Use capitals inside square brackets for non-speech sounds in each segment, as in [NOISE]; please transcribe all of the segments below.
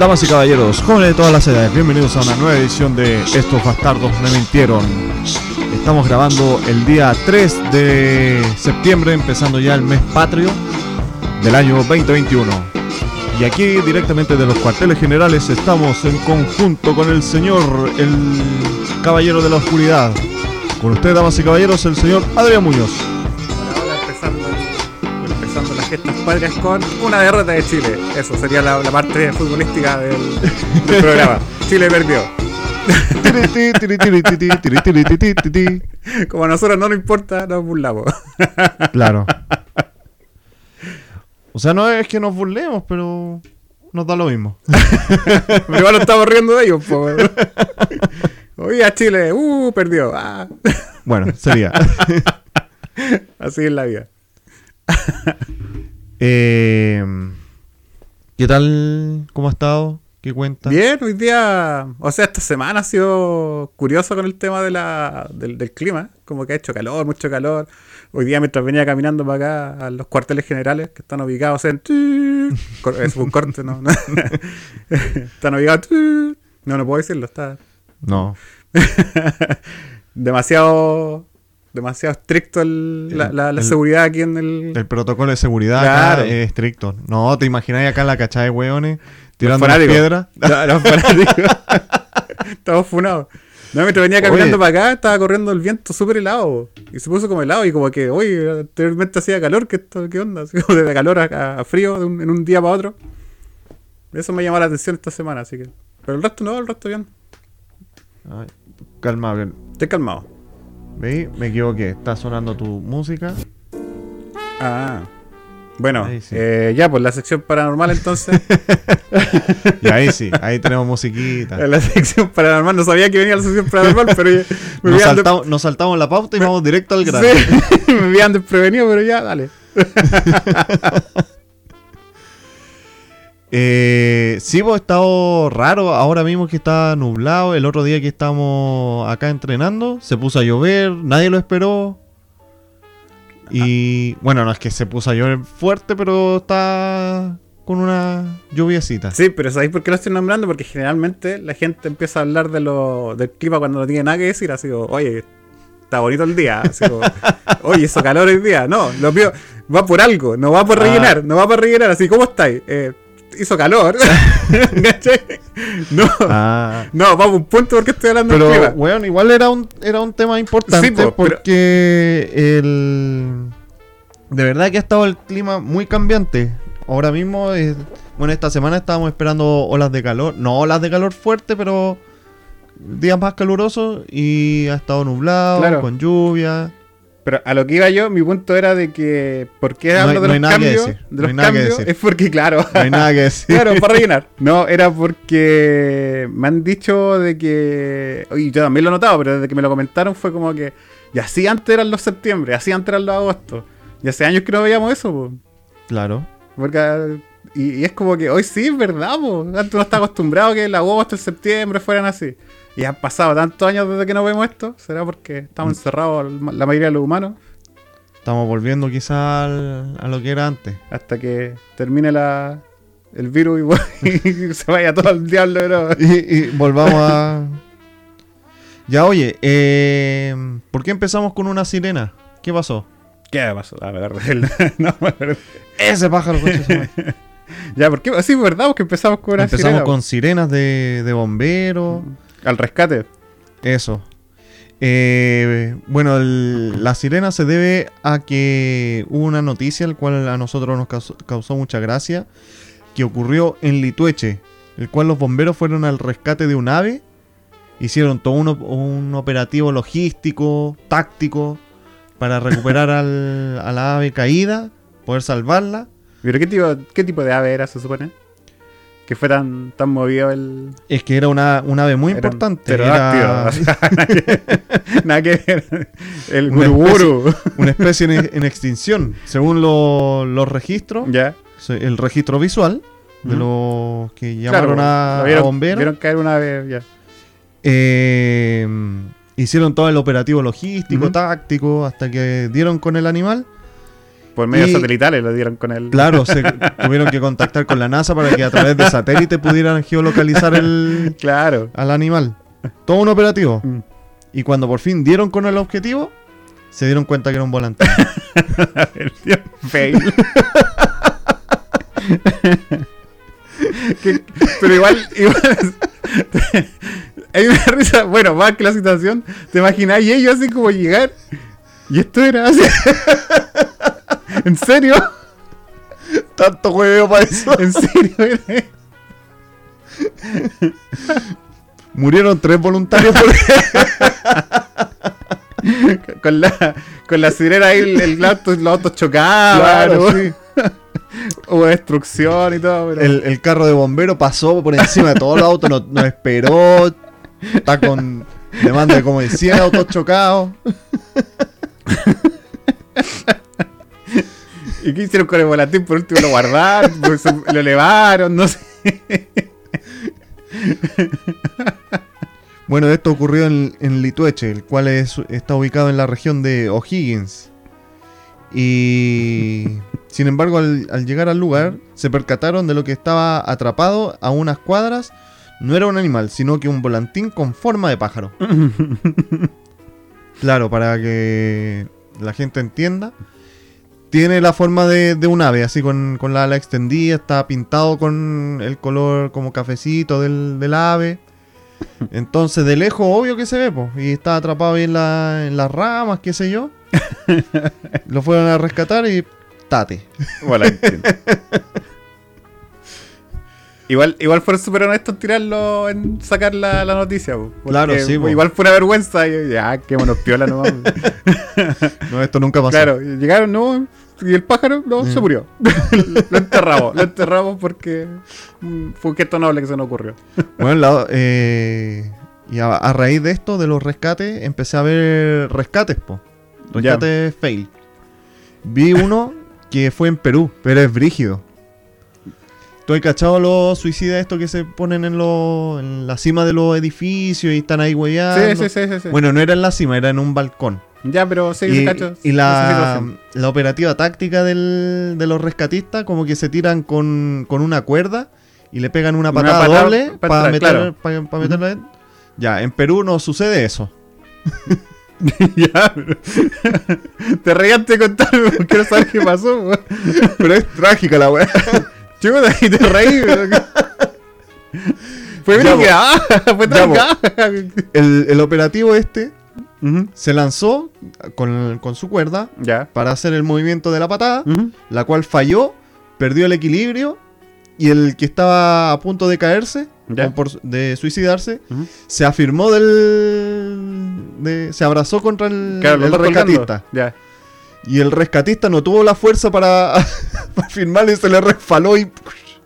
Damas y caballeros, jóvenes de todas las edades, bienvenidos a una nueva edición de Estos bastardos me mintieron. Estamos grabando el día 3 de septiembre, empezando ya el mes patrio del año 2021. Y aquí directamente de los cuarteles generales estamos en conjunto con el señor, el caballero de la oscuridad. Con usted, damas y caballeros, el señor Adrián Muñoz. Gestas patrias con una derrota de Chile. Eso sería la, la parte futbolística del, del programa. Chile perdió. [LAUGHS] Como a nosotros no nos importa, nos burlamos. Claro. O sea, no es que nos burlemos, pero nos da lo mismo. Pero igual nos estamos riendo de ellos. po. Oye, Chile, uh, perdió. Ah. Bueno, sería. Así es la vida. [LAUGHS] Eh, ¿Qué tal? ¿Cómo ha estado? ¿Qué cuenta? Bien, hoy día, o sea, esta semana ha sido curioso con el tema de la, del, del clima. Como que ha hecho calor, mucho calor. Hoy día, mientras venía caminando para acá a los cuarteles generales, que están ubicados en. Es un corte, ¿no? [LAUGHS] están ubicados. No, no puedo decirlo, está No. [LAUGHS] demasiado. Demasiado estricto el- la, la- la El- seguridad aquí en el. El protocolo de seguridad Claro. acá es estricto. No, te imagináis acá la cachada de hueones tirando piedras. [LAUGHS] No, los fanáticos. [LAUGHS] Estamos funados. No, mientras venía caminando Oye. para acá, estaba corriendo el viento súper helado. Y se puso como helado y como que, oye, anteriormente hacía calor, ¿qué, esto, qué onda? [LAUGHS] Así como de calor a, a frío de un- en un día para otro. Eso me llamó la atención esta semana, así que... Pero el resto no, el resto bien. Ay, calma, bien. Estoy calmado. ¿Veis? Me equivoqué. Está sonando tu música. Ah. Bueno, sí. eh, ya, pues la sección paranormal entonces. [LAUGHS] Y ahí sí, ahí tenemos musiquita. La sección paranormal, no sabía que venía la sección paranormal, pero ya [LAUGHS] me Nos habían de- saltamos, nos saltamos la pauta y vamos directo al [LAUGHS] grano. Sí, me habían desprevenido, pero ya, dale. Eh, sí, pues ha estado raro. Ahora mismo que está nublado. El otro día que estábamos acá entrenando, se puso a llover. Nadie lo esperó. Y bueno, no es que se puso a llover fuerte, pero está con una lluviecita. Sí, pero ¿sabéis por qué lo estoy nombrando? Porque generalmente la gente empieza a hablar de lo, del clima cuando no tiene nada que decir. Así como, oye, está bonito el día. Así como, [LAUGHS] oye, hizo calor hoy día. No, lo mío va por algo, no va por Ah. rellenar, no va por rellenar. Así, ¿cómo estáis? Eh, hizo calor. [LAUGHS] No, Ah, no, vamos un punto porque estoy hablando pero del clima. bueno, igual era un, era un tema importante Sí, po, pero- porque el de verdad que ha estado el clima muy cambiante. Ahora mismo, es- bueno, esta semana estábamos esperando olas de calor, no olas de calor fuerte, pero días más calurosos y ha estado nublado, Claro. con lluvia. Pero a lo que iba yo, mi punto era de que, ¿por qué No hablo de los cambios? De los es porque, claro, No hay nada que [LAUGHS] decir. Claro, para rellenar. No, era porque me han dicho de que. Y yo también lo he notado, pero desde que me lo comentaron fue como que. Y así antes eran los septiembre, así antes eran los agosto. Y hace años que no veíamos eso, po. Claro. Porque. Y, y es como que hoy sí es verdad, po. Antes uno está acostumbrado a que el agosto, el septiembre fueran así. Y han pasado tantos años desde que no vemos esto. ¿Será porque estamos encerrados la mayoría de los humanos? Estamos volviendo quizá al- a lo que era antes. Hasta que termine la, el virus y, [LAUGHS] y se vaya todo al diablo, bro. Y, y volvamos a... [LAUGHS] Ya, oye, eh, ¿por qué empezamos con una sirena? ¿Qué pasó? ¿Qué pasó? A ver, [LAUGHS] no, me acuerdo. Ese pájaro, madre. Ya, ¿por qué? Sí, ¿verdad? Porque empezamos con una Empezamos sirena, con sirenas de, de bomberos. Al rescate. Eso. Eh, bueno, el- la sirena se debe a que hubo una noticia, el cual a nosotros nos causó, causó mucha gracia, que ocurrió en Litueche, el cual los bomberos fueron al rescate de un ave, hicieron todo un operativo logístico, táctico, para recuperar [LAUGHS] al- a la ave caída, poder salvarla. ¿Pero qué tipo, qué tipo de ave era, se supone? Que fue tan, tan movido el. Es que era una, un ave muy importante. pterodáctilo, era- o sea, nada, [LAUGHS] [LAUGHS] que, nada que ver. El Una guruguru. una especie en, en extinción. Según lo- los registros, ya. el registro visual de los que llamaron Claro, a, bomberos, Vieron caer una ave, ya. eh, hicieron todo el operativo logístico, táctico, hasta que dieron con el animal. Por medios Y- satelitales lo dieron con el. Claro, se [LAUGHS] tuvieron que contactar con la NASA para que a través de satélite pudieran geolocalizar el, Claro. al animal. Todo un operativo. Mm. Y cuando por fin dieron con el objetivo, se dieron cuenta que era un volante. [LAUGHS] Fail. [LAUGHS] Que- pero igual, igual a mí me da risa, bueno, más que la situación, te imagináis ellos así como llegar y esto era así. ¿En serio? Tanto hueveo para eso. ¿En serio? Murieron tres voluntarios por Con la, con la sirena ahí, el, el auto, los autos chocaban, Claro, hubo- sí. hubo destrucción y todo. Pero... el, el carro de bombero pasó por encima de todos los autos, no, no esperó. Está con demanda de como de 100 autos chocados. ¿Y qué hicieron con el volantín? Por último lo guardaron, [LAUGHS] pues, lo elevaron, no sé. [LAUGHS] Bueno, esto ocurrió en, en Litueche, el cual es- está ubicado en la región de O'Higgins. Y sin embargo, al, al llegar al lugar, se percataron de lo que estaba atrapado a unas cuadras. No era un animal, sino que un volantín con forma de pájaro. [LAUGHS] Claro, para que la gente entienda. Tiene la forma de, de un ave, así con, con la ala extendida, está pintado con el color como cafecito del, del ave. [LAUGHS] Entonces, de lejos, obvio que se ve, pues. Y está atrapado ahí en, la- en las ramas, qué sé yo. [LAUGHS] Lo fueron a rescatar y tate. Volantín. Igual, igual fueron súper honestos en tirarlo, en sacar la, la noticia. po, Claro, sí, po. Igual fue una vergüenza. Y, ya, qué monos piola nomás. [LAUGHS] No, esto nunca pasó. claro, llegaron, no. Y el pájaro, no, Mm. se murió. [LAUGHS] lo enterramos, lo enterramos porque mm, fue un gesto noble que se nos ocurrió. Bueno, la- eh, y a, a raíz de esto, de los rescates, empecé a ver rescates, po. Rescates fail. Vi uno que fue en Perú, pero es brígido. ¿Tú has cachado los suicidas estos que se ponen en, lo- en la cima de los edificios y están ahí huellando? Sí, sí, sí, sí, sí. Bueno, no era en la cima, era en un balcón. Ya, pero sí, y, cacho. y la, la operativa táctica del- de los rescatistas, como que se tiran con, con una cuerda y le pegan una Una patada, patada doble pa' para atrás, meter, claro. pa- pa meterla en- Ya, en Perú no sucede eso. [LAUGHS] ya, [LAUGHS] Te reíste de contarme [LAUGHS] porque no sabes qué pasó. weón. Pero es trágica la weá. Chuta, y te reí. Fue Ya, brígida, ah, fue tranca. El, el operativo este Se lanzó con, con su cuerda Ya. para hacer el movimiento de la patada, la cual falló, perdió el equilibrio y el que estaba a punto de caerse, por- de suicidarse, se afirmó del... de- se abrazó contra el, Claro, el rescatista. Ya. Y el rescatista no tuvo la fuerza para, [LAUGHS] para firmarle y se le resfaló y...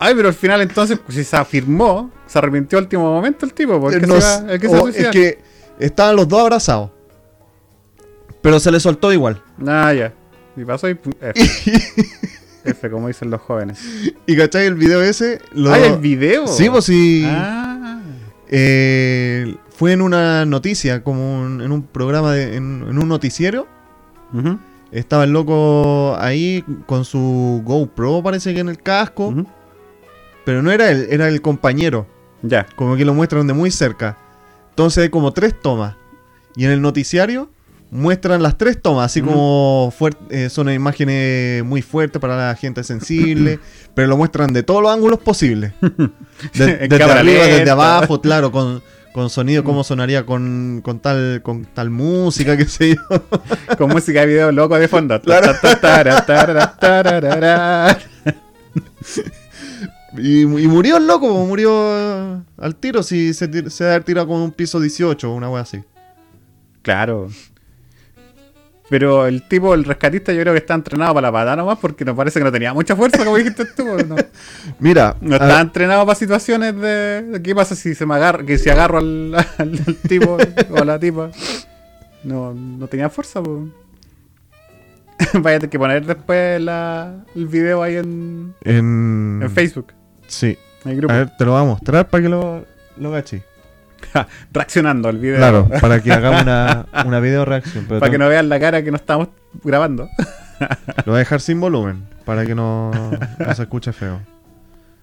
Ay, pero al final entonces, pues, si se afirmó, se arrepintió al último momento el tipo, porque No se iba- el que se o- va a es que estaban los dos abrazados. Pero se le soltó igual. Ah, ya. Y pasó y F. [LAUGHS] F, como dicen los jóvenes. y cachai el video ese. Lo... ¡Ay, el video! Sí, pues sí. Ah. Eh, fue en una noticia, como un- en un programa, de, en, en un noticiero. Estaba el loco ahí con su GoPro, parece que en el casco. Pero no era él, era el compañero. Ya. Como que lo muestran de muy cerca. Entonces hay como tres tomas. Y en el noticiario muestran las tres tomas, así como eh, son imágenes muy fuertes para la gente sensible, [CLEARS THROAT] pero lo muestran de todos los ángulos posibles. [LAUGHS] De- desde arriba, desde abajo, claro, con, con sonido, cómo sonaría con, con tal con tal música, qué sé yo. [LAUGHS] Con música de video loco de fondo. Claro. Y, y murió el loco, po, murió eh, al tiro, si se, se haber tirado con un piso 18 una wea así. Claro. Pero el tipo, el rescatista, yo creo que está entrenado para la patada nomás porque nos parece que no tenía mucha fuerza, como dijiste tú. No, [LAUGHS] Mira, no estaba entrenado para situaciones de, de qué pasa si se me agarra, que si agarro al, [LAUGHS] al- al tipo o a la tipa. No, no tenía fuerza, pues. [LAUGHS] Vaya a tener que poner después la, el video ahí en, en, en Facebook, Sí. en el grupo. A ver, te lo voy a mostrar para que lo, lo gaches. [LAUGHS] Reaccionando al video. Claro, [LAUGHS] para que hagamos una, una video reacción. Pero Para que no vean la cara que no estamos grabando. Lo voy a dejar sin volumen para que no, no se escuche feo.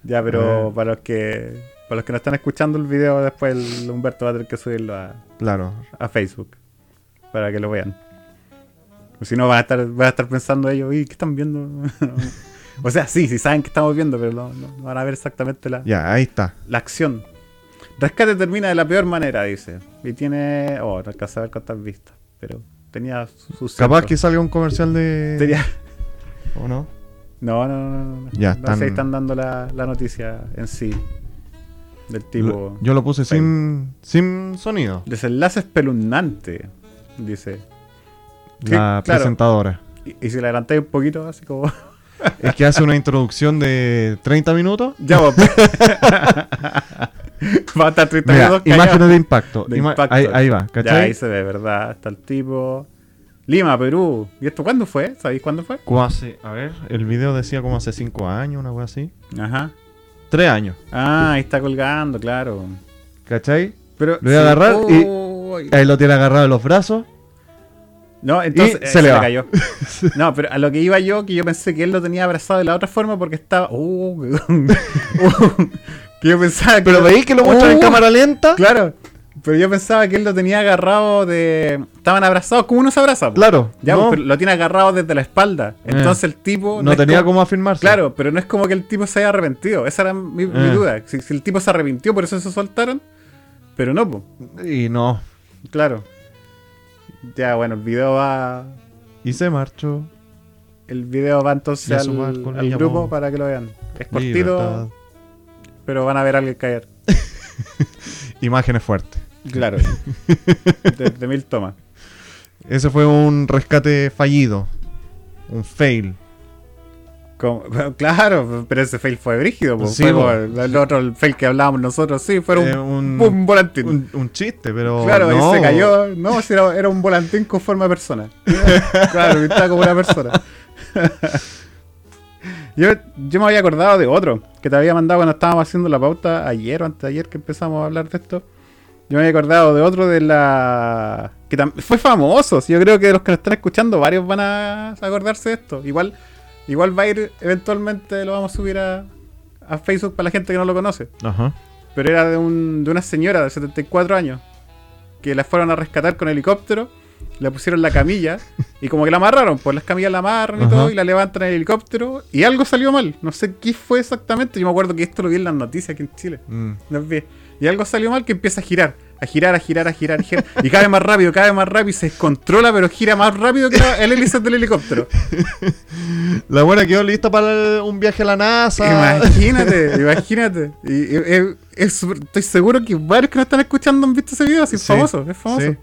Ya, pero Eh. para los que para los que no están escuchando el video, después el Humberto va a tener que subirlo a, Claro. a Facebook para que lo vean. O si no, van a estar, van a estar pensando ellos, "Uy, ¿qué están viendo? [LAUGHS] o sea, sí, sí saben que estamos viendo, pero no, no- no van a ver exactamente la, Ya, ahí está. la acción. Rescate termina de la peor manera, dice. Y tiene. Oh, no alcanza a ver cuántas vistas. Pero tenía sus. Capaz cientos. que salga un comercial de. Tenía- [LAUGHS] ¿O no? No, no, no, no. no. Ya, No están- sé, están dando la, la noticia en sí. Del tipo. Yo lo puse sin, sin sonido. Desenlace espeluznante. Dice. Sí, la claro. presentadora. Y, y si le adelantáis un poquito, así como. Es que hace una introducción de 30 minutos. ya, [LAUGHS] vos. [LAUGHS] Va a estar 30 Mira, imágenes de impacto. De Ima- impacto. Ahí, ahí va, Ya, ¿cachai? ahí se ve, ¿verdad? Está el tipo. Lima, Perú. ¿Y esto cuándo fue? ¿Sabéis cuándo fue? Como hace, a ver, el video decía como hace 5 años, una cosa así. Ajá. 3 años, Ah, ahí está colgando, claro. ¿cachai? Pero Lo voy a agarrar y- Uy. Ahí lo tiene agarrado en los brazos. No, entonces y eh, se le va. cayó. [LAUGHS] No, pero a lo que iba yo, que yo pensé que él lo tenía abrazado de la otra forma porque estaba. Uh. [LAUGHS] Uh, que yo pensaba. Pero veis que lo muestran en Uh, cámara lenta. Claro. Pero yo pensaba que él lo tenía agarrado de. Estaban abrazados como uno se abraza. po. Claro, Ya, no, pero lo tiene agarrado desde la espalda. Entonces el tipo. no tenía como- cómo afirmarse. Claro, pero no es como que el tipo se haya arrepentido. Esa era mi, mi Eh. duda. Si, si el tipo se arrepintió, por eso se soltaron. Pero no, po. Y no. Claro. Ya, bueno, el video va. Y se marchó. El video va entonces al, al grupo para que lo vean. Es cortito. Pero van a ver a alguien caer. [LAUGHS] Imágenes fuertes. Claro. [LAUGHS] de, de mil tomas. Ese fue un rescate fallido. Un fail. Como- [LAUGHS] claro, pero ese fail fue brígido. po. Sí, fue como el, el otro el fail que hablábamos nosotros, sí, fue un, Eh, un, un volantín. un- un chiste, pero. claro, no. y se cayó. No, si era, era un volantín con forma de persona. claro, está como una persona. Yo, yo me había acordado de otro que te había mandado cuando estábamos haciendo la pauta ayer o antes de ayer que empezamos a hablar de esto. Yo me había acordado de otro de la. que fue famoso. Yo creo que los que nos están escuchando, varios van a acordarse de esto. Igual, igual va a ir, eventualmente lo vamos a subir a, a Facebook para la gente que no lo conoce. Ajá. Pero era de, un, de una señora de 74 años que la fueron a rescatar con helicóptero, le pusieron la camilla y como que la amarraron, pues las camillas la amarran y Ajá. todo y la levantan en el helicóptero y algo salió mal. No sé qué fue exactamente. Yo me acuerdo que esto lo vi en las noticias aquí en Chile. Mm. Vi. Y algo salió mal que empieza a girar, a girar, a girar, a girar, a girar. Y cada vez más rápido, cada vez más rápido y se descontrola, pero gira más rápido que el hélice del helicóptero. [LAUGHS] La buena quedó lista para el- un viaje a la NASA. Imagínate, [LAUGHS] imagínate. Y, y- y- es súper- estoy seguro que varios que nos están escuchando han visto ese video, así es Sí, famoso, es famoso. sí.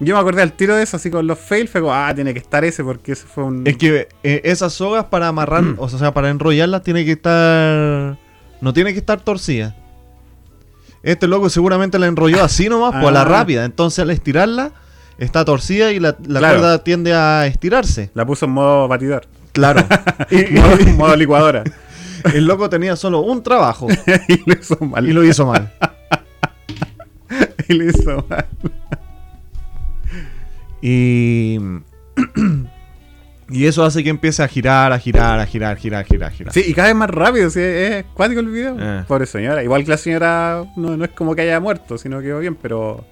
Yo me acordé al tiro de eso, así con los fails, fue como, ah, tiene que estar ese, porque ese fue un. Es que eh, esas sogas para amarrar, [CLEARS THROAT] Mm. o sea, para enrollarlas, tiene que estar. No tiene que estar torcida. Este loco seguramente la enrolló así nomás, por la Ah. rápida. Entonces al estirarla, está torcida y la, la Claro. cuerda tiende a estirarse. La puso en modo batidor, Claro. [LAUGHS] modo, [LAUGHS] modo licuadora. el loco tenía solo un trabajo [LAUGHS] y lo hizo mal. y lo hizo mal. Y lo hizo mal. Y. [CLEARS THROAT] y eso hace que empiece a girar, a girar, a girar, girar, girar, girar. Sí, y cada vez más rápido, sí, es cuático el video. Eh. Pobre señora. Igual que la señora no, no es como que haya muerto, sino que quedó bien, pero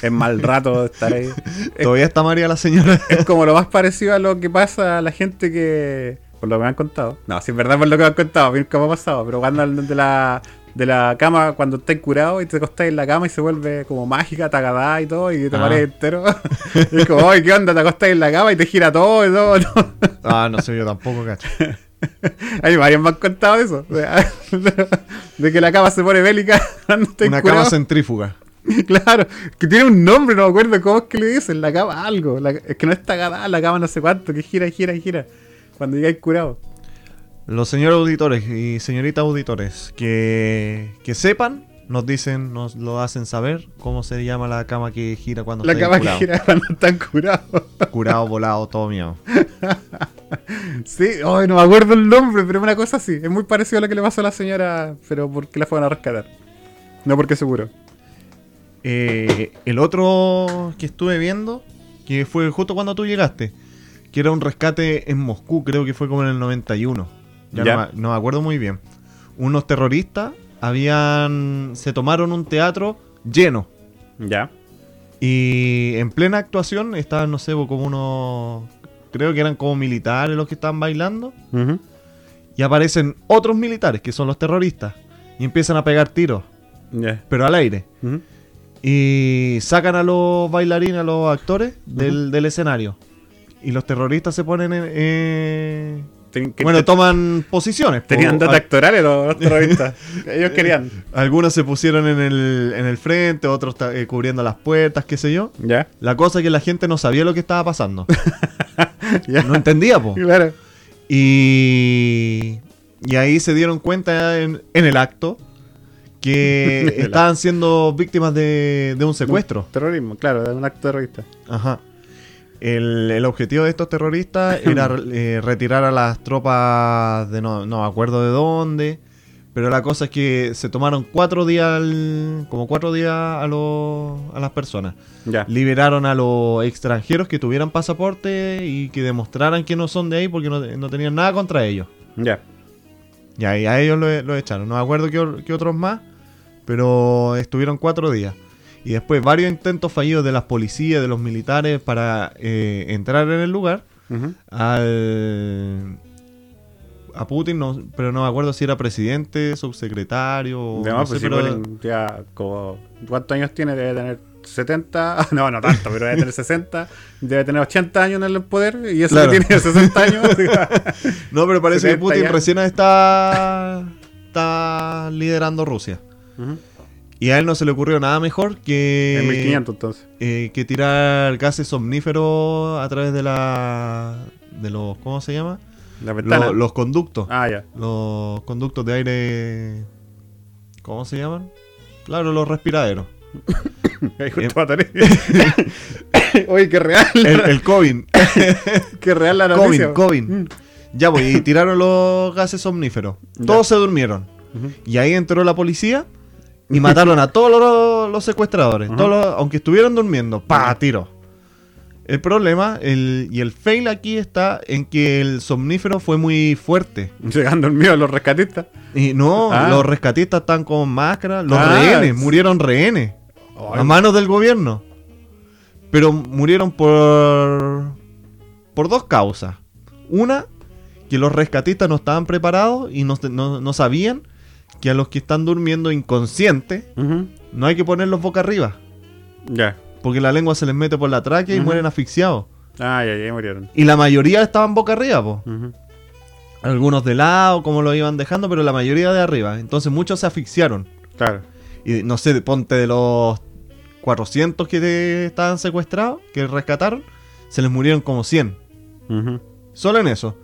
es mal rato estar ahí. Es [LAUGHS] Todavía está María la señora. es como lo más parecido a lo que pasa a la gente que. Por lo que me han contado. No, si es verdad por lo que me han contado, nunca me ha pasado. Pero cuando de la, de la cama, cuando estáis curado y te acostás en la cama y se vuelve como mágica, tagadá y todo, y te Ah. pares entero. [LAUGHS] y es como, oye, ¿qué onda? Te acostás en la cama y te gira todo y todo. todo. Ah, no sé, yo tampoco, cacho. [LAUGHS] Hay varios me han contado eso. De, [LAUGHS] de que la cama se pone bélica cuando Una curado. cama centrífuga. Claro, que tiene un nombre, no me acuerdo cómo es que le dicen, la cama algo. La- es que no está tagada, la cama no sé cuánto, que gira, gira, gira. Cuando llegáis curado. Los señores auditores y señoritas auditores que, que sepan, nos dicen, nos lo hacen saber cómo se llama la cama que gira cuando La cama curado. que gira cuando están curados. Curado, volado, todo mío. [LAUGHS] Sí, ay, no me acuerdo el nombre, pero es una cosa así. Es muy parecido a lo que le pasó a la señora, pero porque la fueron a rescatar. No porque seguro. Eh, el otro que estuve viendo, que fue justo cuando tú llegaste, que era un rescate en Moscú, creo que fue como en el 91. Ya, Ya. No, me- no me acuerdo muy bien. Unos terroristas habían se tomaron un teatro lleno Ya. y en plena actuación estaban, no sé, como unos creo que eran como militares los que estaban bailando y aparecen otros militares que son los terroristas y empiezan a pegar tiros, Ya. pero al aire. Y sacan a los bailarines, a los actores del, del escenario. Y los terroristas se ponen en... eh, que bueno, toman posiciones. po. tenían Al- actorales los, terroristas. [LAUGHS] Ellos querían. Algunos se pusieron en el, en el frente, otros eh, cubriendo las puertas, qué sé yo. Ya. La cosa es que la gente no sabía lo que estaba pasando. [LAUGHS] Ya. No entendía, po. Claro. Y, y ahí se dieron cuenta en, en el acto que [LAUGHS] estaban siendo víctimas de, de un secuestro. Terrorismo, claro, de un acto terrorista. Ajá. El, el objetivo de estos terroristas [LAUGHS] era eh, retirar a las tropas de no, no me acuerdo de dónde. Pero la cosa es que se tomaron cuatro días, al- como cuatro días a, los- a las personas. Ya. Liberaron a los extranjeros que tuvieran pasaporte y que demostraran que no son de ahí porque no, no tenían nada contra ellos. Ya. Y ahí a ellos lo, lo echaron. No me acuerdo qué, or- qué otros más, pero estuvieron cuatro días. Y después varios intentos fallidos de las policías, de los militares para eh, entrar en el lugar. Al, a Putin, no, pero no me acuerdo si era presidente, subsecretario. o Ya, no pues sé, si pero- Putin ya como... ¿Cuántos años tiene? Debe tener 70... [LAUGHS] No, no tanto, pero debe tener 60. Debe tener 80 años en el poder. Y eso Claro. que tiene 60 años. [LAUGHS] No, pero parece que 70 Putin ya. recién está, está liderando Rusia. Ujú. Y a él no se le ocurrió nada mejor que... En 1500 entonces. eh, que tirar gases omníferos a través de la de los ¿cómo se llama? La ventana. Lo- los conductos, Ah, ya. los conductos de aire ¿cómo se llaman? Claro, los respiraderos. [COUGHS] Tener. [COUGHS] Oye, qué real. El, el COVID, [LAUGHS] Qué real la noticia. COVID. Mm. Ya pues, y tiraron los gases omníferos. Ya. Todos se durmieron. Y ahí entró la policía y mataron a todos los, los secuestradores. Ajá. Todos los- aunque estuvieran durmiendo. ¡Pa! Tiro. El problema el, y el fail aquí está en que el somnífero fue muy fuerte. Llegando el mío los rescatistas. Y no, Ah. los rescatistas están con máscara. Los Ah, rehenes, murieron rehenes. Ay, A manos del gobierno. Pero murieron por. por dos causas. Una, que los rescatistas no estaban preparados y no, no- no sabían que a los que están durmiendo inconscientes no hay que ponerlos boca arriba. Ya. Porque la lengua se les mete por la tráquea y mueren asfixiados. Ah, ya, ya murieron. Y la mayoría estaban boca arriba, po. Algunos de lado, como lo iban dejando, pero la mayoría de arriba. Entonces muchos se asfixiaron. Claro. Y no sé, ponte de los 400 que estaban secuestrados, que rescataron, se les murieron como 100. Ujú. Solo en eso.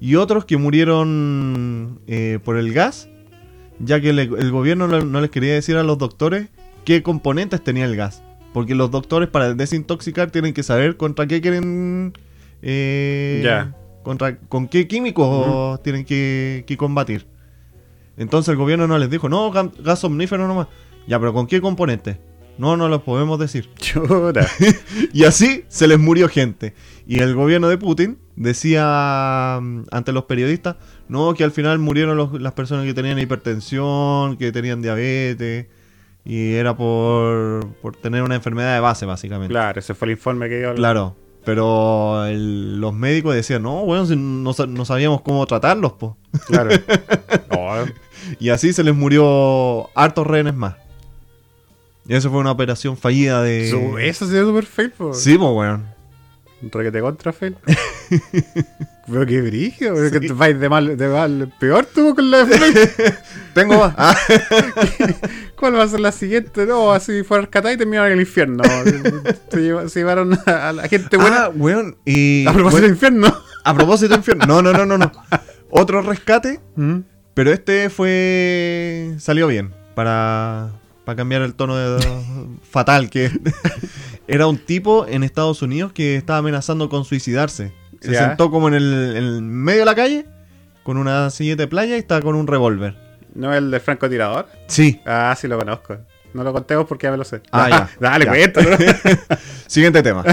Y otros que murieron eh, por el gas, ya que le- el gobierno no, no les quería decir a los doctores qué componentes tenía el gas. Porque los doctores para desintoxicar tienen que saber contra qué quieren... eh, Ya. Contra, con qué químicos tienen que, que combatir. Entonces el gobierno no les dijo, no, ga- gas omnífero nomás. Ya, pero ¿con qué componentes? No, no los podemos decir. Chuta. [LAUGHS] Y así se les murió gente. Y el gobierno de Putin decía mm, ante los periodistas, no, que al final murieron los- las personas que tenían hipertensión, que tenían diabetes, y era por, por tener una enfermedad de base, básicamente. Claro, ese fue el informe que dio. el- Claro, pero el- los médicos decían, no, bueno, si no, no sabíamos cómo tratarlos, po. Claro. [LAUGHS] Oh, Y así se les murió hartos rehenes más. Y eso fue una operación fallida de... eso sido super fail, po. Sí, pues, weón. Requete contra fail. [LAUGHS] Pero qué brillo, que te vais de mal, de mal peor tú con la de. [LAUGHS] Tengo más. Ah. [LAUGHS] ¿Cuál va a ser la siguiente? No, así fue rescatada y terminaron en el infierno. se, lleva- se llevaron a la gente buena. Ah, weón. Y, a propósito del infierno. a propósito infierno. No, no, no, no, no. Otro rescate, Mm. pero este fue. salió bien. Para, para cambiar el tono de, [LAUGHS] fatal que [LAUGHS] era un tipo en Estados Unidos que estaba amenazando con suicidarse. Se sentó como en el, en el medio de la calle con una silleta de playa y estaba con un revólver. ¿No es el de francotirador? Sí. Ah, sí lo conozco. No lo contemos porque ya me lo sé. Ah, ya. [LAUGHS] Dale, Ya. cuéntalo. Siguiente tema.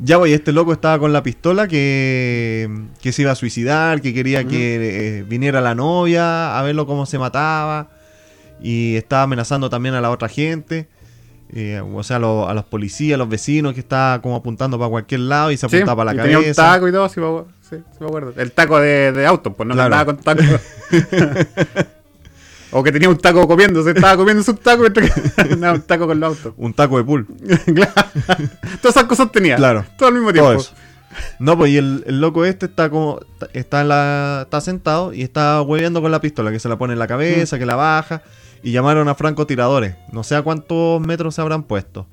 Ya, pues, y este loco estaba con la pistola que, que se iba a suicidar, que quería que eh, viniera la novia a verlo cómo se mataba. Y estaba amenazando también a la otra gente. eh, o sea, a, los- a los policías, a los vecinos, que estaba como apuntando para cualquier lado y se Sí, apuntaba para la y tenía un cabeza. taco y todo, sí, me acuerdo. Sí, sí me acuerdo. El taco de, de auto, pues no Claro. andaba con taco. [LAUGHS] o que tenía un taco comiendo, se estaba comiendo un taco mientras [LAUGHS] andaba un taco con los autos. Un taco de pool. [LAUGHS] Claro. Todas esas cosas tenía. Claro. Todo al mismo tiempo. Todo eso. No, pues y el, el loco este está como. Está, en la, está sentado y está hueveando con la pistola, que se la pone en la Mm. cabeza, que la baja. Y llamaron a francotiradores. No sé a cuántos metros se habrán puesto.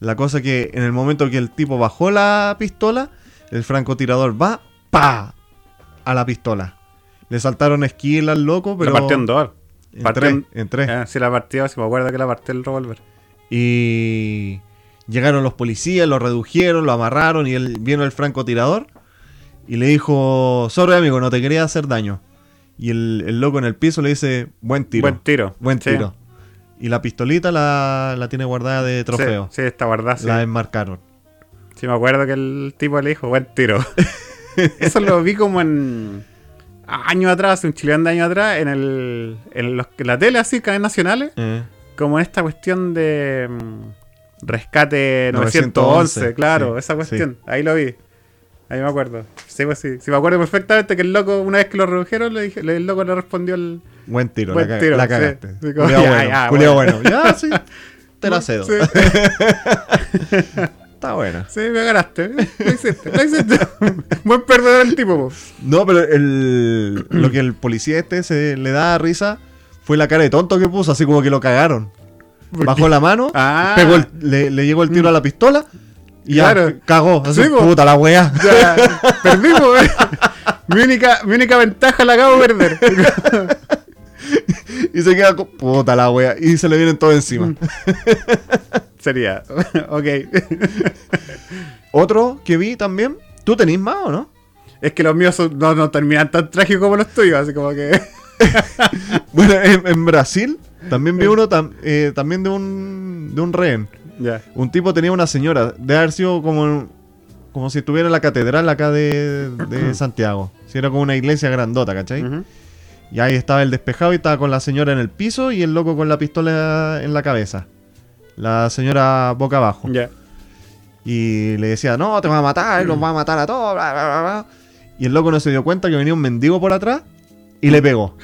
La cosa que en el momento que el tipo bajó la pistola, el francotirador va, ¡pa! a la pistola. Le saltaron esquila al loco, pero. la partió en dos. en tres, en- tres. Ah, sí, la partió, sí me acuerdo que la partió el revólver. Y llegaron los policías, lo redujeron, lo amarraron y él vino el francotirador y le dijo, sorry amigo, no te quería hacer daño. Y el, el loco en el piso le dice, buen tiro. Buen tiro. Buen Sí. tiro. Y la pistolita la, la tiene guardada de trofeo. Sí, sí, está guardada. Sí. La enmarcaron. Sí, me acuerdo que el tipo le dijo, buen tiro. [LAUGHS] Eso lo vi como en años atrás, un chileno de años atrás, en el en, los, en la tele, así, canales nacionales, Eh, como en esta cuestión de mm, rescate 911, 911, claro, sí, esa cuestión. Ahí lo vi. Ahí me acuerdo. Sí, pues sí. Sí, me acuerdo perfectamente que el loco, una vez que lo redujeron, le dije, el loco le respondió el. buen tiro, Buen la, ca- tiro, la cagaste. Sí, [LAUGHS] ya, bueno, ya, bueno. bueno. Ya, sí. [LAUGHS] Te la cedo. Sí, [LAUGHS] Está buena. sí, me ganaste. Lo hiciste, lo hiciste. Buen perdedor el tipo, po. No, pero el, lo que el policía este se le da risa fue la cara de tonto que puso, así como que lo cagaron. Bajó la mano, Ah. pegó el- le, le llegó el tiro a la pistola y ya Claro. cagó. Así, Sí, puta la. Ya, perdimos, eh. mi, única, mi única ventaja la acabo de perder. [LAUGHS] Y se queda con puta la wea. Y se le vienen todos encima. [LAUGHS] Sería, ok. Otro que vi también. ¿Tú tenés más o no? Es que los míos son- no, no terminan tan trágicos como los tuyos, así como que. [LAUGHS] Bueno, en, en Brasil también vi uno tam- eh, también de un, de un rehén. Un tipo tenía una señora, de haber sido como, como si estuviera en la catedral acá de, de [CLEARS THROAT] Santiago. Si era como una iglesia grandota, ¿cachai? Y ahí estaba el despejado y estaba con la señora en el piso y el loco con la pistola en la cabeza. La señora boca abajo. Y le decía, no, te va a matar, los va a matar a todos. bla, bla, bla. Y el loco no se dio cuenta que venía un mendigo por atrás y le pegó.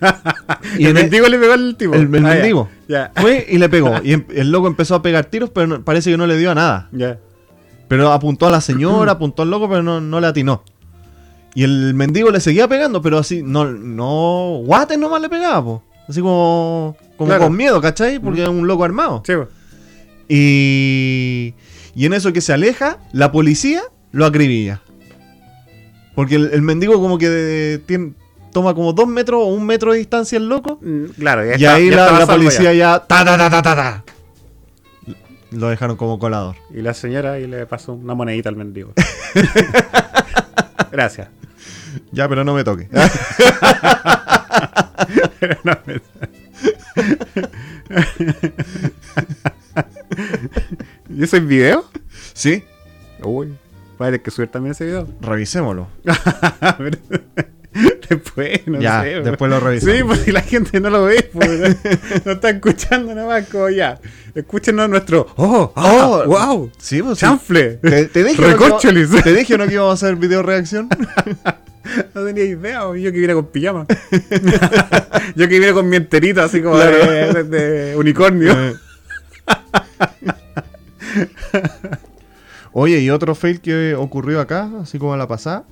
[LAUGHS] Y el en mendigo le pegó al tipo. el- el Ah, mendigo. Ya. Fue [LAUGHS] y le pegó. Y em- el loco empezó a pegar tiros, pero no- parece que no le dio a nada. Ya. Pero apuntó a la señora, [CLEARS THROAT] apuntó al loco, pero no, no le atinó. Y el mendigo le seguía pegando, pero así, no, no, guates nomás le pegaba, po. Así como, como Claro. con miedo, ¿cachai? Porque es un loco armado. Sí, po. Y, y en eso que se aleja, la policía lo acribilla. Porque el, el mendigo como que tiene- toma como dos metros o un metro de distancia el loco. Mm, Claro, ya Y está- ahí ya la, policía ya. ya... ta, ta, ta, ta, ta, ta. Lo dejaron como colador. Y la señora ahí le pasó una monedita al mendigo. [LAUGHS] Gracias. Ya, pero no me toque. [LAUGHS] No, me- [LAUGHS] ¿Y eso es video? ¿Sí? Uy, va a tener que subir también ese video. Revisémoslo. A [LAUGHS] después, no Ya, sé. después lo revisamos. Sí, pues si la gente no lo ve, pues, no, [LAUGHS] está escuchando nada más, como ya. Escúchenos nuestro. ¡Oh! ¡Oh! Oh, ¡Wow! Sí, pues sí. ¡Chanfle! Te, te dije, ¿no te dije no que íbamos a hacer video reacción. [LAUGHS] No tenía idea, yo que vine con pijama. yo que vine con mi enterita, así como Claro. de, de- de unicornio. Eh. Oye, y otro fail que ocurrió acá, así como la pasada,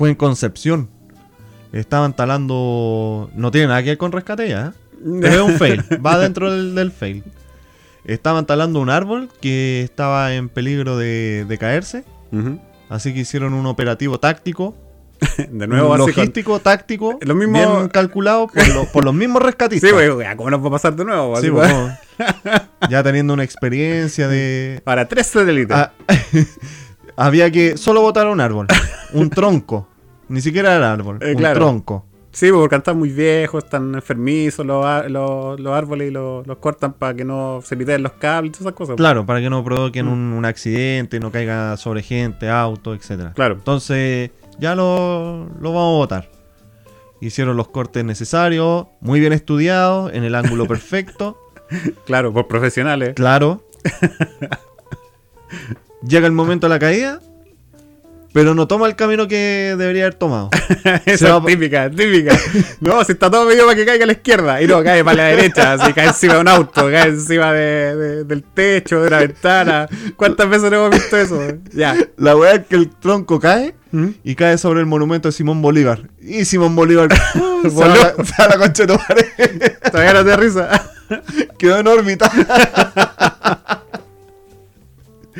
fue en Concepción. Estaban talando. No tiene nada que ver con rescate ya, ¿eh? pero es un [LAUGHS] fail. Va dentro del, del fail. Estaban talando un árbol que estaba en peligro de, de caerse. Así que hicieron un operativo táctico, [LAUGHS] De nuevo, así con- logístico, táctico, [LAUGHS] Lo mismo- bien calculado por, lo- por los mismos rescatistas. Sí, güey, ya, ¿cómo nos va a pasar de nuevo? Sí, pues. bueno, ya teniendo una experiencia de... Para tres satélites. Ah, había que solo botar un árbol, un tronco, ni siquiera el árbol, Eh, un claro. tronco. Sí, porque están muy viejos, están enfermizos los, los, los árboles y los, los cortan para que no se piten los cables y todas esas cosas. Claro, para que no provoquen Mm. un, un accidente, no caiga sobre gente, auto, etcétera. Claro. Entonces, ya lo, lo vamos a votar. Hicieron los cortes necesarios, muy bien estudiados, en el ángulo [LAUGHS] perfecto, Claro, por profesionales. claro. [LAUGHS] Llega el momento de la caída, pero no toma el camino que debería haber tomado. [LAUGHS] Se Esa es típica, típica. No, si está todo medio para que caiga a la izquierda. Y no, cae para la derecha. Así cae encima de un auto, cae encima de, de- del techo, de una ventana. ¿Cuántas veces no hemos visto eso? Ya. La weá es que el tronco cae ¿Mm? y cae sobre el monumento de Simón Bolívar. Y Simón Bolívar [LAUGHS] se la- se la concha de tu madre. Todavía no te risa. [LAUGHS] Quedó en órbita.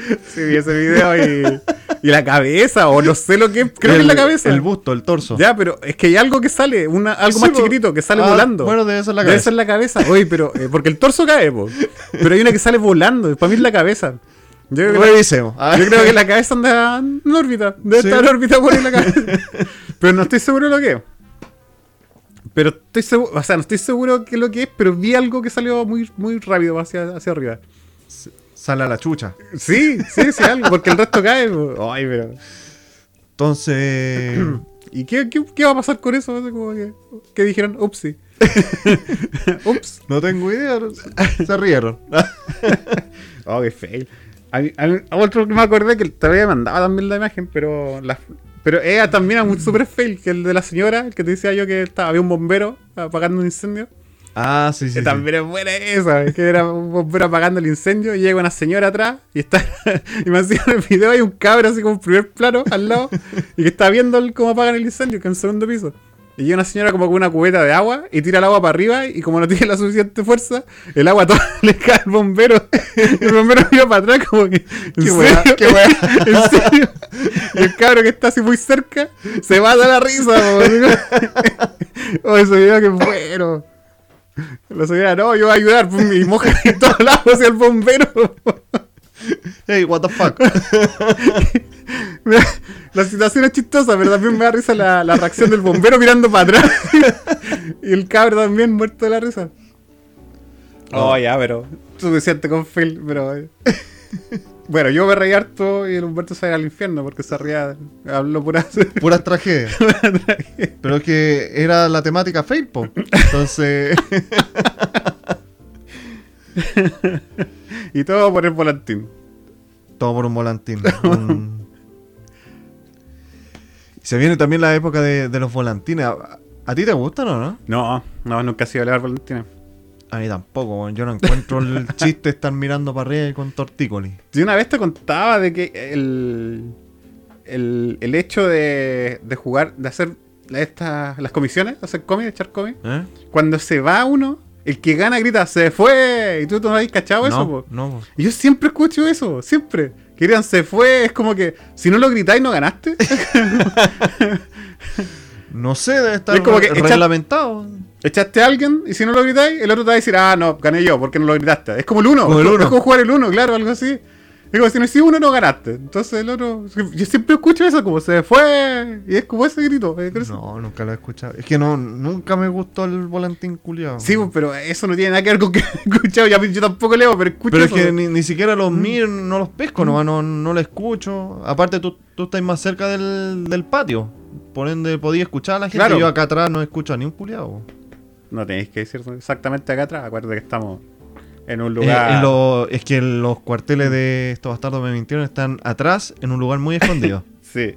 [LAUGHS] Sí, vi ese video y, y la cabeza, o no sé lo que es, creo que es la cabeza. El busto, el torso. Ya, pero es que hay algo que sale, una, algo Sí, más chiquitito, que sale Ah, volando. bueno, debe ser la Debe cabeza. ser la cabeza. Oye, pero, eh, porque el torso cae, po. Pero hay una que sale volando, para mí es la cabeza. Yo creo que Revisemos. Ah, Yo creo que la cabeza anda en órbita. Debe Sí. estar en órbita por la cabeza. Pero no estoy seguro de lo que es. Pero estoy seguro, o sea, no estoy seguro de lo que es, pero vi algo que salió muy, muy rápido hacia, hacia arriba. Sale a la chucha. Sí, sí, sí, algo, porque el resto cae. Ay, pero. Entonces. [CLEARS THROAT] ¿Y qué, qué, qué va a pasar con eso? Como que, que dijeron, upsi. [LAUGHS] Ups. no tengo idea. [LAUGHS] Se rieron. [LAUGHS] Oh, qué fail. A mí- a mí- a otro que me acordé que te había mandado también la imagen, pero la, pero era también un super fail, que el de la señora, el que te decía yo que estaba, había un bombero apagando un incendio. Ah, sí, sí. que sí. también es buena esa, que era un bombero apagando el incendio y llega una señora atrás y está [LAUGHS] y me hacía en el video hay un cabro así como en primer plano al lado y que está viendo el- cómo apagan el incendio, que en segundo piso. Y llega una señora como con una cubeta de agua y tira el agua para arriba y como no tiene la suficiente fuerza, el agua toda [LAUGHS] le cae al bombero. Y el bombero mira para atrás como que... ¿En Qué weá, qué weá. [LAUGHS] ¿En serio? Y el cabro que está así muy cerca se va a dar la risa. Oh, ese video que bueno. La señora, no, yo voy a ayudar. pum, Y moja y todo el agua hacia el bombero. Hey, what the fuck. [LAUGHS] La situación es chistosa, pero también me da risa la, la reacción del bombero mirando para atrás. [LAUGHS] y el cabro también muerto de la risa. Oh, ya, pero suficiente con Phil, pero... Bueno, yo me reí harto y el Humberto se va al infierno porque se ría, habló pura... [LAUGHS] Puras tragedias. [LAUGHS] Pero es que era la temática po. Entonces. [LAUGHS] y todo por el volantín. Todo por un volantín. Un- Se viene también la época de, de los volantines. ¿A, a ti te gustan o no? No, no, nunca he sido leer volantines. A mí tampoco, yo no encuentro el [LAUGHS] chiste de estar mirando para arriba con tortícolis. Yo una vez te contaba de que el, el, el hecho de, de jugar, de hacer estas, las comisiones, hacer cómics, echar cómics, ¿Eh? cuando se va uno, el que gana grita, se fue, y tú no habéis cachado eso, po? no, po. Y yo siempre escucho eso, siempre. Que gritan, se fue, es como que, si no lo gritáis, no ganaste. [LAUGHS] No sé, debe estar Es como que. Echaste a alguien, y si no lo gritáis, el otro te va a decir, ah, no, gané yo, porque no lo gritaste. Es como el uno, Como el uno. es como jugar el uno, claro, algo así. Es como si no hiciste uno, no ganaste. Entonces el otro. Yo siempre escucho eso, como se fue. Y es como ese grito. eh. No, nunca lo he escuchado. Es que no, nunca me gustó el volantín culiado. Sí, pero eso no tiene nada que ver con que [LAUGHS] he escuchado. Yo tampoco leo, pero escucho Pero es que ni, ni siquiera los Mm. miro, no los pesco, no, no, no los escucho. Aparte, tú, tú estás más cerca del, del patio. Por ende, podía escuchar a la gente. Claro. Yo acá atrás no escucho a ni un culiado. No tenéis que decir exactamente acá atrás. Acuérdate que estamos en un Eh, lugar. en lo- es que los cuarteles de estos bastardos me mintieron están atrás en un lugar muy escondido. [LAUGHS] Sí.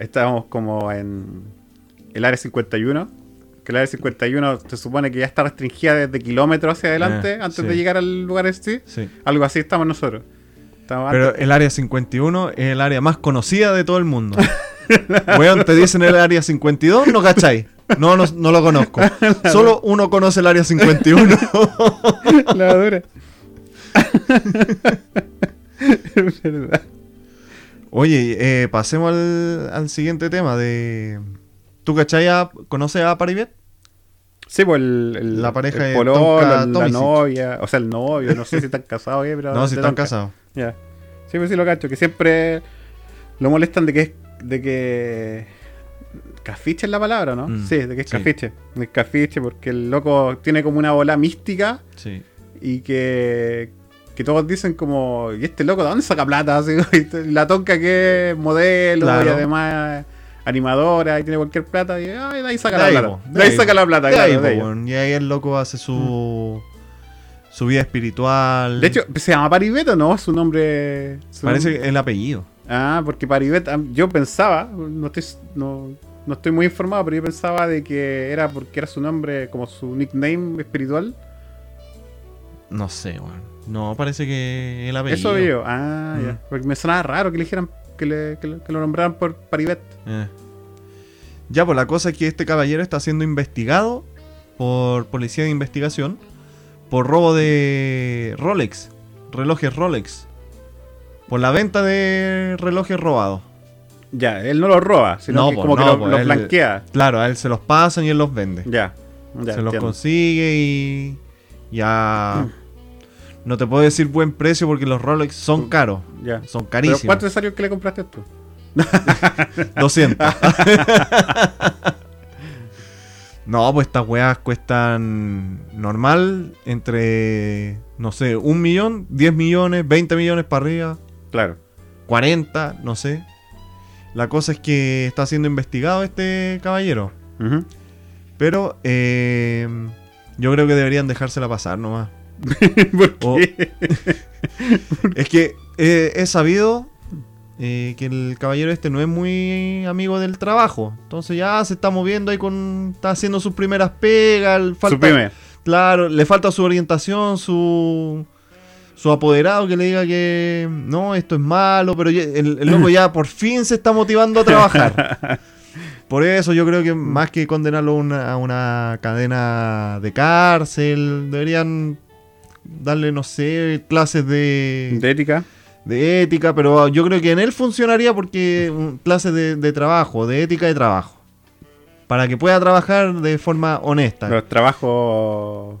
Estábamos como en el área 51. Que el área 51 se supone que ya está restringida desde kilómetros hacia adelante Eh, antes sí. de llegar al lugar este. Sí. Algo así estamos nosotros. Estamos Pero antes- el área 51 es el área más conocida de todo el mundo. [LAUGHS] Weón, te dicen el área 52, no cacháis. No, no, no lo conozco. [LAUGHS] Solo uno conoce el área 51. [LAUGHS] La dura. [LAUGHS] es verdad. Oye, eh, pasemos al, al siguiente tema de... ¿Tú cachai a, conoces a Paribet? Sí, pues el, el- La pareja el de Tonka la novia, o sea, el novio, no sé si están casados, eh, pero No, si están Tonka. casados. Ya. Sí, pues sí lo cacho, que siempre lo molestan de que de que Cafiche es la palabra, ¿no? Mm, sí, de que es sí. cafiche. Es cafiche porque el loco tiene como una bola mística Sí. y que, que todos dicen como, ¿y este loco de dónde saca plata? Así, [LAUGHS] la tonca que es modelo Claro. y además animadora y tiene cualquier plata y ay, de ahí saca De la ahí, plata. De ahí saca la plata, De claro, ahí, de po, ahí. weón. Y ahí el loco hace su. su vida espiritual. De hecho, ¿se llama Paribet o no? Su nombre... su parece nombre- el apellido. Ah, porque Paribet, yo pensaba, no estoy, no, no estoy muy informado, pero yo pensaba de que era porque era su nombre, como su nickname espiritual. No sé, weón. No, parece que el apellido. Eso vi yo. Ah, Mm. ya. Porque me sonaba raro que le dijeran que, le, que, le- que lo nombraran por Paribet. Eh. Ya, pues la cosa es que este caballero está siendo investigado por policía de investigación por robo de Rolex, relojes Rolex, por la venta de relojes robados. Ya, él no lo roba, sino No, que po, como que no, lo, po, lo él- blanquea. Claro, a él se los pasan y él los vende. Ya, ya. se los consigue y ya [CLEARS THROAT] no te puedo decir buen precio porque los Rolex son caros, Ya. son ¿Pero carísimos. cuánto te salió que le compraste tú? [LAUGHS] [LAUGHS] 200. [LAUGHS] no, pues estas weas cuestan normal entre, no sé, un millón, 10 millones, 20 millones para arriba, Claro. 40, no sé. La cosa es que está siendo investigado este caballero. Pero eh, yo creo que deberían dejársela pasar nomás. [LAUGHS] ¿Por O-? [LAUGHS] Es que eh, he sabido eh, que el caballero este no es muy amigo del trabajo. Entonces ya se está moviendo ahí con. Está haciendo sus primeras pegas. Falta, Su pyme. Claro, le falta su orientación, su. Su apoderado que le diga que no, esto es malo, pero ya- el, el loco ya por fin se está motivando a trabajar. [LAUGHS] Por eso yo creo que más que condenarlo a una, a una cadena de cárcel, deberían darle, no sé, clases de, De ética. de ética, pero yo creo que en él funcionaría porque mm, clases de, de trabajo, de ética de trabajo. Para que pueda trabajar de forma honesta. Los trabajos.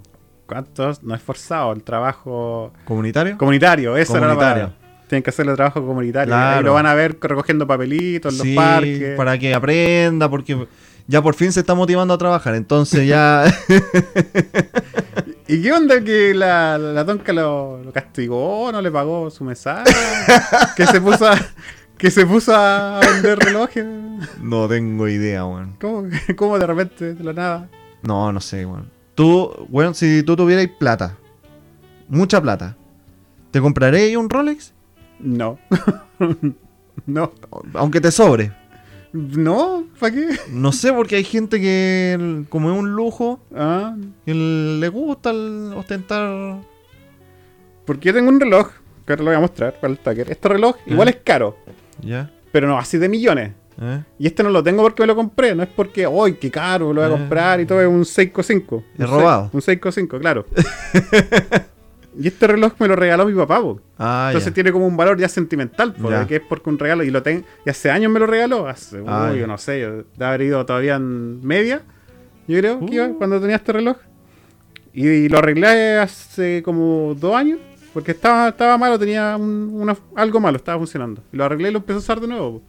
¿Cuántos? No es forzado, el trabajo ¿Comunitario? comunitario. Esa era la Comunitario. Tienen que hacer el trabajo comunitario. Claro. lo van a ver recogiendo papelitos en los Sí, parques. para que aprenda, porque ya por fin se está motivando a trabajar. Entonces ya... [LAUGHS] ¿Y qué onda que la, la tonca lo, lo castigó? ¿No le pagó su mensaje? que se puso a, que se puso a vender relojes. no tengo idea, weón. ¿Cómo, cómo de repente, de la nada? No, no sé, weón. Tú, weón, si tú tuvieras plata, mucha plata, ¿te compraréis un Rolex? No. [LAUGHS] no. Aunque te sobre. No, ¿para qué? No sé, porque hay gente que, como es un lujo, Ah, que el- le gusta el ostentar. porque yo tengo un reloj, que ahora lo voy a mostrar para el tacker. Este reloj igual es caro, ¿Ya? pero no así de millones. ¿Eh? Y este no lo tengo porque me lo compré, no es porque, ¡ay, qué caro! Lo voy a Ah. comprar y todo, es un Seiko 5. Es robado. Un Seiko 5, claro. [LAUGHS] y este reloj me lo regaló mi papá. Ah, Entonces ya. tiene como un valor ya sentimental, po, Ya. de que es porque un regalo y lo tengo. Y hace años me lo regaló, hace, Ah, uy, yo no sé, yo de haber ido todavía en media, yo creo que iba Uh. cuando tenía este reloj. Y, lo arreglé hace como dos años, porque estaba, estaba malo, tenía un- una- algo malo, estaba funcionando. Y lo arreglé y lo empecé a usar de nuevo. po.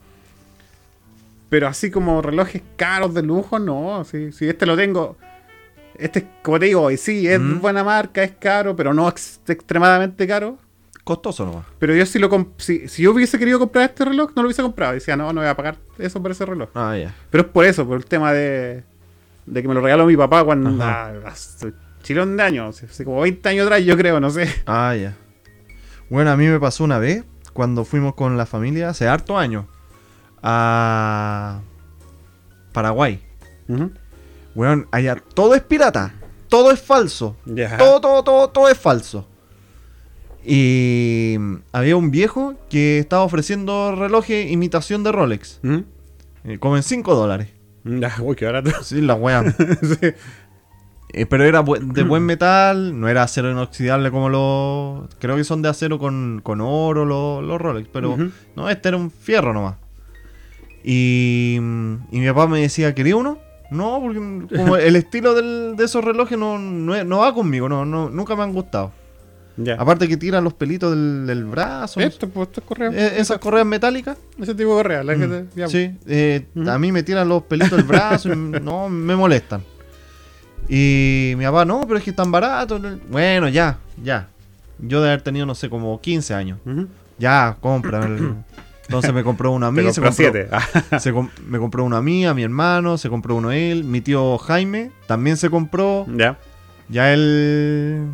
Pero así como relojes caros de lujo, no. Si, si este lo tengo. Este, es, como te digo, y sí, es Mm. buena marca, es caro, pero no ex- extremadamente caro. Costoso nomás. Pero yo si lo si, si yo hubiese querido comprar este reloj, no lo hubiese comprado. Decía, no, no voy a pagar eso por ese reloj. Ah, ya. Pero es por eso, por el tema de, de que me lo regaló mi papá cuando ah, hace chilón de años, hace como 20 años atrás, yo creo, no sé. Ah, ya. Bueno, a mí me pasó una vez cuando fuimos con la familia hace harto años a Paraguay. Weón, allá todo es pirata, todo es falso. Todo, todo, todo, todo es falso. Y había un viejo que estaba ofreciendo relojes imitación de Rolex. ¿Mm? eh, como en 5 dólares. Ya, uy, qué barato. Sí, la weá. [LAUGHS] Sí. Eh, pero era bu- de buen metal, no era acero inoxidable como los. Creo que son de acero con, con oro los, los Rolex, pero no, este era un fierro nomás. Y, mm, y mi papá me decía, ¿quería uno? No, porque como [LAUGHS] el estilo del- de esos relojes no, no, no va conmigo, no, no, nunca me han gustado. Ya. Aparte que tiran los pelitos del, del brazo. Esto, pues, estos correas. Eh, Esas correas metálicas. Ese tipo de correas. la que te- ya, Sí, eh, a mí me tiran los pelitos del brazo y no, me molestan. Y mi papá, no, pero es que están baratos. Bueno, ya, ya. Yo de haber tenido, no sé, como 15 años. Ya, compra. [CLEARS THROAT] Entonces me compró uno a mí, se compró siete. [LAUGHS] Se com- me compró uno a mí, a mi hermano, se compró uno él, mi tío Jaime también se compró. ya. Ya él,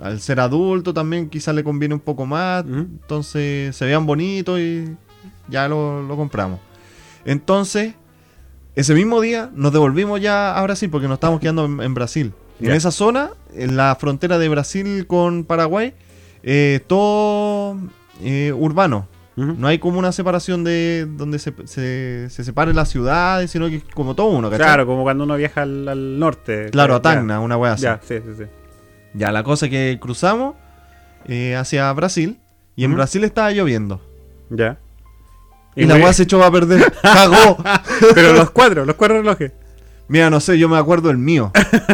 al ser adulto también quizás le conviene un poco más. Entonces se vean bonitos y ya lo, lo compramos. Entonces, ese mismo día nos devolvimos ya a Brasil porque nos estábamos quedando en, en Brasil. En esa zona, en la frontera de Brasil con Paraguay, eh, todo eh, urbano. No hay como una separación de donde se, se, se separen las ciudades, sino que es como todo uno, ¿cachai? Claro, como cuando uno viaja al, al norte. Claro, a Ya. Tacna, una wea así. Ya, sí, sí, sí. Ya, la cosa es que cruzamos eh, hacia Brasil y en. Brasil estaba lloviendo. Ya. Y, la weá se echó a perder. [LAUGHS] ¡Cagó! Pero los cuatro, los cuatro relojes. Mira, no sé, yo me acuerdo el mío.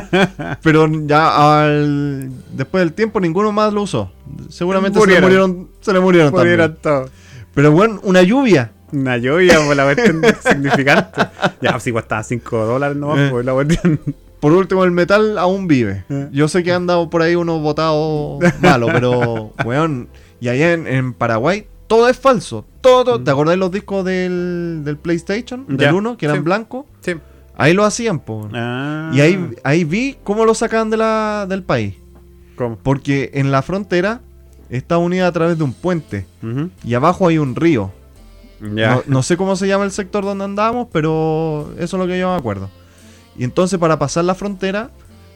[LAUGHS] Pero ya al... después del tiempo ninguno más lo usó. Seguramente se le Murieron. murieron, se le murieron también. Todo. Pero bueno, una lluvia. Una lluvia, pues la cuestión [LAUGHS] significante. Ya, pues igual estaba 5 dólares nomás, Eh. pues la cuestión. Por último, el metal aún vive. Eh. Yo sé que han dado por ahí unos botados [LAUGHS] malos, pero, weón, y allá en, en Paraguay todo es falso. Todo, ¿te acordás de los discos del, del PlayStation? Del 1, que eran sí. blancos. Sí. Ahí lo hacían, po. Ah. Y ahí, ahí vi cómo lo sacaban de la, del país. ¿Cómo? Porque en la frontera está unida a través de un puente. Y abajo hay un río. No, no sé cómo se llama el sector donde andamos, pero eso es lo que yo me acuerdo. Y entonces para pasar la frontera,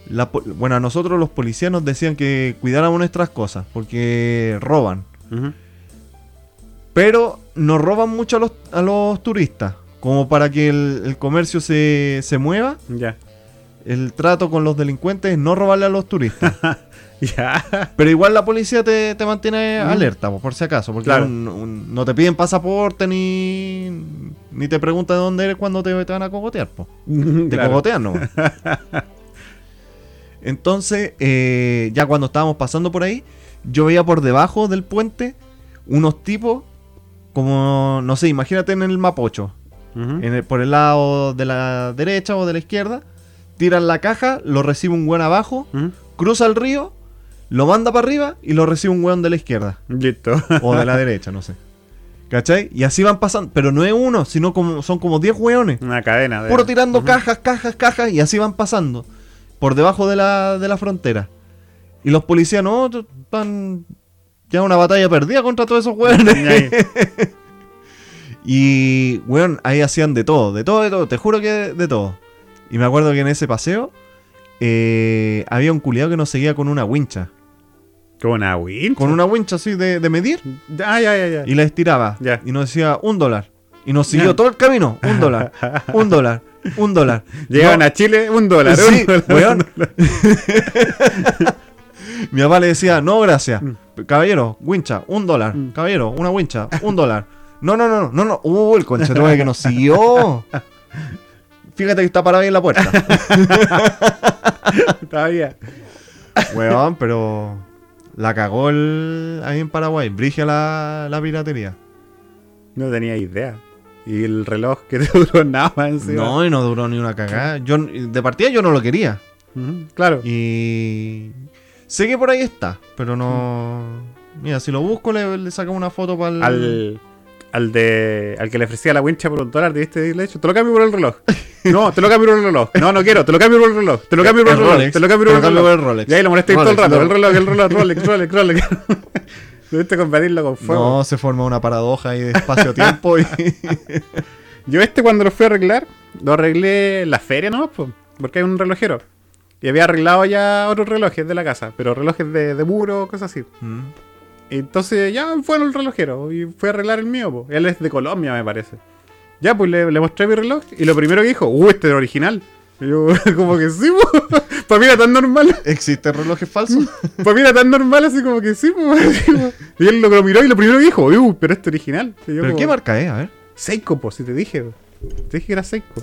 la bueno, a nosotros los policías nos decían que cuidáramos nuestras cosas, porque roban. Pero nos roban mucho a los, a los turistas, como para que el, el comercio se, se mueva. Ya. El trato con los delincuentes es no robarle a los turistas. [LAUGHS] [LAUGHS] Pero igual la policía te, te mantiene alerta, po, por si acaso. Porque Claro. un- un- no te piden pasaporte ni, ni te preguntan de dónde eres cuando te, te van a cogotear. po. [LAUGHS] Te Claro. cogotean nomás. [LAUGHS] Entonces, eh, ya cuando estábamos pasando por ahí, yo veía por debajo del puente unos tipos como, no sé, imagínate en el Mapocho. En el- por el lado de la derecha o de la izquierda, tiran la caja, lo recibe un buen abajo, cruza el río, lo manda para arriba y lo recibe un weón de la izquierda. Listo. O de la derecha, no sé. ¿Cachai? Y así van pasando. Pero no es uno, sino como son como 10 weones. Una cadena. De... Puro tirando cajas, cajas, cajas. Y así van pasando. Por debajo de la, de la frontera. Y los policías no, están. Ya una batalla perdida contra todos esos weones. [LAUGHS] Y, weón, ahí hacían de todo, de todo, de todo, te juro que de todo. Y me acuerdo que en ese paseo eh, había un culiado que nos seguía con una wincha. Con una wincha. Con una wincha así de, de medir. Ah, ya, ya, ya. Y la estiraba. Ya. Y nos decía un dólar. Y nos siguió Ya. todo el camino. Un dólar. [LAUGHS] Un dólar. Un dólar. Llegaban No, a Chile, un dólar. Sí, un dólar, weón. un dólar. Mi papá le decía, no, gracias. Mm. Caballero, wincha, un dólar. Mm. Caballero, una wincha, un dólar. No, no, no, no, no, no. Uh, el conchetumare que nos siguió. [LAUGHS] Fíjate que está parado ahí en la puerta. [LAUGHS] Todavía. Weón, pero la cagó el, ahí en Paraguay. Brigia la, la piratería. No tenía idea. Y el reloj que [LAUGHS] te duró nada más encima. No, y no duró ni una cagada. Yo, de partida yo no lo quería. Claro. Y sé que por ahí está, pero no. Mira, si lo busco, le, le saco una foto para el. Al, al de al que le ofrecía la wincha por un dólar, ¿te viste? Le he dicho, te lo cambio por el reloj. No, te lo cambio por el reloj. No, no quiero, te lo cambio por el reloj. Te lo cambio por el, El reloj. Te lo cambio por el reloj. el Rolex. Y ahí lo molesté todo el rato. El lo- reloj, el reloj, [LAUGHS] Rolex, Rolex, Rolex. [LAUGHS] Debiste combatirlo con fuego. No, se forma una paradoja ahí de espacio-tiempo y. [LAUGHS] Yo este cuando lo fui a arreglar, lo arreglé en la feria nomás, po, porque hay un relojero. Y había arreglado ya otros relojes de la casa, pero relojes de, de muro, cosas así. Mm. Entonces ya fue el relojero y fue a arreglar el mío, po. Él es de Colombia, me parece. Ya, pues le, le mostré mi reloj y lo primero que dijo, uh, este es original. Y yo, [LAUGHS] como que sí, po. [LAUGHS] Para mí era tan normal. ¿Existen relojes falsos? [LAUGHS] Para mí era tan normal así como que sí, po. Y él lo, lo miró y lo primero que dijo, uh, pero este es original. Y yo ¿Pero como, qué marca es? A ver. Seiko, po, si te dije. po. Te dije que era Seiko.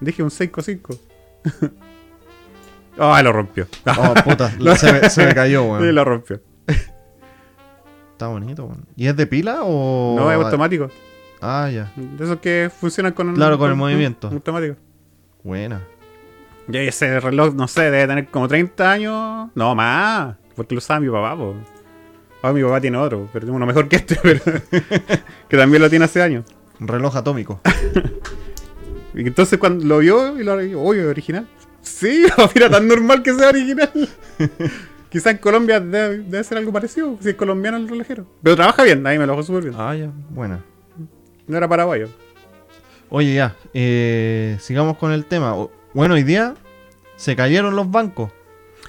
Dije un Seiko 5. Ah, lo rompió. Oh, puta, se, me, se me cayó, Sí, weón. lo rompió. Está bonito, weón. ¿Y es de pila o.? No, es automático. Ah, ya. De esos que funcionan con Claro, con el movimiento. Automático. Buena. Y ese reloj, no sé, debe tener como 30 años. No, más. Porque lo usaba mi papá, po. Ahora mi papá tiene otro, pero tiene uno mejor que este, [LAUGHS] pero. [LAUGHS] que también lo tiene hace años. Un reloj atómico. [LAUGHS] Y entonces cuando lo vio y lo oye, original. Sí, mira, tan normal que sea original. Quizá en Colombia debe, debe ser algo parecido, si es colombiano el relojero. Pero trabaja bien, ahí me lo dejó súper bien. ah, ya. Buena. No era paraguayo. Oye, ya. eh, sigamos con el tema. O- Bueno, hoy día se cayeron los bancos.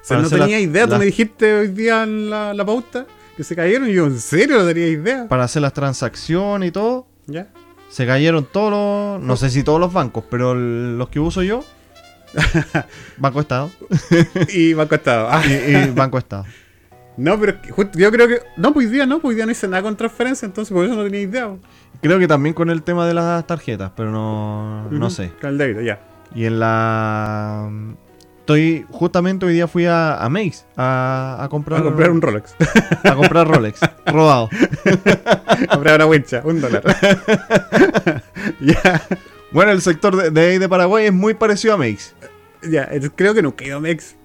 Para no tenía idea, tú me dijiste hoy día en la, la pauta que se cayeron y yo, ¿en serio? No tenía idea. Para hacer las transacciones y todo. ¿Ya? Se cayeron todos los. No sé si todos los bancos, pero el- los que uso yo. Banco Estado. [LAUGHS] Y me ha costado. Ah, Y, y Banco Estado. no, pero justo- yo creo que. No, pues día no, pues hoy día no hice nada con transferencia, entonces por eso no tenía idea. Creo que también con el tema de las tarjetas, pero no, no sé. Ya. Y en la. Estoy. Justamente hoy día fui a, a Mace a, a comprar. A comprar un Rolex. [LAUGHS] a comprar Rolex. robado. [LAUGHS] comprar una wincha, un dólar. ya. Bueno, el sector de, de de Paraguay es muy parecido a Mace. Ya, entonces creo que nunca he ido a Mex.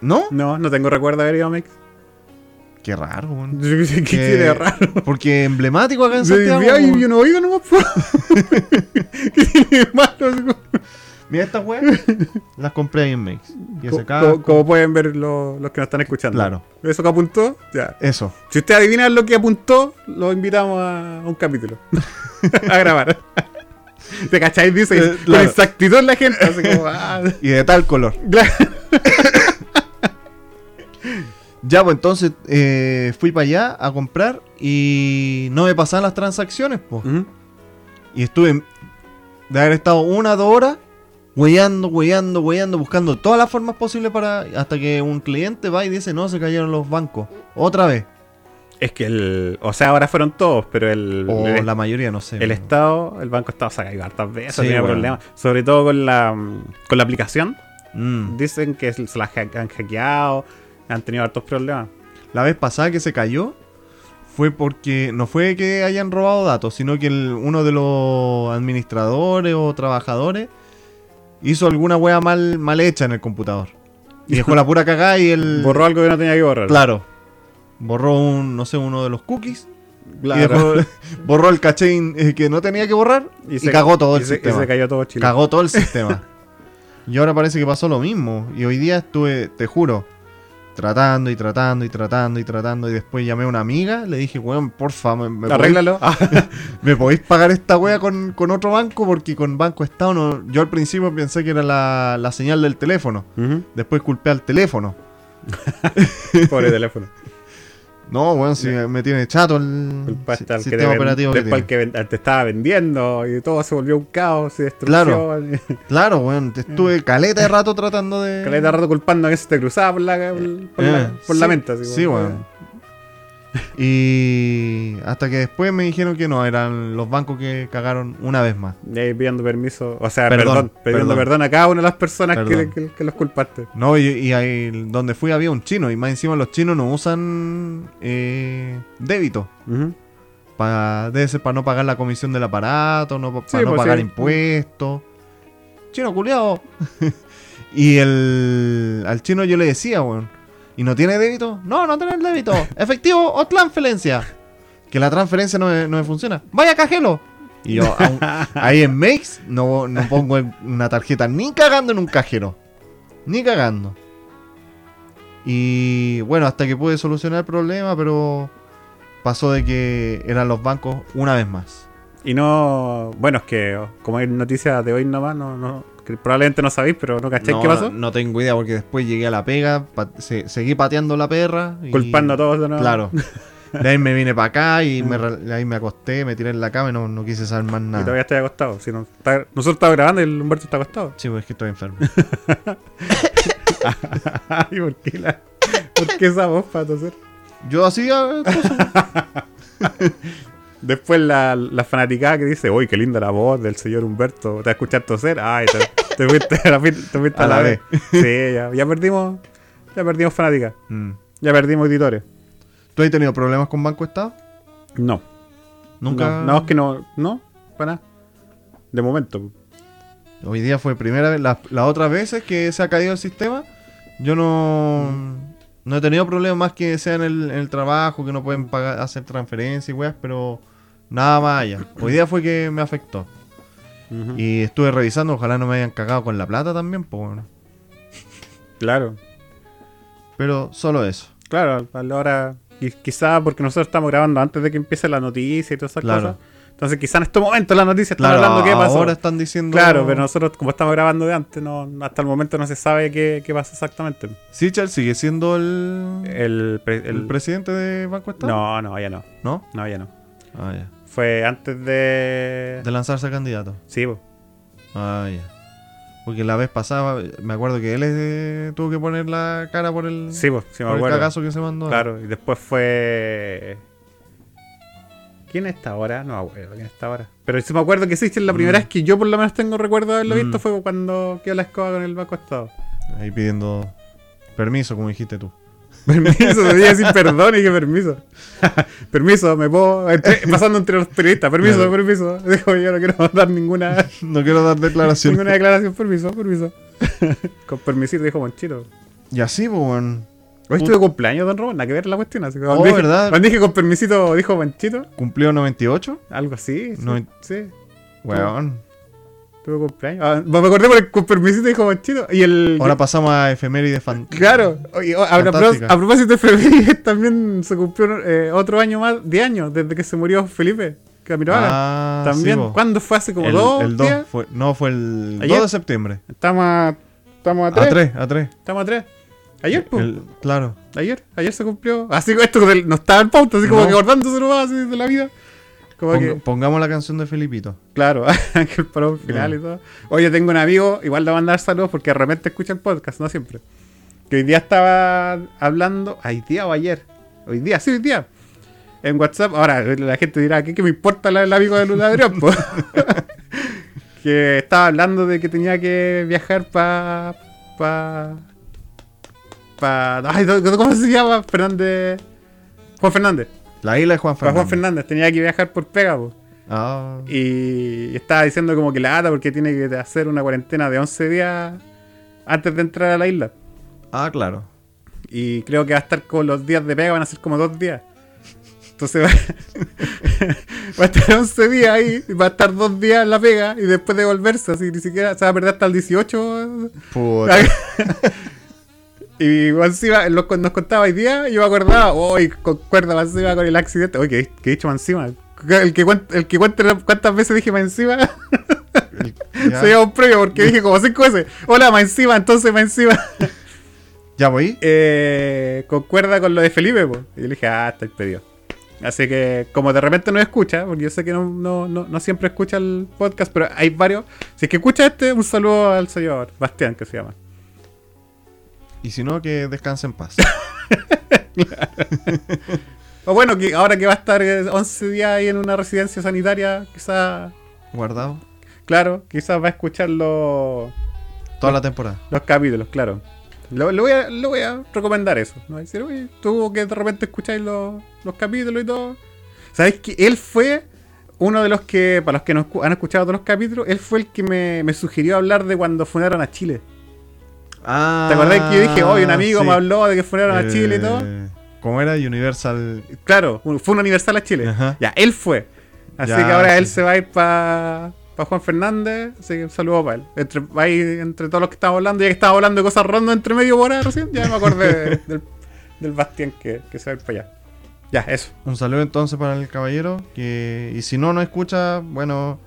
¿No? No, no tengo recuerdo de haber ido a Mex. Qué raro, weón. [LAUGHS] ¿Qué tiene raro? Porque emblemático acá en Santiago. ya, yo no oigo nomás. [LAUGHS] ¿Qué tiene de malo? Mira estas weas. las compré ahí en Mace. Y ese Co- casco. co- Como pueden ver lo- los que nos están escuchando. Claro. Eso que apuntó, ya. Eso. Si usted adivina lo que apuntó, lo invitamos a un capítulo. [LAUGHS] a grabar. ¿Te cacháis? Dice Eh, con claro. exactitud la gente. Así [LAUGHS] como, ah, Y de tal color. [LAUGHS] Ya, pues entonces eh, fui para allá a comprar y no me pasaban las transacciones, pues. Y estuve de haber estado una o dos horas hueando, hueando, hueando, buscando todas las formas posibles para. hasta que un cliente va y dice, no, se cayeron los bancos. Otra vez. Es que el. O sea, ahora fueron todos, pero el. O el, la mayoría, no sé. el. Estado, el Banco Estado se ha caído hartas veces, Sí, tenía bueno. problemas. Sobre todo con la, con la aplicación. Mm. Dicen que se la ha- han hackeado, han tenido hartos problemas. La vez pasada que se cayó fue porque no fue que hayan robado datos, sino que el- uno de los administradores o trabajadores hizo alguna wea mal, mal hecha en el computador. Y dejó la pura cagada y el. [LAUGHS] Borró algo que no tenía que borrar. Claro. Borró un, no sé, uno de los cookies. Y Claro. [LAUGHS] borró el caché eh, que no tenía que borrar y, se- cagó todo el se- sistema. Y se cayó todo Chile. Cagó todo el [LAUGHS] sistema. y ahora parece que pasó lo mismo. Y hoy día estuve, te juro, tratando y tratando y tratando y tratando. Y después llamé a una amiga, le dije, weón, porfa, ¿me, me, podéis, Arréglalo. Ah, [LAUGHS] ¿me podéis pagar esta wea con, con otro banco? Porque con Banco Estado no. Yo al principio pensé que era la, la señal del teléfono. Después culpé al teléfono. Pobre teléfono. No, weón, si me tiene chato el, Culpaste si- al que sistema te, operativo que al tiene. que ven- te estaba vendiendo y todo se volvió un caos y destrucción. [LAUGHS] Claro, weón, estuve caleta de rato tratando de. Caleta de rato culpando a que se te cruzaba por la, por Eh, por sí, la mente. Así sí, como, weón. Y hasta que después me dijeron que no, eran los bancos que cagaron una vez más. Y ahí pidiendo permiso, o sea, Perdón, perdón, pidiendo perdón. perdón. a cada una de las personas que, Perdón. que- que los culpaste. No, y, y ahí donde fui había un chino, y más encima los chinos no usan eh, débito. Ujú. Pa, debe ser para no pagar la comisión del aparato, no, para Sí, no pues, pagar sí. impuestos. Chino culiado. [LAUGHS] y el, al chino yo le decía, weón, ¿y no tiene débito? No, no tiene débito. [LAUGHS] Efectivo o transferencia. Que la transferencia no me, no me funciona. Vaya cajelo. Y yo, aún- ahí en Makes, no, no pongo una tarjeta ni cagando en un cajero. Ni cagando. Y bueno, hasta que pude solucionar el problema, pero pasó de que eran los bancos una vez más. Y no, bueno, es que como hay noticias de hoy nomás, no, no, que probablemente no sabéis, pero no cacháis No, qué pasó. No, no tengo idea porque después llegué a la pega, se- seguí pateando la perra. y- Culpando a todos de nuevo. Claro. [LAUGHS] De ahí me vine para acá y me, de ahí me acosté, me tiré en la cama y no, no quise saber más Y nada. todavía estoy acostado. Si no, está- nosotros estamos grabando y el Humberto está acostado. Sí, pues es que estoy enfermo. [LAUGHS] Ay, ¿por qué, la, ¿por qué esa voz para toser? Yo hacía cosas. [LAUGHS] Después la, la fanaticada que dice, uy, qué linda la voz del señor Humberto, te va a escuchar toser. Ay, te, te fuiste a [LAUGHS] la, te fuiste A la vez. [LAUGHS] Sí, ya, ya perdimos, ya perdimos fanática. Mm. Ya perdimos auditores. ¿Tú has tenido problemas con Banco Estado? No. Nunca. No, no, es que no. No, para nada. De momento. Hoy día fue primera vez. Las las otras veces que se ha caído el sistema, yo no. No he tenido problemas más que sea en el, en el trabajo, que no pueden pagar, hacer transferencias y weas, pero nada más allá. Hoy día fue que me afectó. Y estuve revisando, ojalá no me hayan cagado con la plata también, pues bueno. Claro. Pero solo eso. Claro, a la hora. qui- Quizá porque nosotros estamos grabando antes de que empiece la noticia y todas esas Claro. cosas. Entonces, quizá en estos momentos la noticia está Claro, hablando qué pasó. ahora están diciendo. Claro, pero nosotros, como estamos grabando de antes, no, hasta el momento no se sabe qué, qué pasó exactamente. Sichel sigue siendo el, El, pre- el el- presidente de Banco Estado. No, no, ya no. ¿No? No, ya no. Ah, ya. Fue antes de. De lanzarse candidato. Sí, po. Ah, ya. Porque la vez pasada, me acuerdo que él eh, tuvo que poner la cara por el, sí, sí me por el acuerdo. cagazo que se mandó. Claro, y después fue. ¿Quién está ahora? No acuerdo quién está ahora. Pero sí me acuerdo que sí, es la primera Mm. vez que yo por lo menos tengo recuerdo de haberlo Mm. visto fue cuando quedó la escoba con el Banco Estado. Ahí pidiendo permiso, como dijiste tú. Permiso, te dije sin perdón y dije permiso. permiso, me puedo. entre- pasando entre los periodistas, permiso, Claro. permiso. Dijo, yo no quiero dar ninguna, No quiero dar declaración. ninguna declaración, permiso, permiso. con permisito dijo Monchito. Y así, pues, weón. Hoy estuve cumpleaños, don Román, nada que ver la cuestión. Así que Oh, dije, ¿verdad? Cuando dije con permisito, dijo Monchito, Cumplió 98. algo así. Sí, No- sí. Weón. Tuve cumpleaños. Ah, me acordé por el con permisito, dijo Monchito. Y el. Ahora pasamos a efeméride fan. Claro, oye, a, a, propósito de Felipe, [LAUGHS] también se cumplió eh, otro año más, 10 años, desde que se murió Felipe Camiroaga. Ah, también, sí. ¿cuándo fue? ¿Hace como el, dos el días? fue, no, fue el ¿Ayer? 2 de septiembre. Estamos a, estamos a tres. A 3, a 3. Estamos a tres. Ayer, pues. Claro. Ayer, ayer se cumplió. Así que esto no estaba en pauta, así como No. que acordándose nomás así de la vida. Como Ponga- que, Pongamos la canción de Felipito. claro, [LAUGHS] Ángel paró final Mm. y todo. Oye, tengo un amigo, igual le voy a mandar saludos porque de repente escucha el podcast, no siempre. Que hoy día estaba hablando, ¿hoy día o ayer? Hoy día, sí, hoy día. En WhatsApp, ahora la gente dirá, ¿qué, qué me importa el, el amigo de Lula Adrián? po?" [LAUGHS] que estaba hablando de que tenía que viajar para... Pa, pa, ay, ¿Cómo se llama? Fernández... Juan Fernández. La isla de Juan Fernández. Juan Fernández, tenía que viajar por pega, po. Ah, Y estaba diciendo como que la ata porque tiene que hacer una cuarentena de 11 días antes de entrar a la isla. ah, claro. Y creo que va a estar con los días de pega, van a ser como dos días. Entonces va, [LAUGHS] va a estar 11 días ahí, va a estar dos días en la pega y después de volverse, así ni siquiera se va a perder hasta el 18. Puta. [LAUGHS] y encima, lo- nos contaba hoy día, y yo me acordaba, hoy concuerda más encima con el accidente. Oye, que, que he dicho más encima. El que, cuente, el que cuente cuántas veces dije más encima. ya, [LAUGHS] Se lleva un premio porque dije como cinco veces. Hola, más encima, entonces más encima. [LAUGHS] ya voy. Eh, concuerda con lo de Felipe, pues. Y yo le dije, ah, está pedido. Así que, como de repente no escucha, porque yo sé que no, no, no, no siempre escucha el podcast, pero hay varios. Si es que escucha este, un saludo al señor Bastián, que se llama. Y si no, que descanse en paz. [LAUGHS] O bueno, que ahora que va a estar eh, 11 días ahí en una residencia sanitaria, quizás, Guardado. claro, quizás va a escuchar los, Toda la temporada. los capítulos, claro. Lo, lo voy a, lo voy a recomendar eso. ¿no? Decir, oye, tú que de repente escucháis los, los capítulos y todo. ¿Sabéis que él fue uno de los que, para los que no han escuchado todos los capítulos, él fue el que me, me sugirió hablar de cuando fundaron a Chile. Ah, ¿Te acordás que yo dije, oye, un amigo sí. me habló de que fundaron a Chile y todo? Eh, ¿Cómo era? Universal. Claro, fue un universal a Chile. Ajá. Ya, él fue. Así Ya, que ahora sí. él se va a ir para Juan Fernández. Así que un saludo para él. Entre, ahí, entre todos los que estamos hablando, ya que estamos hablando de cosas rondas entre medio por ahora recién, ya me acordé de- [LAUGHS] del, del Bastián que, que se va a ir para allá. Ya, eso. Un saludo entonces para el caballero. Que, y si no nos escucha, bueno,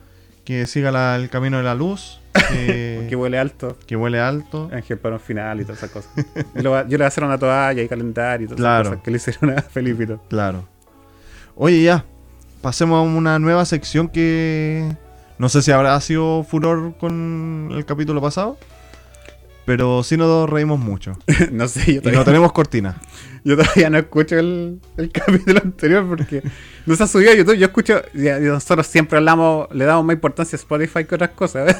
que siga la- el camino de la luz. Que, [LAUGHS] Que huele alto. que huele alto. Ángel para un final y todas esas cosas. Yo, le voy a hacer una toalla y calendario y todas Claro. esas cosas que le hicieron a Felipito. Claro. Oye, ya. Pasemos a una nueva sección que. No sé si habrá sido furor con el capítulo pasado. Pero sí nos reímos mucho. [LAUGHS] no sé, yo Y todavía, no tenemos cortina. [LAUGHS] yo todavía no escucho el, el [LAUGHS] capítulo anterior porque no se ha subido a YouTube. Yo escucho, ya, nosotros siempre hablamos, le damos más importancia a Spotify que otras cosas.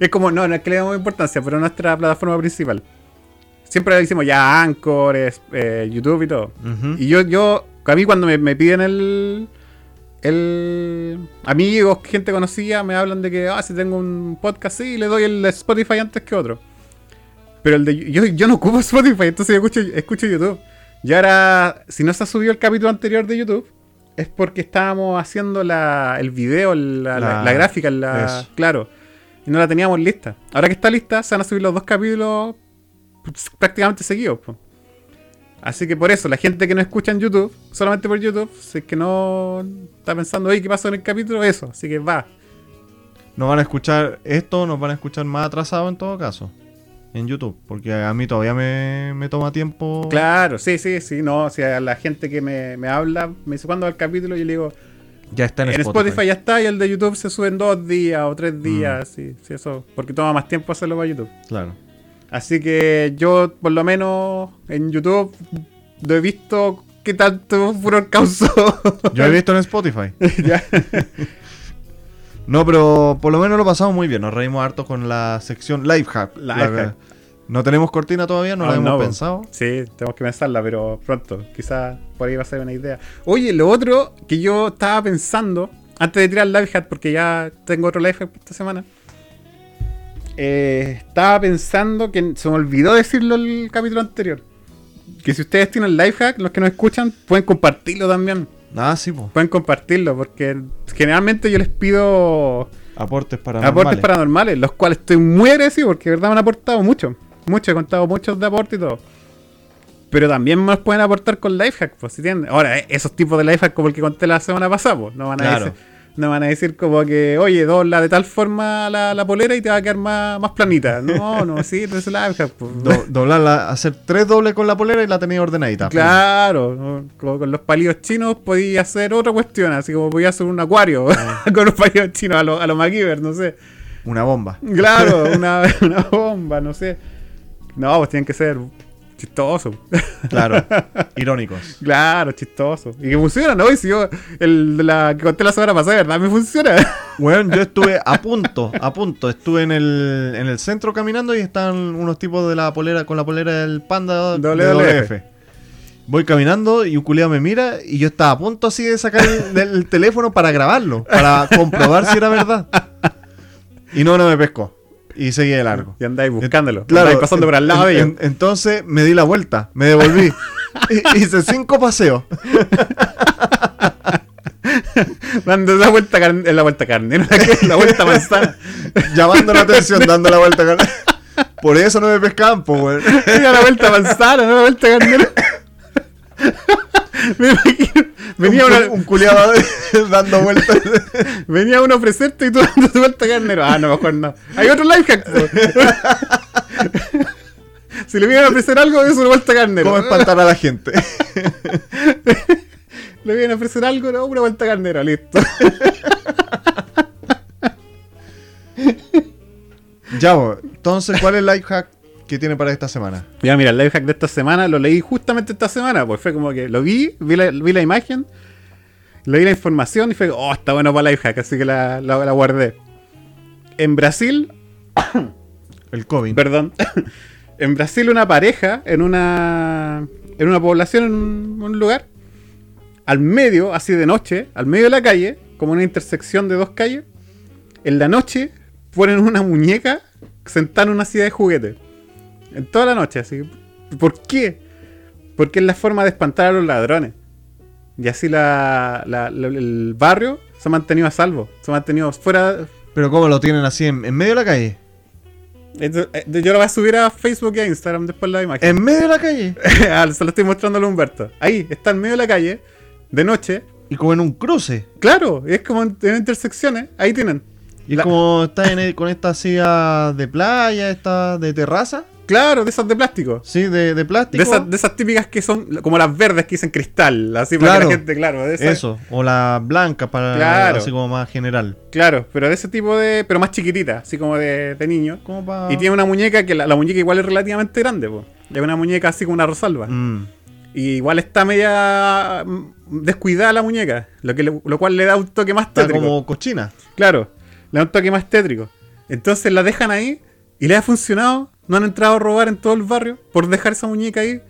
es como, no, no es que le damos importancia, pero nuestra plataforma principal. Siempre le decimos ya Anchor, es, eh, YouTube y todo. Y yo, yo, a mí cuando me, me piden el, el amigos, gente conocida me hablan de que, ah, si tengo un podcast, sí, le doy el Spotify antes que otro. Pero el de yo, yo no ocupo [LAUGHS] Spotify, entonces yo escucho, escucho YouTube. Y ahora, si no se ha subido el capítulo anterior de YouTube, es porque estábamos haciendo la, el video, la, la- La- la gráfica, la, claro. Y no la teníamos lista. Ahora que está lista, se van a subir los dos capítulos prácticamente seguidos. po. Así que por eso, la gente que no escucha en YouTube, solamente por YouTube, si es que no está pensando, oye, ¿qué pasó en el capítulo? Eso. Así que va. Nos van a escuchar esto, nos van a escuchar más atrasado en todo caso. En YouTube. Porque a mí todavía me, me toma tiempo. Claro, sí, sí, sí. No, o sea, la gente que me, me habla, me dice, ¿cuándo va el capítulo? Yo le digo, Ya está en, En Spotify. Spotify. ya está y el de YouTube se sube en dos días o tres días, Mm. sí, sí, eso, porque toma más tiempo hacerlo para YouTube. Claro. Así que yo, por lo menos, en YouTube lo he visto qué tanto furor causó. Yo he [LAUGHS] visto en Spotify. Ya. [LAUGHS] No, pero por lo menos lo pasamos muy bien. Nos reímos harto con la sección Lifehack. Lifehack. La- No tenemos cortina todavía, no la Aún hemos no, pensado. Sí, tenemos que pensarla, pero pronto. Quizás por ahí va a ser una idea. Oye, lo otro que yo estaba pensando, antes de tirar el live hack, porque ya tengo otro live hack esta semana. eh, estaba pensando que se me olvidó decirlo el capítulo anterior. Que si ustedes tienen el live hack, los que nos escuchan, pueden compartirlo también. Ah, sí, po. Pueden compartirlo, porque generalmente yo les pido Aportes para aportes paranormales, los cuales estoy muy agradecido porque de verdad me han aportado mucho. Mucho, he contado muchos de aporte y todo. Pero también me los pueden aportar con lifehack, pues si tienen. Ahora, eh, esos tipos de lifehack como el que conté la semana pasada, pues no van a Claro. decir. No van a decir como que, oye, dobla de tal forma la, la polera y te va a quedar más, más planita. No, no, [LAUGHS] sí, no es lifehack. Pues. Do- doblarla, hacer tres dobles con la polera y la tenía ordenadita. Claro, ¿no? como con los palillos chinos podía hacer otra cuestión, así como podía hacer un acuario Ah. [LAUGHS] con los palillos chinos a los a lo MacGyver, no sé. Una bomba. Claro, una, [LAUGHS] una bomba, no sé. No, pues tienen que ser chistosos. Claro. [LAUGHS] Irónicos. claro, chistosos. Y que funciona, ¿no? Y si yo, el de la que conté la semana pasada, ¿verdad? Me funciona. [LAUGHS] Bueno, yo estuve a punto, a punto. Estuve en el, en el centro caminando y estaban unos tipos de la polera, con la polera del panda de WWF. WF. Voy caminando y un culiado me mira y yo estaba a punto así de sacar el, del teléfono para grabarlo, para comprobar si era verdad. Y no, no me pescó. Y seguí de largo. y andáis buscándolo. Claro, andáis pasando por al lado en- en- entonces me di la vuelta, me devolví. [LAUGHS] Y- Hice cinco paseos. [LAUGHS] Dando la vuelta carne, la vuelta carne, ¿no? la vuelta manzana. [LAUGHS] llamando la atención, dando la vuelta. con- Por eso no me pescaban, pues, weón. La vuelta manzana, no la vuelta carnero. [LAUGHS] Me imagino. Venía un, una, un culiado [LAUGHS] dando vueltas. [LAUGHS] venía uno a ofrecerte y tú dando vuelta carnero. Ah, no, mejor no. Hay otro life hack. si le vienen a ofrecer algo, es una vuelta carnero. ¿Cómo espantar a la gente? Le vienen a ofrecer algo, no, una vuelta carnero, listo. ya, bo. entonces, ¿cuál es el life hack que tiene para esta semana? Ya, mira, el life hack de esta semana lo leí justamente esta semana, pues fue como que lo vi, vi la, vi la imagen, leí la información y fue, oh, está bueno para life hack, así que la, la- la guardé. En Brasil, [COUGHS] El COVID. perdón, [COUGHS] en Brasil una pareja en una en una población en un, un lugar al medio, así de noche, al medio de la calle, como una intersección de dos calles, en la noche ponen una muñeca sentada en una silla de juguete. En toda la noche, así. ¿Por qué? Porque es la forma de espantar a los ladrones. Y así la, la- la- el barrio se ha mantenido a salvo. Se ha mantenido fuera. Pero ¿cómo lo tienen así en, en medio de la calle? Esto- eh, Yo lo voy a subir a Facebook y a Instagram después la imagen. ¿En medio de la calle? [LAUGHS] Ah, Se lo estoy mostrando a Humberto. Ahí, está en medio de la calle, de noche. Y como en un cruce. Claro, es como en, en intersecciones. Ahí tienen. Y es La- como está en el- con esta silla de playa, esta de terraza. Claro, de esas de plástico. Sí, de, de plástico. De esas, de esas típicas que son como las verdes que dicen cristal. Así para que la gente, claro. De esas- Eso. O la blanca para Claro. así como más general. Claro, pero de ese tipo de. Pero más chiquitita, así como de, de niño. Como para. Y tiene una muñeca que la, la muñeca igual es relativamente grande, pues. Es una muñeca así como una rosalba. Mm. Y igual está media mm, descuidada la muñeca. Lo, que le- lo cual le da un toque más Está tétrico. como cochina. Claro, le da un toque más tétrico. Entonces la dejan ahí y le ha funcionado. No han entrado a robar en todo el barrio por dejar esa muñeca ahí.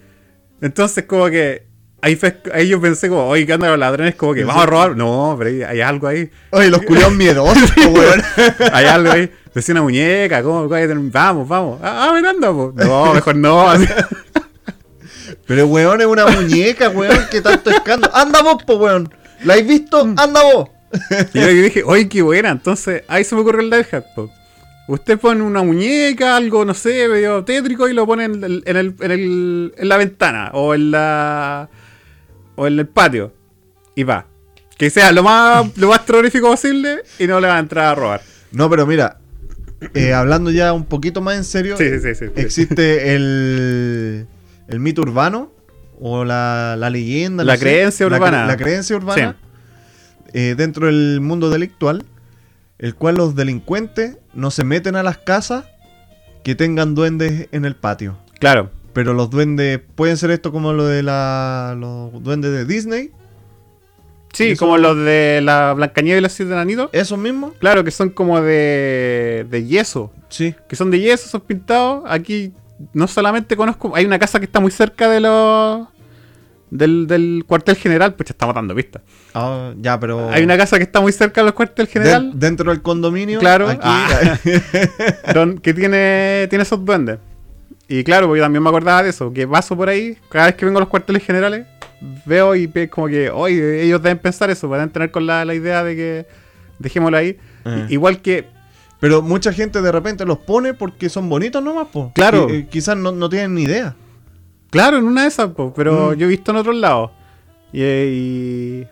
Entonces, como que ahí, fue- ahí yo pensé como, oye, ¿qué andan los ladrones? Como que vamos a robar. No, pero hay, hay algo ahí. Oye, los culiados miedosos, weón. [LAUGHS] Hay algo ahí. Decía una muñeca, ¿cómo? Vamos, vamos. Ah, ven, anda, po. No, mejor no. [LAUGHS] Pero weón es una muñeca, weón, que tanto escándalo. Anda vos, po, weón. ¿La habéis visto? Anda vos. Y yo dije, oye, qué buena. Entonces, ahí se me ocurrió el life hack, po. Usted pone una muñeca, algo, no sé, medio tétrico y lo pone en, el, en, el, en, el- en la ventana o en la o en el patio. Y va. Que sea lo más, [LAUGHS] lo más terrorífico posible y no le van a entrar a robar. No, pero mira, eh, hablando ya un poquito más en serio, Sí, sí, sí. sí. existe el, el mito urbano o la, la leyenda. La no sé, creencia la cre- urbana. La, creencia urbana eh, dentro del mundo delictual, el cual los delincuentes no se meten a las casas que tengan duendes en el patio. Claro. Pero los duendes pueden ser esto como lo de la, los duendes de Disney, Sí, Eso- como los de la Blancanieves y los siete enanitos. esos mismos. Claro, que son como de, de yeso. Sí. Que son de yeso, son pintados. Aquí no solamente conozco. Hay una casa que está muy cerca de los. Del, del cuartel general. Pues ya está matando pistas. Ah, ya, pero. Hay una casa que está muy cerca del cuartel de- general. dentro del condominio. Claro. aquí- Ah. [LAUGHS] don- que tiene, tiene esos duendes. Y claro, porque yo también me acordaba de eso. Que paso por ahí. Cada vez que vengo a los cuarteles generales. Veo y ve como que. Oye, ellos deben pensar eso. Pueden tener con la, la idea de que. Dejémoslo ahí. Eh. Igual que Pero mucha gente de repente los pone porque son bonitos nomás, po. Claro. Eh, quizás no, no tienen ni idea. Claro, en una de esas, po, pero Mm. yo he visto en otros lados. Y, y-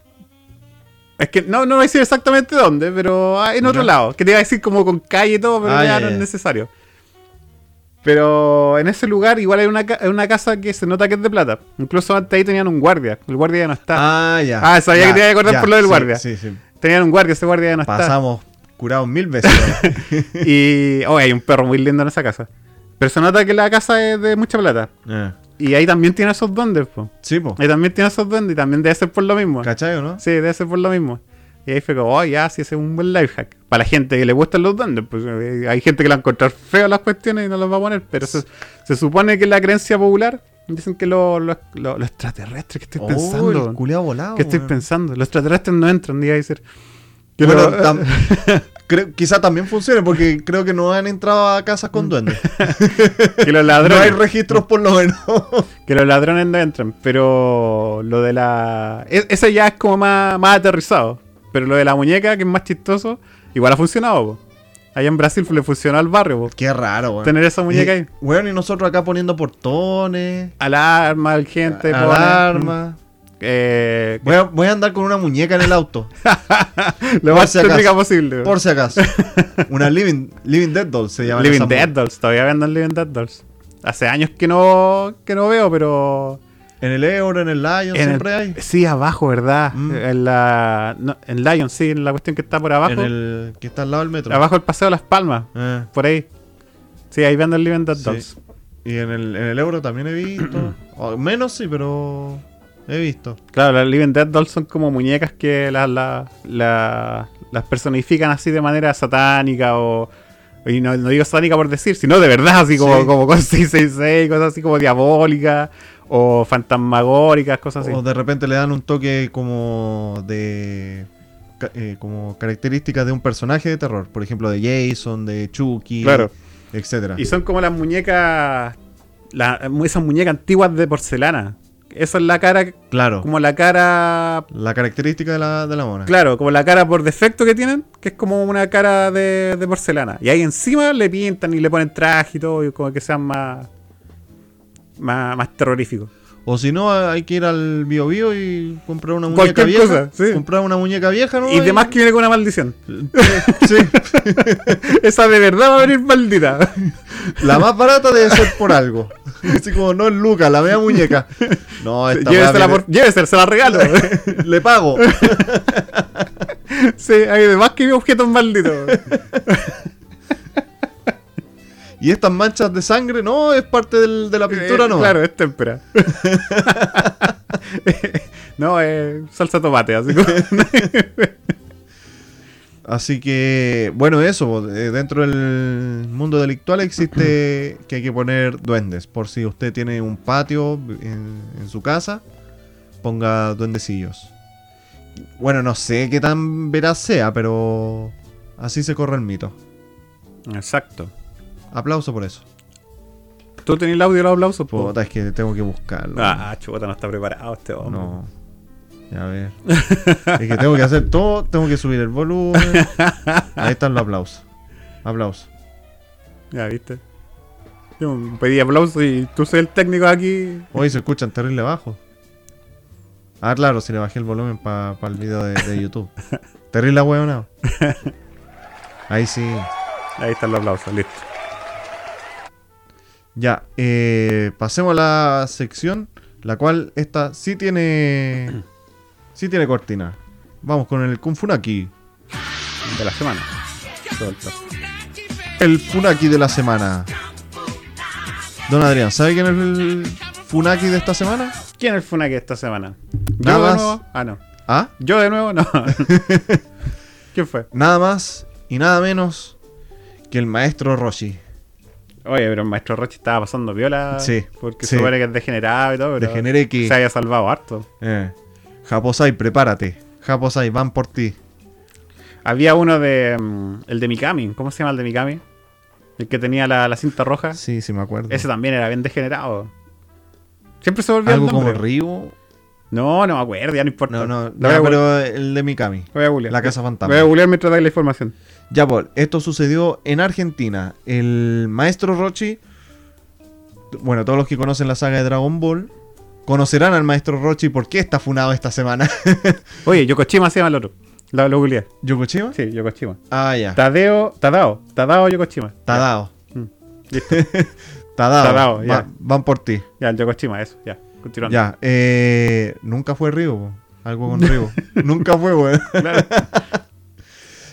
Es que no, no voy a decir exactamente dónde, pero ah, en otro lado. Que te iba a decir como con calle y todo, pero Ah, ya ya, no ya. es necesario. Pero en ese lugar igual hay una, ca- hay una casa que se nota que es de plata. Incluso antes ahí tenían un guardia. El guardia ya no está. Ah, ya. Ah, sabía Ya, que te iba a acordar por lo del sí, guardia. Sí, sí. Tenían un guardia, ese guardia ya no está. Pasamos curados mil veces. [LAUGHS] Y. Oh, hay un perro muy lindo en esa casa. Pero se nota que la casa es de mucha plata. Eh, Y ahí también tiene esos duendes, po. Sí, po. Ahí también tiene esos duendes y también debe ser por lo mismo. ¿Cachai o no? Sí, debe ser por lo mismo. Y ahí fue como, oh, ya, sí, ese es un buen life hack. Para la gente que le gustan los duendes, pues eh, hay gente que le va a encontrar feo las cuestiones y no los va a poner, pero se, se supone que la creencia popular, dicen que lo, lo, lo- lo extraterrestre, que estoy Oh, pensando? el volado. ¿Qué estoy weón. pensando? Los extraterrestres no entran, diga decir. Bueno, lo- tam- [LAUGHS] creo- quizá también funcione porque creo que no han entrado a casas con duendes. [LAUGHS] que los no hay registros por lo menos. [LAUGHS] que los ladrones no entran, pero lo de la... e- Ese ya es como más, más aterrizado. Pero lo de la muñeca, que es más chistoso, igual ha funcionado, po. Allá en Brasil le funcionó al barrio, po. Qué raro, weón. Tener esa muñeca ahí. Bueno, y nosotros acá poniendo portones, Alarma, gente, alarma. Eh, Voy a, voy a andar con una muñeca en el auto, [LAUGHS] lo por más si acaso. posible. por si acaso. [LAUGHS] Una Living, Living Dead Doll se llama. Living Dead Dolls, todavía venden Living Dead Dolls. Hace años que no, que no veo, pero. En el Euro, en el Lion, en siempre el- hay. Sí, abajo, ¿verdad? Mm. En la. no, en Lion, sí, en la cuestión que está por abajo. En el que está al lado del metro. Abajo el paseo de las palmas, Eh, por ahí. Sí, ahí venden Living Dead Sí. Dolls. y en el, en el Euro también he visto. [CLEARS THROAT] Menos sí, pero he visto. Claro, las Living Dead Dolls son como muñecas que las la, la- las personifican así de manera satánica o. Y no, no digo satánica por decir, sino de verdad, así como, Sí. como con 666, cosas así como diabólicas o fantasmagóricas, cosas así. O de repente le dan un toque como de. eh, como características de un personaje de terror. Por ejemplo, de Jason, de Chucky, Claro. etcétera. Y son como las muñecas. la- esas muñecas antiguas de porcelana. Esa es la cara, Claro. como la cara. La característica de la, de la mona. Claro, como la cara por defecto que tienen, que es como una cara de, de porcelana. Y ahí encima le pintan y le ponen traje y todo, y como que sean más. más, más terroríficos. O si no, hay que ir al Bio Bio y comprar una muñeca Cualquier vieja. cosa, sí. Comprar una muñeca vieja, ¿no? Y además que viene con una maldición. [LAUGHS] Sí. [LAUGHS] Esa de verdad va a venir maldita. [LAUGHS] La más barata debe ser por algo. Así como, no es Lucas, la media muñeca. No, esta Llévesela, por, llévesela, se la regalo. Le pago. sí, hay demás que objetos malditos. Y estas manchas de sangre, no, es parte del- de la pintura, Eh, no. Claro, es témpera. [LAUGHS] [LAUGHS] no, es salsa tomate, así como. [LAUGHS] Así que, bueno, eso, eh, dentro del mundo delictual existe [CLEARS THROAT] que hay que poner duendes. Por si usted tiene un patio en, en su casa ponga duendecillos. Bueno, no sé qué tan veraz sea, pero así se corre el mito. Exacto. Aplauso por eso. ¿Tú tenés el audio de los aplausos? po? Puta, es que tengo que buscarlo. Ah, chuta, no está preparado este hombre. no. Ya a ver. [LAUGHS] es que tengo que hacer todo, tengo que subir el volumen. Ahí están los aplausos. Aplausos. Ya, ¿viste? Yo pedí aplausos y tú soy el técnico aquí. Hoy se escuchan terrible bajo. Ah, claro, si le bajé el volumen para el video de, de YouTube. [LAUGHS] terrible hueonado. Ahí sí. Ahí están los aplausos, listo. Ya, eh, pasemos a la sección, la cual esta sí tiene, [CLEARS THROAT] sí tiene cortina. Vamos con el Kung Funaki. De la semana. El Funaki de la semana. Don Adrián, ¿sabe quién es el Funaki de esta semana? ¿Quién es el Funaki esta semana? Nada ¿Yo más. de nuevo? Ah, no. ¿Ah? ¿Yo de nuevo? No. [LAUGHS] ¿Quién fue? Nada más y nada menos que el maestro Roshi. Oye, pero el maestro Roche estaba pasando viola. Sí, Porque sí. supone que es degenerado y todo. Pero Degeneré que- Se haya salvado harto. Eh. Japosai, prepárate. Japosai, van por ti. Había uno de. mm, el de Mikami. ¿Cómo se llama el de Mikami? El que tenía la, la cinta roja. Sí, sí me acuerdo. Ese también era bien degenerado. Siempre se volvió Algo el como. Ryu. No, no me acuerdo, ya no importa. No, no, no, pero el de Mikami. voy a googlear. La Casa Fantasma. Voy a googlear mientras dais la información. Ya, Paul, esto sucedió en Argentina. El maestro Rochi, bueno, todos los que conocen la saga de Dragon Ball, conocerán al maestro Rochi por qué está funado esta semana. [LAUGHS] Oye, Yokoshima se llama el otro. Googleé. ¿Yokoshima? Sí, Yokoshima. Ah, ya. Tadeo, Tadao. Tadao Yokoshima. Tadao. Mm, [LAUGHS] Listo. Tadao. Tadao, Va- ya. van por ti. ya, el Yokoshima, eso. Ya, continuando. Ya. Eh, nunca fue po. Algo con Ryu. [LAUGHS] nunca fue, weón. Claro.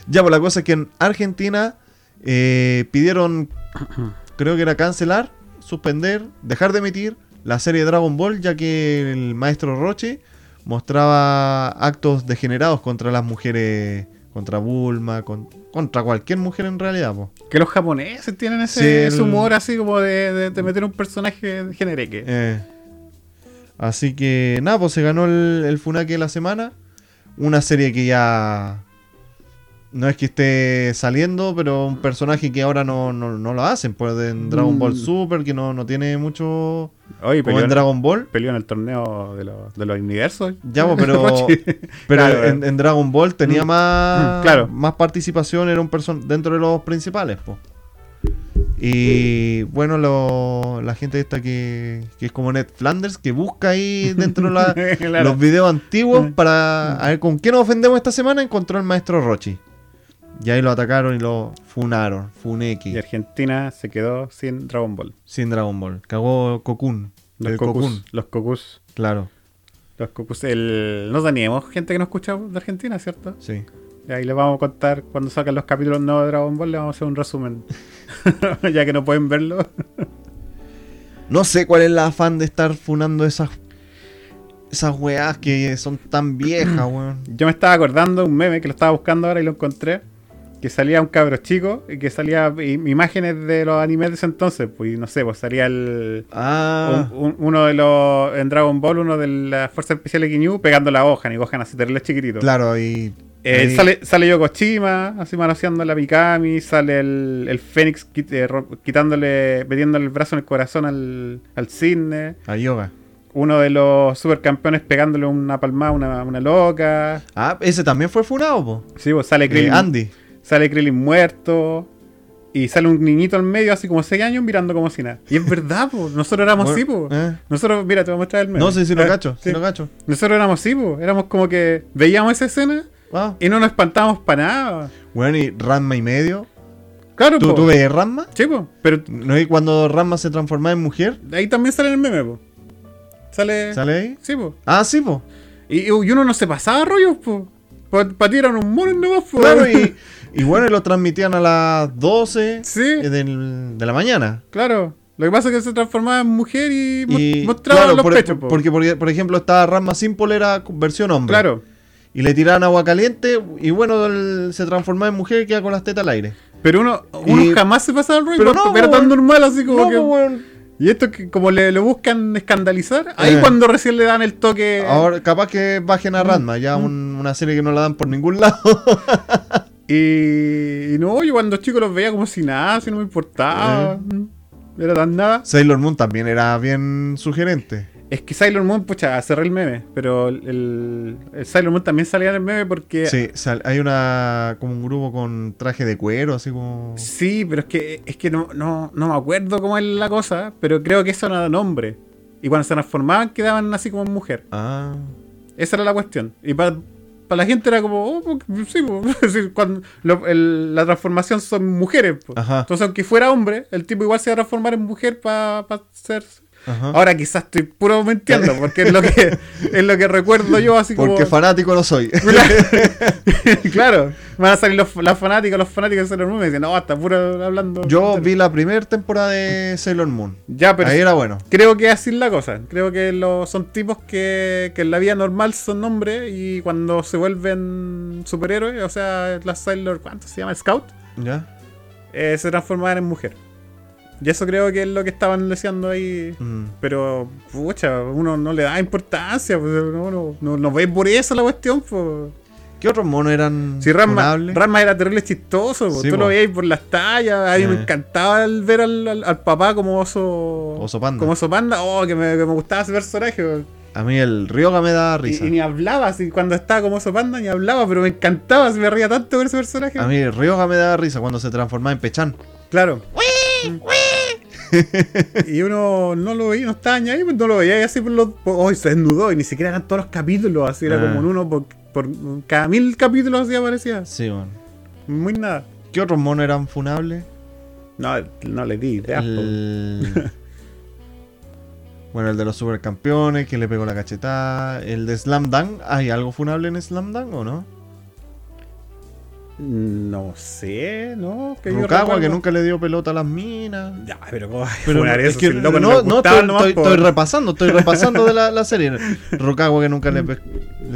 Ya, pues la cosa es que en Argentina eh, pidieron, [CLEARS THROAT] creo que era cancelar, suspender, dejar de emitir la serie Dragon Ball, ya que el maestro Roche mostraba actos degenerados contra las mujeres, contra Bulma, con- contra cualquier mujer en realidad. po. Que los japoneses tienen ese, Sí, el- ese humor así como de, de- de meter un personaje genereque. Eh, así que nada, pues se ganó el, el Funaki de la semana. Una serie que ya no es que esté saliendo, pero un personaje que ahora no, no, no lo hacen. Pues en Dragon Ball Mm. Super, que no, no tiene mucho Oye, como peleó, en Dragon Ball. peleó en el torneo de los, de los universos. Ya, pues, pero, [LAUGHS] pero Claro, en, en Dragon Ball tenía Mm. más, Mm, claro. más participación, era un person dentro de los principales. pues. Y bueno, lo- la gente esta que, que es como Ned Flanders, que busca ahí dentro de la, [LAUGHS] Claro. los videos antiguos para a ver con qué nos ofendemos esta semana, encontró el maestro Rochi. Y ahí lo atacaron y lo funaron, Funeki, Y Argentina se quedó sin Dragon Ball. sin Dragon Ball. Cagó Cocoon. Los cocus. Los cocus. claro, Los cocus. El... No teníamos gente que nos escucha de Argentina, ¿cierto? sí. Y ahí les vamos a contar cuando salgan los capítulos nuevos de Dragon Ball, le vamos a hacer un resumen. [LAUGHS] ya que no pueden verlo. No sé cuál es la afán de estar funando esas esas weas que son tan viejas, weón. Yo me estaba acordando de un meme que lo estaba buscando ahora y lo encontré. Que salía un cabro chico y que salía imágenes de los animes de ese entonces. Pues no sé, pues salía el. Ah, un- un- uno de los. En Dragon Ball, uno de las fuerzas especiales Ginyu pegando la hoja, y Gohan así terrible chiquitito. claro, y Eh, sale, sale Yokoshima, así manoseando la Mikami, sale el, el Fénix quit- eh, quitándole, metiéndole el brazo en el corazón al, al cisne. a yoga. Uno de los supercampeones pegándole una palmada a una, una loca. Ah, ese también fue funado, po. Sí, pues sale Eh, Krillin, Andy. Sale Krillin muerto. Y sale un niñito al medio, así como 6 años, mirando como si nada. Y es verdad, pues. Nosotros éramos así, pues. eh. Nosotros, mira, te voy a mostrar el meme. No sé si lo Eh, cacho, sí. si lo cacho. Nosotros éramos así, pues. Éramos como que veíamos esa escena Ah, y no nos espantábamos para nada. bueno, y Ranma y medio. Claro, ¿Tú, po. tú ves Ranma? Sí, po. Pero ¿No es cuando Ranma se transformaba en mujer? ahí también sale el meme, po. Sale. ¿Sale ahí? Sí, po. Ah, sí, po. Y, y uno no se pasaba rollos, po. Para ti eran un mono nomás, po. Claro, y, [LAUGHS] y bueno, y lo transmitían a las 12 Sí. eh, del- de la mañana. Claro. Lo que pasa es que se transformaba en mujer y, mo- Y mostraba claro, los por, pechos, po. porque, por, por ejemplo estaba Ranma sin polera versión hombre. Claro. Y le tiraban agua caliente y bueno, él se transformaba en mujer y quedaba con las tetas al aire. Pero uno, uno Y- jamás se pasaba el rollo, Pero no, era tan normal así como No, que. pues. Y esto que como le, lo buscan escandalizar, ahí Eh. cuando recién le dan el toque. Ahora, capaz que bajen a Ranma, ya un- una serie que no la dan por ningún lado. [LAUGHS] Y, y no, yo cuando chico los veía como si nada, si no me importaba. Era tan nada. Sailor Moon también era bien sugerente. Es que Sailor Moon, pucha, cerré el meme. Pero el, el Sailor Moon también salía en el meme porque. Sí, sal- hay una como un grupo con traje de cuero, así como. Sí, pero es que, es que no, no, no me acuerdo cómo es la cosa, pero creo que eso no era nombre. Y cuando se transformaban quedaban así como mujer. Ah, Esa era la cuestión. Y para la gente era como, oh, pues, sí, pues, [LAUGHS] es decir, cuando lo- el- la transformación son mujeres. pues. Ajá. Entonces, aunque fuera hombre, el tipo igual se va a transformar en mujer para ser... ajá. Ahora quizás estoy puro mintiendo, porque es lo que, [LAUGHS] es lo que recuerdo yo, así como... Porque fanático no soy. claro, [LAUGHS] van a salir los, las fanáticas, los fanáticos de Sailor Moon y me dicen, no, está puro hablando... Yo vi la primera temporada de Sailor Moon. Ya, pero Ahí era bueno. creo que así es la cosa. Creo que lo- son tipos que, que en la vida normal son hombres y cuando se vuelven superhéroes, o sea, las Sailor, ¿cuánto se llama? Scout, ¿Ya? eh, se transforman en mujer. Y eso creo que es lo que estaban deseando ahí. Mm. Pero, pucha, uno no le da importancia. Pues, no, no, no, no ve por eso la cuestión. Pues. ¿Qué otros monos eran Si Ranma? Ranma era terrible chistoso. Sí, tú po. lo veías por las tallas, a mí me Eh. encantaba el ver al, al- al papá como oso, Oso panda. como oso panda, oh, que me, que me gustaba ese personaje. po. A mí el Ryoga me da Y, risa. y ni hablaba, así, cuando estaba como oso panda ni hablaba, pero me encantaba, se me ría tanto ver ese personaje. A mí el Ryoga me da risa cuando se transformaba en Pechan. Claro. Y uno no lo veía, no estaba ni ahí, pues no lo veía y así por los. oh, se desnudó y ni siquiera eran todos los capítulos, así era Ah. como en uno por, por cada mil capítulos así aparecía. Sí, bueno. Muy nada. ¿Qué otros monos eran funables? No, no le di po. El... [LAUGHS] bueno, el de los supercampeones que le pegó la cachetada. El de Slam Dunk. ¿Hay algo funable en Slam Dunk o no? No sé, ¿no? Que yo Rukawa que nunca le dio pelota a las minas. Ya, pero ¿cómo Pero funar es que Si loco no, no, estoy, nomás, estoy- po. estoy repasando, estoy repasando de la, la serie. [LAUGHS] Rukawa que nunca le,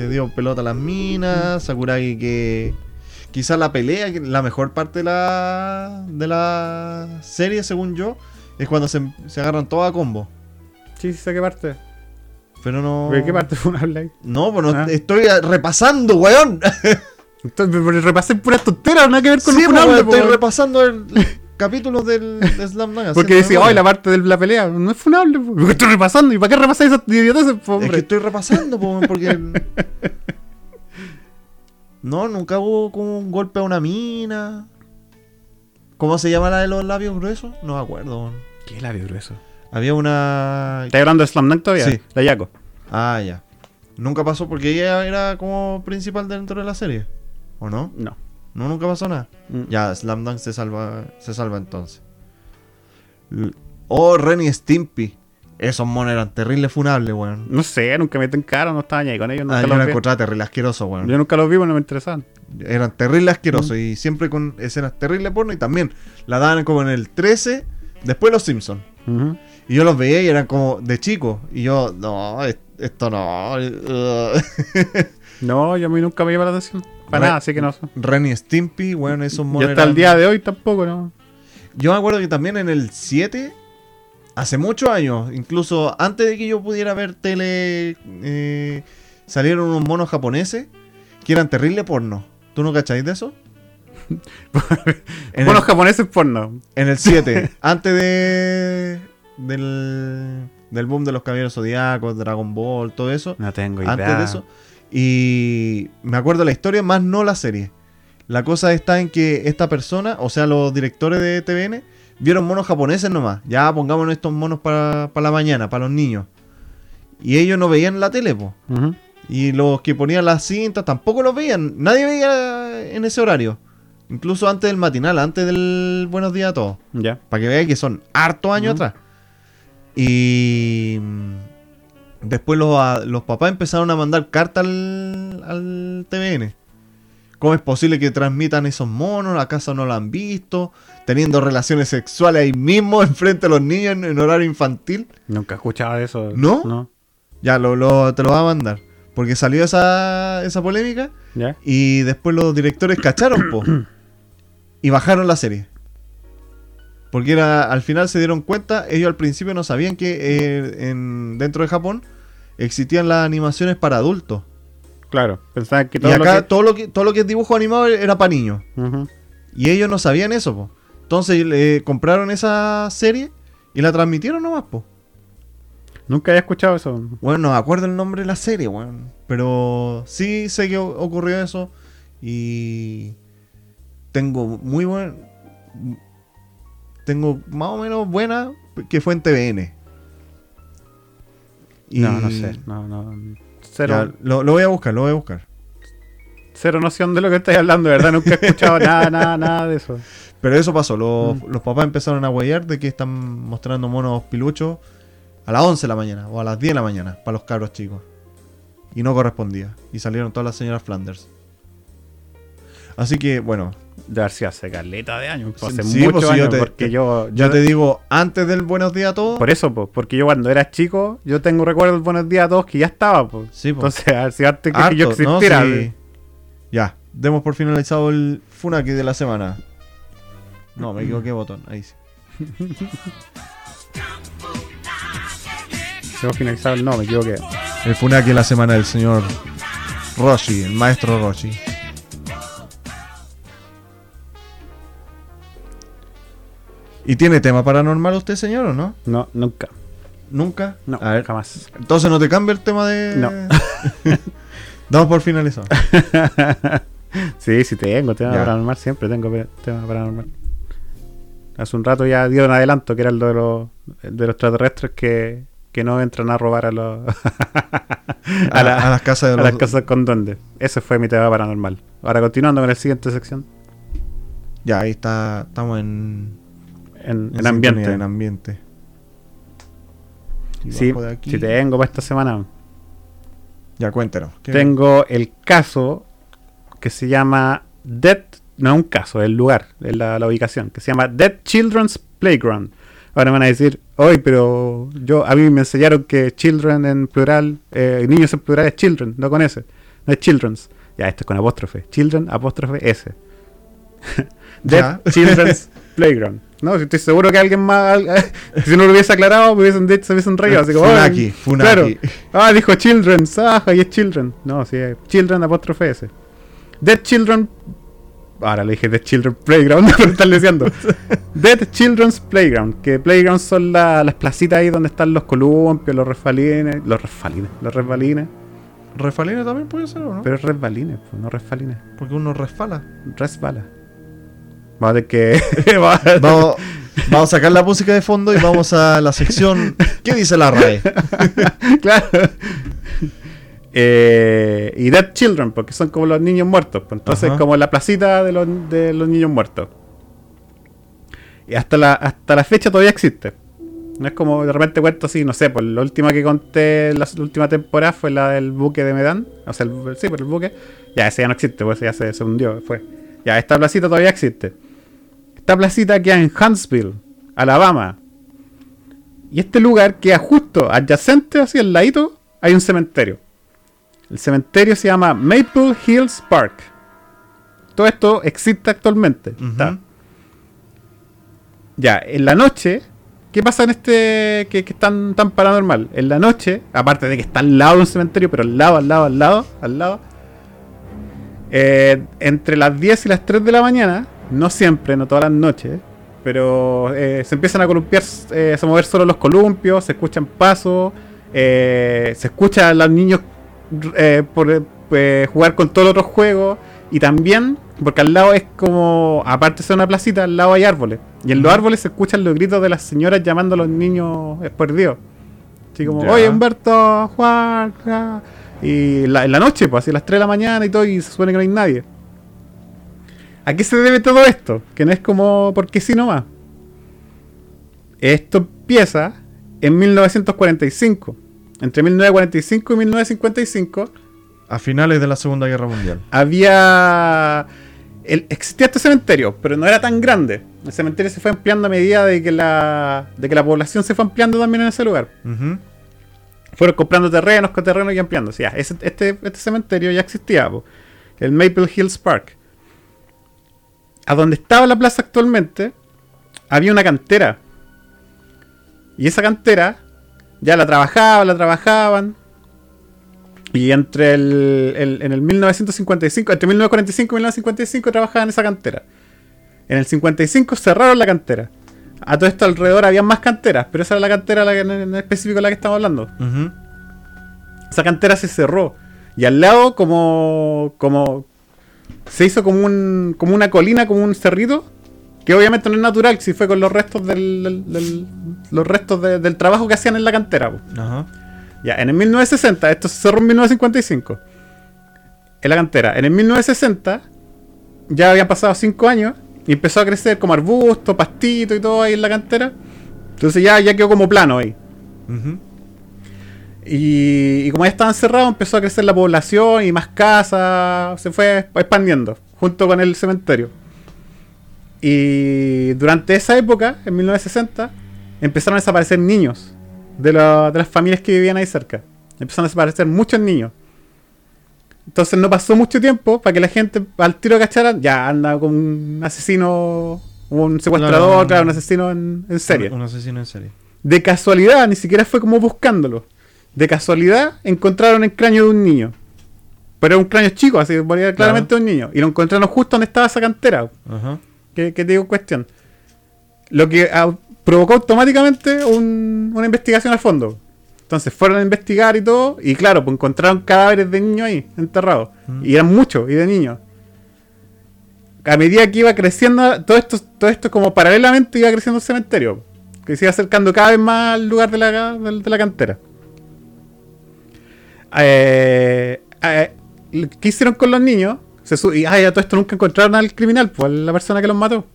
dio pelota a las minas. Sakuragi que quizás la pelea, que la mejor parte de la, de la serie, según yo, es cuando se, se agarran todos a combo. Sí, sí, sé qué parte. Pero no. ¿De qué parte funable hay? No, pues no, Ah. estoy repasando, weón. [LAUGHS] Entonces, repasé puras tonteras, nada que ver con Sí, pues, po. estoy repasando el [LAUGHS] capítulo del de Slam Dunk. Porque decía, hoy la parte de la pelea no es funable, po. [LAUGHS] Porque estoy repasando. ¿Y para qué repasáis esas idioteces, Es que estoy repasando, po, porque. [LAUGHS] No, nunca hubo como un golpe a una mina. ¿Cómo se llama la de los labios gruesos? No me acuerdo. ¿Qué labio grueso? Había una. ¿Estás hablando de Slam Dunk todavía? Sí. La Yaco. Ah, ya. Nunca pasó porque ella era como principal dentro de la serie. ¿O no? No. No, nunca pasó nada. Mm. Ya, Slam Dunk se salva, se salva entonces. L- Oh, Ren y Stimpy. Esos monos eran terribles funables, weón. No sé, nunca me cara, no estaba ahí con ellos. Ah, Nunca yo los vi. encontraba terrible asqueroso, weón. Yo nunca los vi, no me interesaban. Eran terribles asquerosos y siempre con escenas terribles porno y también la daban como en el 13, después los Simpsons. Y yo los veía y eran como de chico. Y yo, no, es- esto no. uh". [LAUGHS] No, yo a mí nunca me llama la atención. Para Re- nada, así que no. Ren y Stimpy, weón, esos Y monos. hasta el día de hoy tampoco, ¿no? Yo me acuerdo que también en el 7, hace muchos años, incluso antes de que yo pudiera ver tele, eh, salieron unos monos japoneses que eran terrible porno. ¿Tú no cacháis de eso? [LAUGHS] Bueno, el, japoneses porno. en el 7, [LAUGHS] antes de del, del boom de los caballeros zodiacos, Dragon Ball, todo eso, No tengo antes de eso. Y me acuerdo la historia, más no la serie. La cosa está en que esta persona, o sea, los directores de TVN, vieron monos japoneses nomás. Ya pongamos estos monos para, para la mañana, para los niños. Y ellos no veían la tele, po. Y los que ponían las cintas tampoco los veían. Nadie veía en ese horario. Incluso antes del matinal, antes del Buenos Días a todos. Ya. Para que veáis que son hartos años atrás. Y mm, después los, a- los papás empezaron a mandar cartas al, al TVN. ¿Cómo es posible que transmitan esos monos? ¿Acaso no lo han visto? Teniendo relaciones sexuales ahí mismo, [LAUGHS] enfrente a los niños en, en horario infantil. Nunca escuchaba de eso. ¿No? No. Ya, lo, lo- te lo va a mandar. Porque salió esa, esa polémica Ya. y después los directores cacharon, po. [CLEARS THROAT] y bajaron la serie. Porque era, al final se dieron cuenta, ellos al principio no sabían que eh, en, dentro de Japón existían las animaciones para adultos. Claro, pensaban que Y todo acá lo que... todo, lo que, todo lo que es dibujo animado era para niños. Y ellos no sabían eso, po. Entonces le compraron esa serie y la transmitieron nomás, po. Nunca había escuchado eso. Bueno, no me acuerdo el nombre de la serie, weón. Pero sí sé que ocurrió eso. Y tengo muy buen. Tengo más o menos buena que fue en TVN. Y No, no sé. No, no. Cero, ya, lo, lo voy a buscar, lo voy a buscar. cero noción de lo que estáis hablando, ¿verdad? Nunca he escuchado [LAUGHS] nada, nada, nada de eso. Pero eso pasó, los, Mm. los papás empezaron a guayar de que están mostrando monos piluchos a las 11 de la mañana o a las 10 de la mañana para los cabros chicos. Y no correspondía. Y salieron todas las señoras Flanders. Así que, bueno, De haber sido hace caleta de años. Sí, hace sí, muchos pues, yo años, te- porque yo... yo te digo, antes del buenos días a todos. Por eso, pues, porque yo cuando era chico, yo tengo recuerdo del buenos días a todos que ya estaba, pues. Sí, pues. Entonces, a ver si antes que, que yo existiera. Sí. Ya, demos por finalizado el Funaki de la semana. No, me equivoqué botón, ahí sí. [LAUGHS] Hemos finalizado el no, me equivoqué. El Funaki de la semana del señor Roshi, el maestro Roshi. ¿Y tiene tema paranormal usted, señor, o no? No, nunca. ¿Nunca? No, A ver, jamás. entonces no te cambia el tema de... No. [LAUGHS] Damos por finalizado. [LAUGHS] sí, sí tengo tema Ya. paranormal, siempre tengo tema paranormal. Hace un rato ya dio un adelanto que era el de los, el de los extraterrestres que, que no entran a robar a los [LAUGHS] A, la- a las casas de a los... las casas con duendes. Ese fue mi tema paranormal. Ahora continuando con la siguiente sección. Ya, ahí está, estamos en... En, en en ambiente. En ambiente. Y Sí, bajo de aquí. sí tengo para esta semana. Ya, cuéntanos. ¿Qué- Tengo el caso que se llama Dead, no es un caso, es el lugar, es la, la ubicación, que se llama Dead Children's Playground. Ahora me van a decir, hoy, pero yo a mí me enseñaron que children en plural, eh, niños en plural es children, no con S, no es children's. Ya, esto es con apóstrofe. Children, apóstrofe S. [LAUGHS] Dead. [LAUGHS] Children's Playground. No, estoy seguro que alguien más, [LAUGHS] si no lo hubiese aclarado, me hubiesen dicho, se hubiesen reído. Así como, Funaki, "Ay, Funaki". Claro. Ah, dijo Children's, ah, y es Children. No, sí, es Children apóstrofe S. Dead Children. Ahora le dije Dead Children Playground, pero están diciendo. Dead Children's Playground. Que Playgrounds son la- las placitas ahí donde están los columpios, los resbalines. Los resbalines, los resbalines. ¿Refalina también puede ser o no? Pero resbalines, pues, no resbalines. Porque uno resfala. Resbala. Vamos a tener que. [LAUGHS] vamos Vamos, a sacar la música de fondo y vamos a la sección ¿Qué dice la RAE? [LAUGHS] claro. Eh, y Dead Children, porque son como los niños muertos. pues, entonces, Ajá. como la placita de los, de los niños muertos. Y hasta la, hasta la fecha todavía existe. No es como de repente cuento así, no sé, pues la última que conté, la, última temporada fue la del buque de Medan. O sea, el, sí, por el buque. Ya, ese ya no existe, pues ya se, se hundió, fue. Ya, esta placita todavía existe. Esta placita queda en Huntsville, Alabama. Y este lugar queda justo adyacente, así al ladito, hay un cementerio. El cementerio se llama Maple Hills Park. Todo esto existe actualmente. Está. Ya, en la noche, ¿qué pasa en este que, que es tan, tan paranormal? En la noche, aparte de que está al lado de un cementerio, pero al lado, al lado, al lado, al lado, eh, entre las 10 y las 3 de la mañana, no siempre, no todas las noches, pero eh, se empiezan a columpiar, eh, a mover solo los columpios, se escuchan pasos, eh, se escucha a los niños eh, por, eh, jugar con todos los otros juegos y también, porque al lado es como, aparte de ser una placita, al lado hay árboles. Y en los árboles se escuchan los gritos de las señoras llamando a los niños perdidos. Así como, Ya. oye Humberto, Juan, ja". Y la- en la noche, pues así a las 3 de la mañana y todo, y se supone que no hay nadie. ¿A qué se debe todo esto? Que no es como porque sí nomás. Esto empieza en 1945. Entre 1945 y 1955 A finales de la Segunda Guerra Mundial. había. el- existía este cementerio, pero no era tan grande. El cementerio se fue ampliando a medida de que la, de que la población se fue ampliando también en ese lugar. Fueron comprando terrenos con terrenos y ampliando. O sea, ese- este, este cementerio ya existía, po, el Maple Hills Park. A donde estaba la plaza actualmente, había una cantera. Y esa cantera ya la trabajaban, la trabajaban. Y entre el, el- en el 1955, entre 1945 y 1955 trabajaban esa cantera. En el 55 cerraron la cantera. A todo esto alrededor había más canteras, pero esa era la cantera la que, en, específico de la que estamos hablando. Esa cantera se cerró. Y al lado, como. como. Se hizo como un. como una colina, como un cerrito. Que obviamente no es natural, si fue con los restos del. del- del- los restos de- del trabajo que hacían en la cantera. Ajá. Ya, en el 1960, esto se cerró en 1955. En la cantera. En el 1960, ya habían pasado 5 años. Y empezó a crecer como arbusto, pastito y todo ahí en la cantera. Entonces ya, ya quedó como plano ahí. Ujú. Y, y como ya estaban cerrados, empezó a crecer la población y más casas, se fue expandiendo, junto con el cementerio. Y durante esa época, en 1960, empezaron a desaparecer niños de, la- de las familias que vivían ahí cerca. Empezaron a desaparecer muchos niños. Entonces no pasó mucho tiempo para que la gente al tiro cachara, ya anda con un asesino, un secuestrador, Claro. claro, un asesino en, en serie. Un, un asesino en serie. De casualidad, ni siquiera fue como buscándolo. De casualidad encontraron el cráneo de un niño. Pero era un cráneo chico, así que ponía claramente un niño. Y lo encontraron justo donde estaba esa cantera. Ajá. Que, que te digo cuestión. Lo que ah, provocó automáticamente un- una investigación a fondo. Entonces fueron a investigar y todo. Y claro, pues encontraron cadáveres de niños ahí, enterrados. Mm. Y eran muchos, y de niños. A medida que iba creciendo, todo esto, todo esto como paralelamente iba creciendo el cementerio. Que se iba acercando cada vez más al lugar de la, de, de la cantera. Eh, eh, ¿Qué hicieron con los niños? Se y ah, ya todo esto nunca encontraron al criminal, pues a la persona que los mató.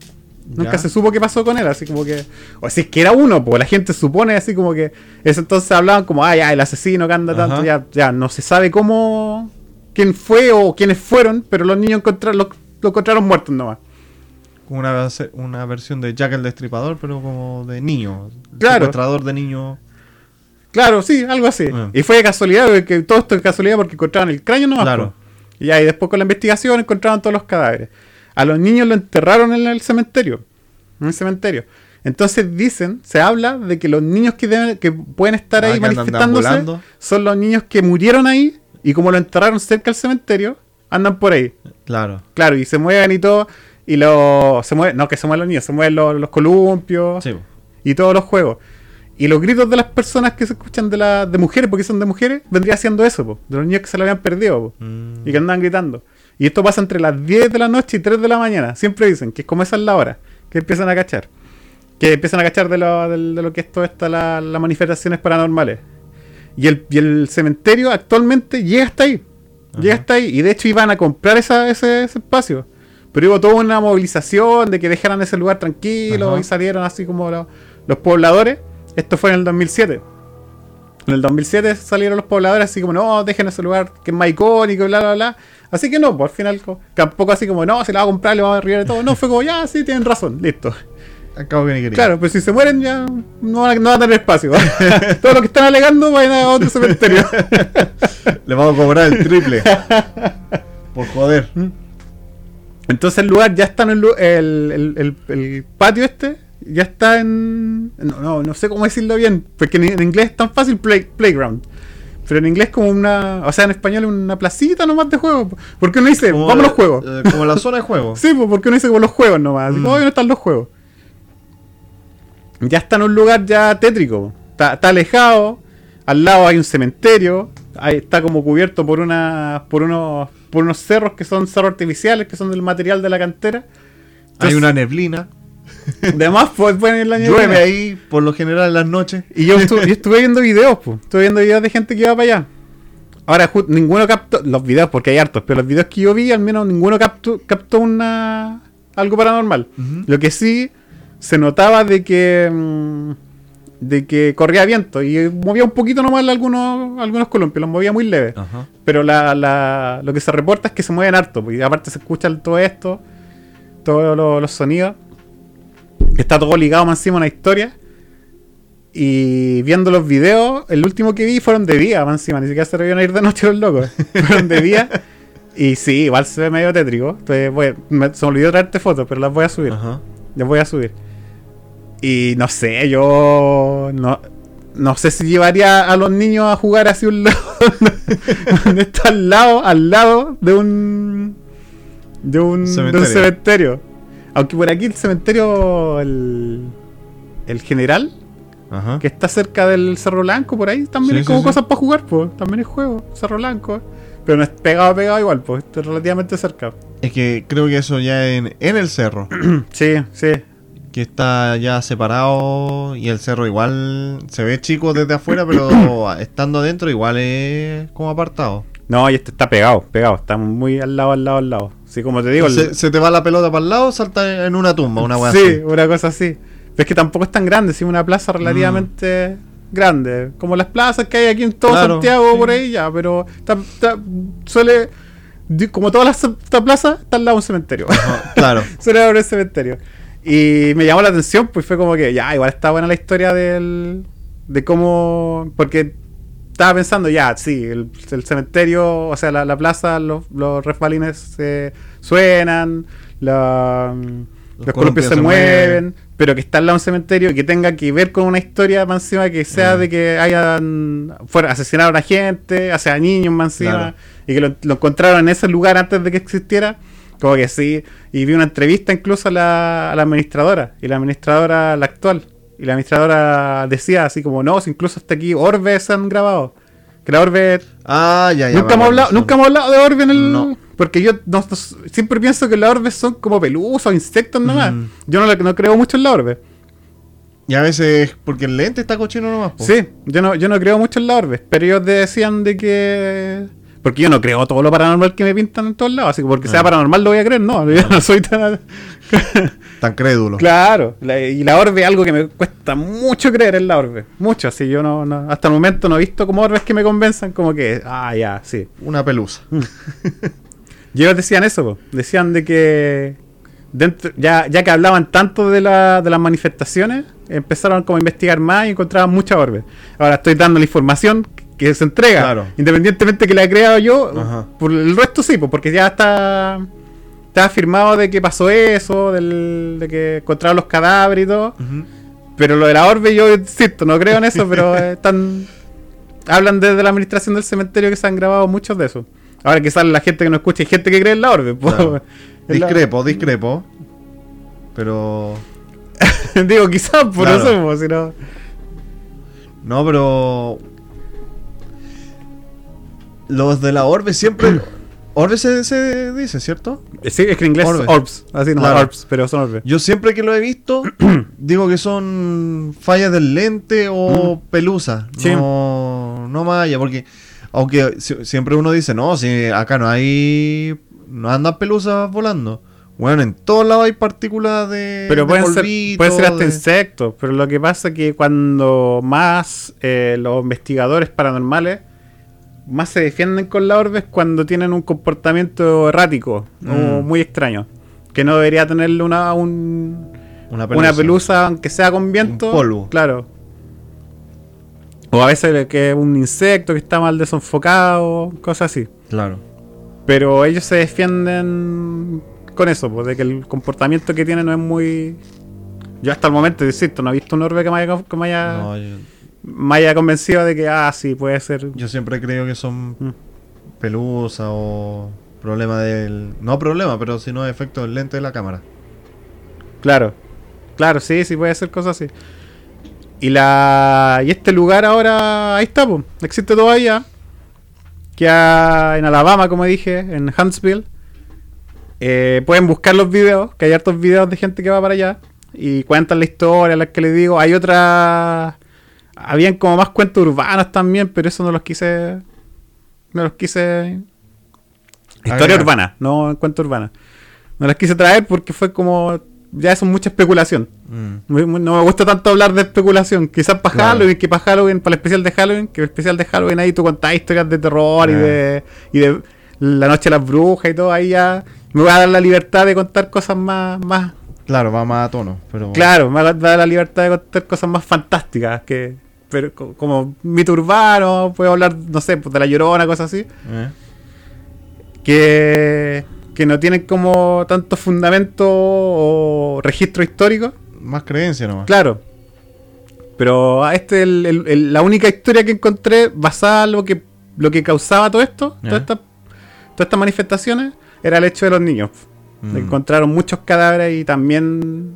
Nunca se supo qué pasó con él, así como que. O si es que era uno, pues la gente supone así como que. Eso entonces hablaban como, ah, ya, el asesino que anda tanto, ya, ya, no se sabe cómo. quién fue o quiénes fueron, pero los niños encontraron, lo, lo encontraron muertos nomás. Como una, una versión de Jack el Destripador, pero como de niño. Claro. Secuestrador de niño. Claro, sí, algo así. Ah. Y fue de casualidad, porque todo esto es casualidad porque encontraron el cráneo nomás. Claro. Y y después con la investigación encontraron todos los cadáveres. A los niños lo enterraron en el cementerio. En el cementerio. Entonces dicen, se habla de que los niños que, deben, que pueden estar Ah, ahí manifestándose son los niños que murieron ahí y como lo enterraron cerca del cementerio, andan por ahí. Claro. Claro, y se mueven y todo. Y lo, se mueven, no que se mueven los niños, se mueven los, los columpios Sí. y todos los juegos. Y los gritos de las personas que se escuchan de, la, de mujeres, porque son de mujeres, vendría siendo eso, po, de los niños que se lo habían perdido Mm. y que andaban gritando. Y esto pasa entre las 10 de la noche y 3 de la mañana. Siempre dicen que es como esa es la hora, que empiezan a cachar. Que empiezan a cachar de lo, de lo que esto, la- las manifestaciones paranormales. Y el, y el cementerio actualmente llega hasta ahí. Llega hasta ahí. Y de hecho iban a comprar esa- ese, ese espacio. Pero hubo toda una movilización de que dejaran ese lugar tranquilo Ajá. y salieron así como lo- los pobladores. Esto fue en el 2007. En el 2007 salieron los pobladores así como, no, dejen ese lugar que es más icónico, bla, bla, bla. Así que no, pues al final co- tampoco así como, no, se la va a comprar, le vamos a de todo. No, fue como, ya, sí, tienen razón, listo. Acabo que ni quería. Claro, pues si se mueren ya no van a, no van a tener espacio. [LAUGHS] Todo lo que están alegando vayan a otro cementerio. [LAUGHS] Le vamos a cobrar el triple. Por joder. Entonces el lugar ya está en el- el- el patio este, ya está en... No, no, no sé cómo decirlo bien, porque en, en inglés es tan fácil play- playground. Pero en inglés como una... O sea, en español es una placita nomás de juego. Porque uno dice, Como vamos a los juegos. eh, como la zona de juego. [LAUGHS] Sí, porque uno dice como los juegos nomás. Mm. "Oye, ¿dónde están los juegos? Ya está en un lugar ya tétrico. Está, está alejado. Al lado hay un cementerio. Ahí está como cubierto por una, por unos, por unos cerros que son cerros artificiales, que son del material de la cantera. Hay una neblina. Además, pues pueden ir la Llueve ahí por lo general en las noches. Y yo estuve, yo estuve viendo videos, pues. Estuve viendo videos de gente que iba para allá. Ahora, ninguno captó. Los videos, porque hay hartos, pero los videos que yo vi, al menos ninguno captó, captó una. algo paranormal. Lo que sí se notaba de que. mm, de que corría viento y movía un poquito nomás algunos, algunos columpios, los movía muy leve. Ajá. Pero la, la- lo que se reporta es que se mueven harto, pues, y aparte se escuchan todo esto, todos lo- los sonidos. Está todo ligado más encima a una historia. Y viendo los videos, el último que vi fueron de día, más encima, ni siquiera se debían ir de noche los locos. [LAUGHS] fueron de día. Y sí, igual se ve medio tétrico. Entonces, voy- me- se me olvidó traerte fotos, pero las voy a subir. Ajá. Les voy a subir. Y no sé, yo no, no sé si llevaría a los niños a jugar hacia un lado. [LAUGHS] donde está al lado, al lado de un de un cementerio. De un cementerio. Aunque por aquí el cementerio el, el general que está cerca del Cerro Blanco, por ahí también es como cosas para jugar, pues. También es juego, Cerro Blanco. Pero no es pegado, pegado igual, pues. Está relativamente cerca. Es que creo que eso ya en, en el cerro. [CLEARS THROAT] sí, sí. Que está ya separado y el cerro igual se ve chico desde afuera, pero [CLEARS THROAT] estando adentro igual es como apartado. No, y este está pegado, pegado, está muy al lado, al lado, al lado. Sí, como te digo. Se, te va la pelota para el lado, salta en una tumba, una weá Sí, una cosa así. Pero es que tampoco es tan grande, es una plaza relativamente mm. grande. Como las plazas que hay aquí en todo Santiago, por ahí ya, pero suele. Como todas las plazas, está al lado de un cementerio. claro. [LAUGHS] suele haber un cementerio. Y me llamó la atención, pues fue como que, ya, igual está buena la historia del. de cómo. Porque estaba pensando, ya, sí, el, cementerio, o sea, la, plaza, los, los refalines se suenan, los, columpios se, mueven, pero que está al lado de un cementerio y que tenga que ver con una historia más encima que sea de que hayan fuera asesinaron a gente, o sea, a niños más encima, y que lo, encontraron en ese lugar antes de que existiera. Como que sí, y vi una entrevista incluso a la, a la administradora, y la administradora, la actual, y la administradora decía así como, no, incluso hasta aquí Orbes han grabado. Que la Orbe... Ah, ya, ya. Nunca, hemos hablado, nunca hemos hablado de Orbe en el... No. Porque yo siempre pienso que las orbes son como pelusos, insectos nomás. Yo no, no creo mucho en la orbe. Y a veces, porque el lente está cochino nomás. Sí, yo no, yo no creo mucho en la orbe. Pero ellos decían de que porque yo no creo todo lo paranormal que me pintan en todos lados. Así que porque sea ah. paranormal lo voy a creer, no. Yo no soy tan. [LAUGHS] tan crédulo. Claro. y la orbe es algo que me cuesta mucho creer en la orbe. Mucho. Así yo no, Hasta el momento no he visto como orbes que me convenzan, como que. Ah, ya, sí. Una pelusa. Mm. [LAUGHS] y ellos decían eso, decían de que. Dentro, ya, ya que hablaban tanto de, la, de las manifestaciones, empezaron como a investigar más y encontraban muchas orbes. Ahora estoy dando la información que se entrega. Independientemente que la he creado yo, por el resto sí, pues, porque ya está está afirmado de que pasó eso, de que encontraron los cadáveres y todo. Pero lo de la orbe yo insisto, no creo en eso, pero [LAUGHS] están hablan desde la administración del cementerio que se han grabado muchos de esos. Ahora sale la gente que no escucha, hay gente que cree en la orbe. [LAUGHS] Discrepo, discrepo. Pero [LAUGHS] digo, quizás por eso, pues, si no. No, pero los de la Orbe siempre. [CLEARS THROAT] Orbe se, dice, ¿cierto? Sí, es que en inglés Orbs. Así no, Orbs, pero son Orbe. Yo siempre que lo he visto, [CLEARS THROAT] digo que son fallas del lente o mm. pelusa. No, no más allá, porque aunque siempre uno dice, no, si acá no hay. No andan pelusas volando. Bueno, en todos lados hay partículas de. Pero pueden ser, puede ser hasta insectos. Pero lo que pasa es que cuando más eh, los investigadores paranormales más se defienden con la orbes cuando tienen un comportamiento errático o mm. muy extraño. Que no debería tenerle una, un, una, pelusa. aunque sea con viento. polvo. Claro. O a veces que es un insecto que está mal desenfocado, cosas así. Claro. Pero ellos se defienden con eso, pues, de que el comportamiento que tiene no es muy. Yo hasta el momento, insisto, no he visto un orbe que me haya. Que me haya me haya convencido de que, ah, sí, puede ser. Yo siempre creo que son mm. pelusas o problema del. No problema, pero si no efecto del lente de la cámara. Claro, claro, sí, sí, puede ser cosas así. Y la y este lugar ahora, ahí está, pues, existe todavía. Que en Alabama, como dije, en Huntsville. Eh, pueden buscar los videos, que hay hartos videos de gente que va para allá. Y cuentan la historia, las que les digo. Hay otras habían como más cuentos urbanos también, pero eso no los quise. No los quise. Historia urbana, no cuento urbana. No las quise traer porque fue como. Ya es mucha especulación. Mm. No me gusta tanto hablar de especulación. Quizás para Halloween, que para Halloween, para el especial de Halloween, que el especial de Halloween ahí tú contás historias de terror y de. y de la noche de las brujas y todo, ahí ya me voy a dar la libertad de contar cosas más, más Claro, va más a tono. Pero... Claro, me va a dar la libertad de contar cosas más fantásticas que, pero como mito urbano, puedo hablar, no sé, pues, de la llorona, cosas así. Eh. Que, que no tienen como tanto fundamento o registro histórico. más creencia nomás. Claro. Pero a este el- el- el- la única historia que encontré basada en lo que, lo que causaba todo esto, todas estas todas estas manifestaciones, era el hecho de los niños. Mm. Encontraron muchos cadáveres y también.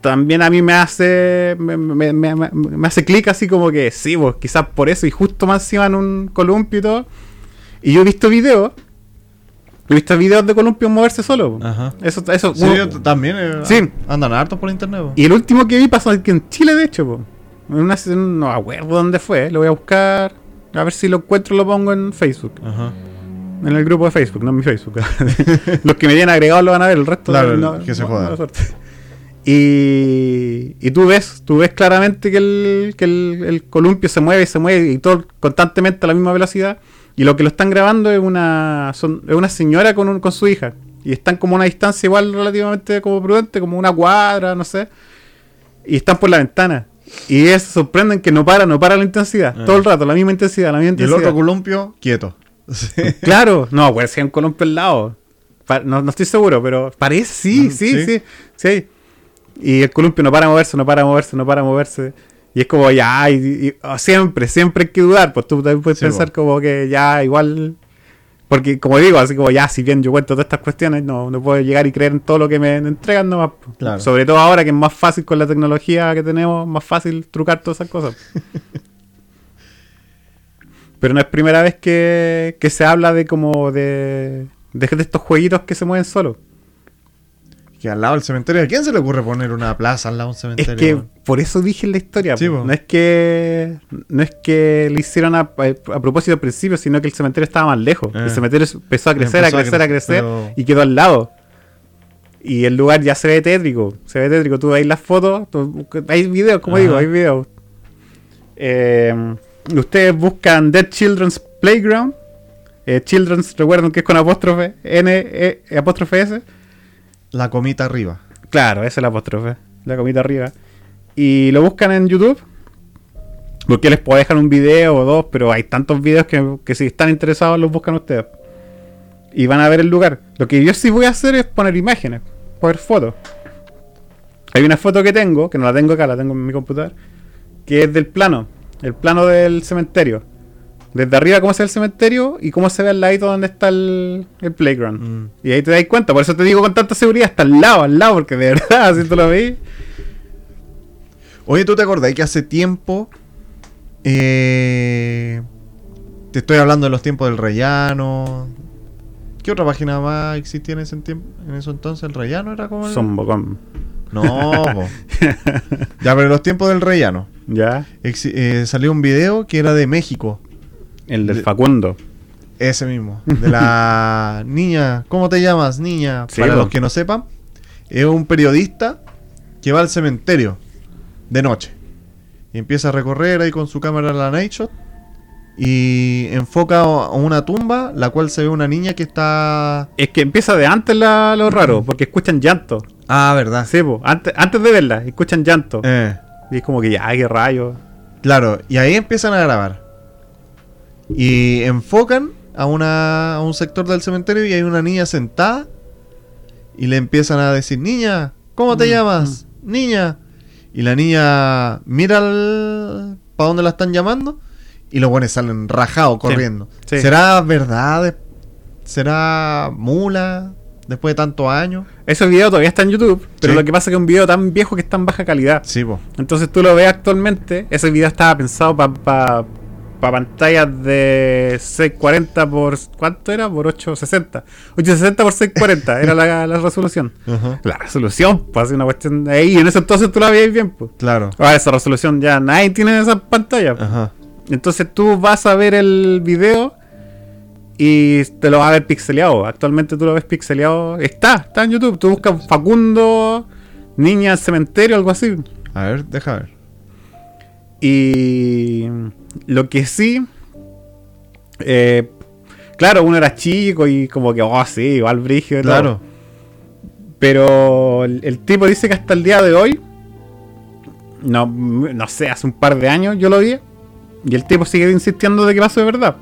También a mí me hace. Me, me- me- me- hace clic así como que sí, pues quizás por eso. Y justo más encima en un columpio y todo. Y yo he visto videos. He visto videos de columpios moverse solo. Ajá. Eso, eso, Sí, uno- también eh, Sí. andan hartos por internet. y el último que vi pasó aquí en Chile, de hecho. En una, no acuerdo dónde fue. Lo voy a buscar. A ver si lo encuentro lo pongo en Facebook. Ajá. En el grupo de Facebook, no en mi Facebook. Los que me tienen agregados lo van a ver, el resto Claro, no, que se no- jodan. Y, y tú ves, tú ves claramente que el, que el, el columpio se mueve y se mueve y todo constantemente a la misma velocidad. Y lo que lo están grabando es una, son, es una señora con, un- con su hija. Y están como a una distancia igual relativamente como prudente, como una cuadra, no sé. Y están por la ventana. Y se sorprenden que no para, no para la intensidad. Ah. Todo el rato, la misma intensidad, la misma Y el intensidad. otro columpio, quieto. Sí. [LAUGHS] Claro, no, pues si hay un columpio al lado. Pa- no, no estoy seguro, pero parece, sí, sí, sí. sí, sí, Y el columpio no para de moverse, no para de moverse, no para de moverse. Y es como ya, y, y- oh, siempre, siempre hay que dudar. Pues tú también puedes Sí, pensar como que ya, igual. Porque como digo, así como ya, si bien yo cuento todas estas cuestiones, no, no puedo llegar y creer en todo lo que me entregan nomás. Claro. Sobre todo ahora que es más fácil con la tecnología que tenemos, más fácil trucar todas esas cosas. [LAUGHS] Pero no es primera vez que, que se habla de como de, de, de estos jueguitos que se mueven solos. Que al lado del cementerio, ¿a quién se le ocurre poner una plaza al lado de un Es cementerio? que weón? por eso dije en la historia. Sí, no es que no es que le hicieron a, a propósito al principio, sino que el cementerio estaba más lejos. Ah. El cementerio empezó a crecer, Empezó a crecer, a crecer, crecer pero- y quedó al lado. Y el lugar ya se ve tétrico. Se ve tétrico. Tú veis las fotos. tú- hay videos, como Ajá. digo, hay videos. Eh, ustedes buscan Dead Children's Playground. Eh, Children's, recuerden que es con apóstrofe N, E, apóstrofe S. La comita arriba. Claro, esa es la apóstrofe. La comita arriba. Y lo buscan en YouTube. Porque les puedo dejar un video o dos, pero hay tantos videos que, que si están interesados los buscan ustedes. Y van a ver el lugar. Lo que yo sí voy a hacer es poner imágenes, poner fotos. Hay una foto que tengo, que no la tengo acá, la tengo en mi computador, que es del plano, el plano del cementerio. Desde arriba cómo se ve el cementerio y cómo se ve al ladito donde está el, el playground. Mm. Y ahí te das cuenta, por eso te digo con tanta seguridad, está al lado, al lado, porque de [LAUGHS] verdad, si tú lo veis. Oye, ¿tú te acordás que hace tiempo... eh, te estoy hablando de los tiempos del rellano. ¿Qué otra página más existía en ese tiempo? En eso entonces el rellano era como el... Son bocón. No. [LAUGHS] Ya, pero en los tiempos del rellano. Ya. eh, salió un video que era de México. El del De- Facundo. Ese mismo. [LAUGHS] De la niña. ¿Cómo te llamas, niña? Sí, Para po. los que no sepan, es un periodista que va al cementerio de noche. Y empieza a recorrer ahí con su cámara la night shot. Y enfoca a una tumba, la cual se ve una niña que está. Es que empieza de antes la- lo raro, porque escuchan llanto. Ah, verdad. Sí, po, antes, antes de verla, escuchan llanto. Eh, Y es como que ya, qué rayo. claro, y ahí empiezan a grabar. Y enfocan a, una, a un sector del cementerio y hay una niña sentada. Y le empiezan a decir, niña, ¿cómo te Mm, llamas? Niña. Y la niña mira para dónde la están llamando. Y los buenos salen rajados corriendo. sí. ¿Será verdad? ¿Será mula? Después de tantos años. Ese video todavía está en YouTube, pero Sí. lo que pasa es que es un video tan viejo que está en baja calidad. Sí, po. Entonces tú lo ves actualmente, ese video estaba pensado para pantallas de 640 por... ¿Cuánto era? Por 860. 860 por 640 era la, la resolución. Ajá. La resolución, pues así una cuestión ahí. En ese entonces tú la veías bien, pues. Claro. Ahora esa resolución ya nadie tiene esa pantalla. pues. Ajá. Entonces tú vas a ver el video y te lo vas a ver pixeleado. Actualmente tú lo ves pixeleado. Está, está en YouTube. Tú buscas Facundo, Niña al Cementerio, algo así. A ver, deja ver. Y lo que sí, eh, claro, uno era chico y como que, oh, sí, igual todo. Claro. Pero el, el tipo dice que hasta el día de hoy, no, no sé, hace un par de años yo lo vi, y el tipo sigue insistiendo de que pasó de verdad.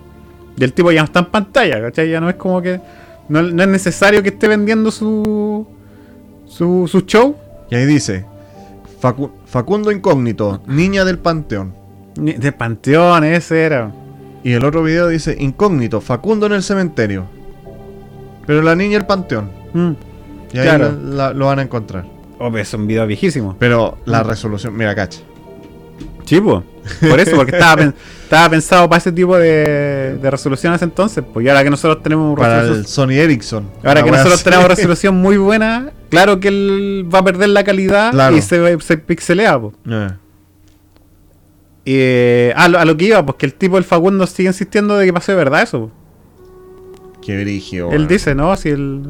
Y el tipo ya no está en pantalla, ¿cachai? Ya no es como que. No, no es necesario que esté vendiendo su. su, su show Y ahí dice: Facu- Facundo Incógnito, niña del panteón. De Panteón, ese era. Y el otro video dice: Incógnito, Facundo en el cementerio. Pero la niña el panteón. Mm. Y ahí Claro. la- la- lo van a encontrar. Oh, pero es un video viejísimo. Pero la resolución, mira, cacha. Sí, po. Por eso, porque estaba, pen- [LAUGHS] estaba pensado para ese tipo de, de resoluciones entonces. Pues y ahora que nosotros tenemos Para resolución- el Sony Ericsson. Ahora que nosotros tenemos [LAUGHS] resolución muy buena, claro que él va a perder la calidad Claro. y se, se pixelea. po. Eh, Y, eh, a, lo, a lo que iba, pues que el tipo del Facundo sigue insistiendo de que pasó de verdad eso. po. qué brigio. Él dice, no, si él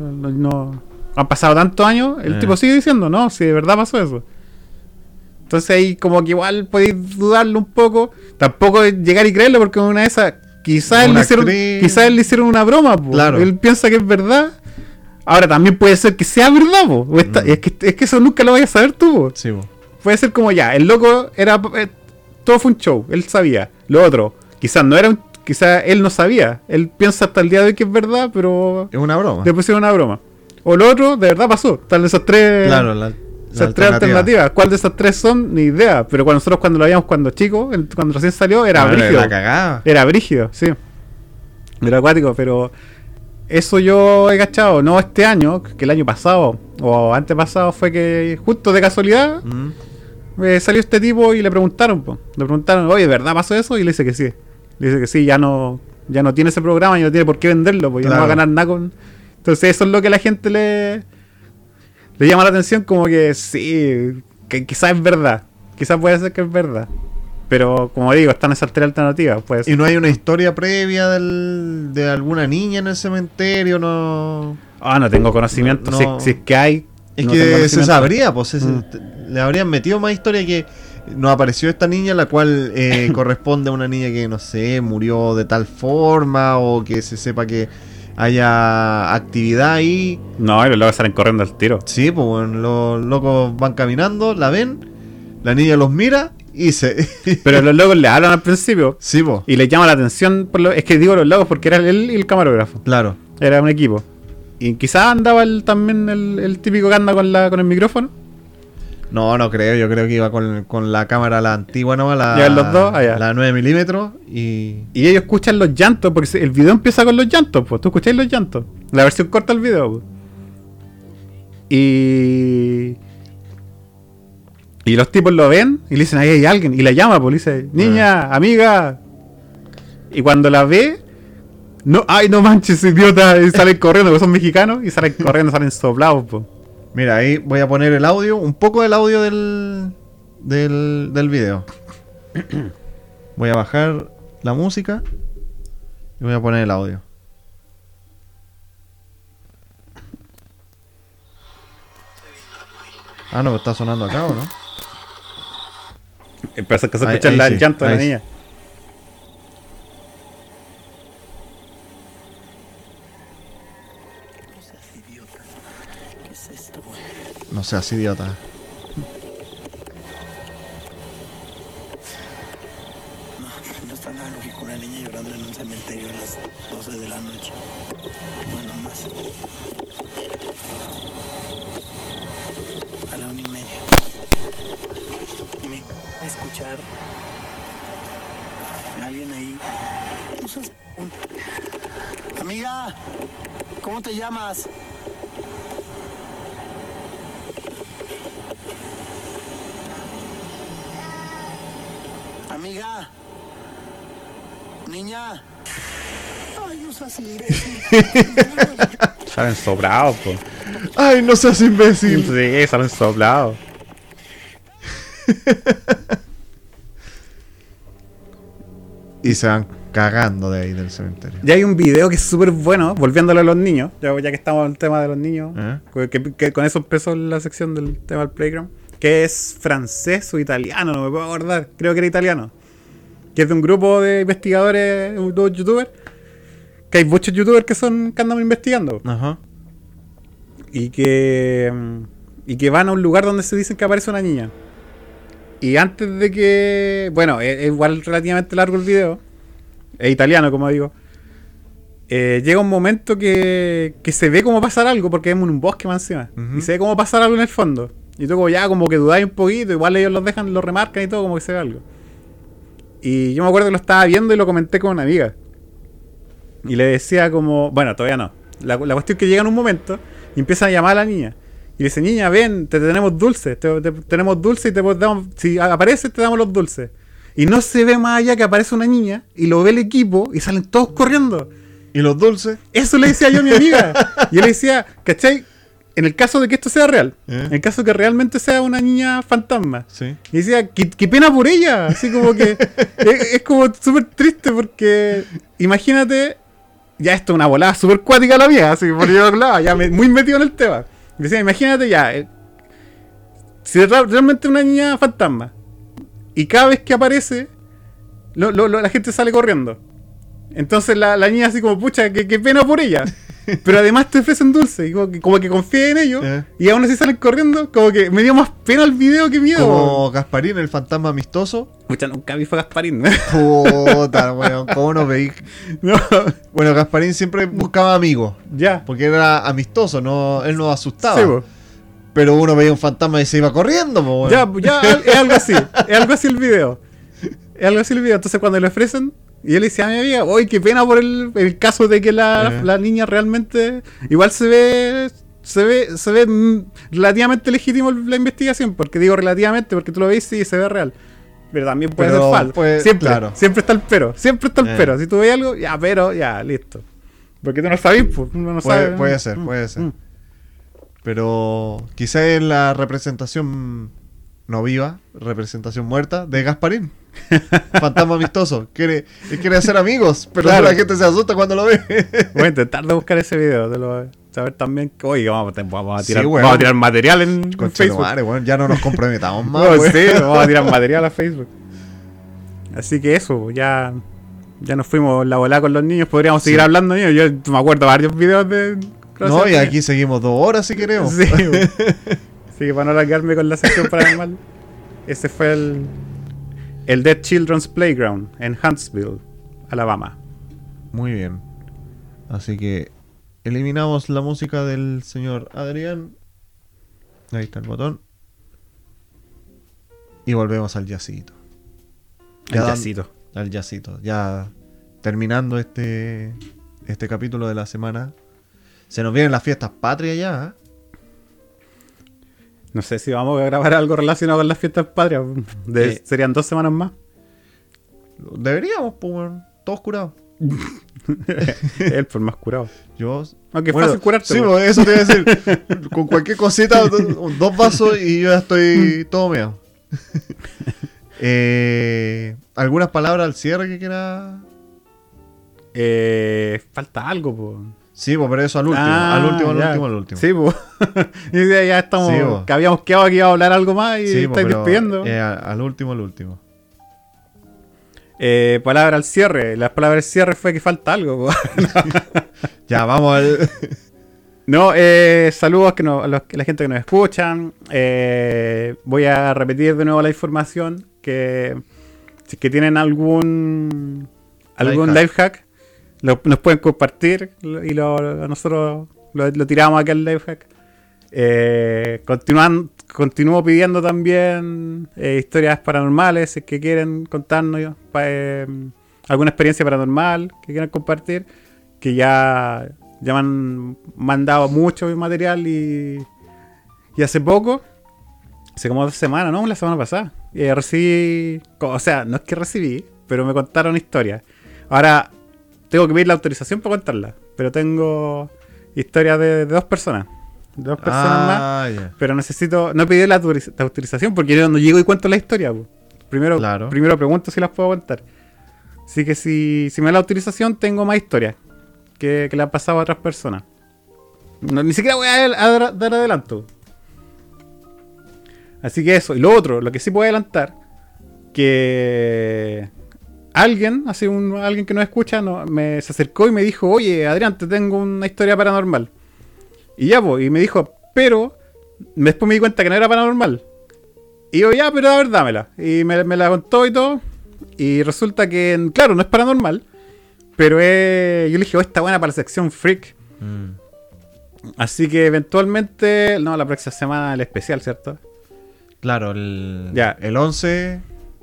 no, han pasado tantos años, el Eh. tipo sigue diciendo, no, si de verdad pasó eso. Entonces ahí como que igual podéis dudarlo un poco. Tampoco llegar y creerlo porque una de esas, quizás le hicieron, quizás él le hicieron una broma. po. Claro. Él piensa que es verdad. Ahora también puede ser que sea verdad. po. Esta- Mm. es, que, es que eso nunca lo vayas a saber tú. po. Sí. Puede ser como ya, el loco era... todo fue un show, él sabía. Lo otro, quizás no era un... Quizás él no sabía. Él piensa hasta el día de hoy que es verdad, pero Es una broma. le pusieron una broma. O lo otro, de verdad pasó. Tal de esas tres, Claro, la, la esas tres alternativas. ¿Cuál de esas tres son? Ni idea. Pero cuando nosotros cuando lo veíamos cuando chico, en- cuando recién salió, era No, brígido. Era brígido, sí. Era acuático, pero eso yo he cachado, no este año, que el año pasado o antepasado fue que justo de casualidad Mm. Eh, salió este tipo y le preguntaron, po. le preguntaron, oye, ¿de verdad pasó eso? Y le dice que sí. Le dice que sí, ya no, ya no tiene ese programa y no tiene por qué venderlo, pues ya no va a ganar nada con. Entonces eso es lo que a la gente le, le llama la atención, como que sí, que quizás es verdad. Quizás puede ser que es verdad. Pero como digo, están esas tres alternativas. Pues, Y no hay una historia previa del, de alguna niña en el cementerio, no. Ah, no tengo conocimiento. No, Si, si es que hay. Es no que se sabría, pues Mm. le habrían metido más historia que nos apareció esta niña, la cual eh, [LAUGHS] corresponde a una niña que, no sé, murió de tal forma o que se sepa que haya actividad ahí. No, y los locos salen corriendo al tiro. Sí, pues bueno, los locos van caminando, la ven, la niña los mira y se... [LAUGHS] Pero los locos le hablan al principio. sí, pues, Y le llama la atención. Por lo, es que digo los locos porque era él y el camarógrafo. claro. Era un equipo. Y quizás andaba el, también el, el típico que anda con, la, con el micrófono. No, no creo, yo creo que iba con, con la cámara la antigua, ¿no? La, ¿Llevan los dos? Ah, la 9 milímetros y... Y ellos escuchan los llantos, porque el video empieza con los llantos, pues. Tú escucháis los llantos. La versión corta del video, pues. Y. Y los tipos lo ven y le dicen, ahí hay alguien. Y la llama, pues. Le dice, niña, amiga. Y cuando la ve, no, ay, no manches, idiota. Y salen [LAUGHS] corriendo, porque son mexicanos. Y salen corriendo, salen soplados, pues. Mira, ahí voy a poner el audio, un poco del audio del, del, del video. [CLEARS THROAT] Voy a bajar la música y voy a poner el audio. Ah, no, está sonando acá, ¿o no? Empieza que se Ahí- escucha ahí la- sí, llanto de la sí. No seas idiota. No está nada lógico una niña llorando en un cementerio a las 12 de la noche. Bueno, más. A la una y media. Me a escuchar alguien ahí. No Amiga, ¿cómo te llamas? Amiga. Niña. Ay, no seas imbécil. [LAUGHS] Salen soplados, pues. ¡Ay, no seas imbécil! Sí, salen soplados. Y se van cagando de ahí del cementerio. Ya hay un video que es súper bueno, volviéndolo a los niños, ya, ya que estamos en el tema de los niños, ¿Eh? que, que- que con eso empezó la sección del tema del playground, que es francés o italiano, no me puedo acordar, creo que era italiano, que es de un grupo de investigadores, dos youtubers, que hay muchos youtubers que son que andan investigando, Ajá. y que, y que van a un lugar donde se dicen que aparece una niña. Y antes de que. Bueno, es, es igual relativamente largo el video. Es italiano, como digo. Eh, llega un momento que, que se ve como pasar algo, porque vemos un bosque más encima. Y se ve como pasar algo en el fondo. Y tú como ya como que dudáis un poquito, igual ellos los dejan, lo remarcan y todo, como que se ve algo. Y yo me acuerdo que lo estaba viendo y lo comenté con una amiga. Y le decía como, bueno, todavía no. La, la cuestión es que llega en un momento y empieza a llamar a la niña. Y dice, niña, ven, te tenemos dulces, te, te- tenemos dulces y te damos, si apareces te damos los dulces. Y no se ve más allá que aparece una niña y lo ve el equipo y salen todos corriendo. ¿Y los dulces? Eso le decía yo a mi amiga. Y [LAUGHS] yo le decía, ¿cachai? En el caso de que esto sea real, ¿Eh? en el caso que realmente sea una niña fantasma, Sí. y decía, qué, qué pena por ella. Así como que [LAUGHS] es, es como súper triste porque imagínate, ya esto es una volada súper cuática la mía, así por yo hablaba, ya me- muy metido en el tema. Decía, imagínate ya, eh, si es realmente una niña fantasma y cada vez que aparece, lo- lo- lo- la gente sale corriendo. Entonces la, la niña así como, pucha, qué, qué pena por ella. Pero además te ofrecen dulce, y como que, como que confía en ellos, Eh. y aún así salen corriendo, como que me dio más pena el video que miedo. Como Gasparín, el fantasma amistoso. Pucha, nunca vi fue Gasparín. Puta, [LAUGHS] weón, ¿cómo no veí? no, Bueno, Gasparín siempre buscaba amigos. ya. Porque era amistoso, no, él no asustaba. Sí, po. pero uno veía un fantasma y se iba corriendo, po, weón. ya, ya, es algo así. Es algo así el video. Es algo así el video. Entonces cuando le ofrecen, y él le dice a mi amiga, uy, qué pena por el, el caso de que la, Eh. la niña realmente igual se ve. Se ve, se ve mm, relativamente legítimo la investigación, porque digo relativamente, porque tú lo ves y se ve real. Pero también puede Pero ser falso. siempre, claro. siempre está el pero, siempre está el Eh. pero. Si tú ves algo, ya, pero, ya, listo. Porque tú no sabes, pues, uno no Puede- sabe. puede ser, Mm, puede ser. mm. Pero quizá es la representación no viva, representación muerta de Gasparín. [LAUGHS] Fantasma amistoso. Quiere, quiere hacer amigos, pero Claro. la gente se asusta cuando lo ve. Voy a intentar de buscar ese video, de lo, saber también que, oye, vamos, a- vamos a Sí, tirar, weón. vamos a tirar material en, Facebook. madre, ya no nos comprometamos [LAUGHS] más. No, sí, vamos a tirar material a Facebook. Así que eso, ya, ya nos fuimos la volada con los niños, podríamos seguir hablando niños. Yo me acuerdo varios videos de. No, y aquí seguimos dos horas si queremos. Sí. [LAUGHS] Así que para no alargarme con la sección paranormal, ese fue el, el Dead Children's Playground en Huntsville, Alabama. Muy bien. Así que eliminamos la música del señor Adrián. Ahí está el botón. Y volvemos al jazzito. El Ya dan- jazzito. Al jazzito. Ya terminando este, este capítulo de la semana. Se nos vienen las fiestas patrias ya. ¿eh? No sé si vamos a grabar algo relacionado con las fiestas patrias. De- Eh. serían dos semanas más. Deberíamos, pues. Todos curados. [LAUGHS] Él por más curado. Yo. Aunque es fácil curarte, Sí, pues, eso te iba a decir. [LAUGHS] Con cualquier cosita, do- dos vasos y yo ya estoy todo meado. [LAUGHS] eh, ¿Algunas palabras al cierre que quiera? Eh, falta algo, po. Sí, pues, pero eso al último. Ah, al último, al ya. último, al último. Sí, [LAUGHS] y ya, estamos. Sí, po. que habíamos quedado que iba a hablar algo más y Sí, pues, estáis pero, despidiendo. eh, al último, al último. Eh, palabra al cierre. Las palabras al cierre fue que falta algo. [LAUGHS] Ya, vamos al. [LAUGHS] No, eh, saludos que no- a, los- a la gente que nos escuchan. Eh, voy a repetir de nuevo la información que si es que tienen algún algún Life life hack, lo- nos pueden compartir y lo, nosotros lo, tiramos acá el life hack. Eh, continúo pidiendo también eh, historias paranormales que quieren contarnos eh, alguna experiencia paranormal que quieran compartir que ya, ya me han mandado mucho material y, y hace poco, hace como dos semanas, ¿no? La semana pasada, eh, recibí, o sea, no es que recibí, pero me contaron historias. Ahora, tengo que pedir la autorización para contarla, pero tengo historias de, de dos personas, de dos personas más, Ah, ya. pero necesito, no he pedido la, autoriz- la autorización porque yo no llego y cuento la historia. po. Primero, Claro. primero pregunto si las puedo contar. Así que si, si me da la autorización, tengo más historias que, que le han pasado a otras personas. No, ni siquiera voy a, dar adelanto. Así que eso. Y lo otro, lo que sí puedo adelantar, que alguien, así un, alguien que nos escucha, no, me, se acercó y me dijo, oye, Adrián, te tengo una historia paranormal. Y ya, pues, y me dijo, pero después me di cuenta que no era paranormal. Y yo, ya, pero a ver, dámela. Y me, me la contó y todo. Y resulta que, claro, no es paranormal. Pero es, yo le dije, oh, está buena para la sección freak. Mm. Así que eventualmente, no, la próxima semana el especial, ¿cierto? Claro, el, Ya. el 11.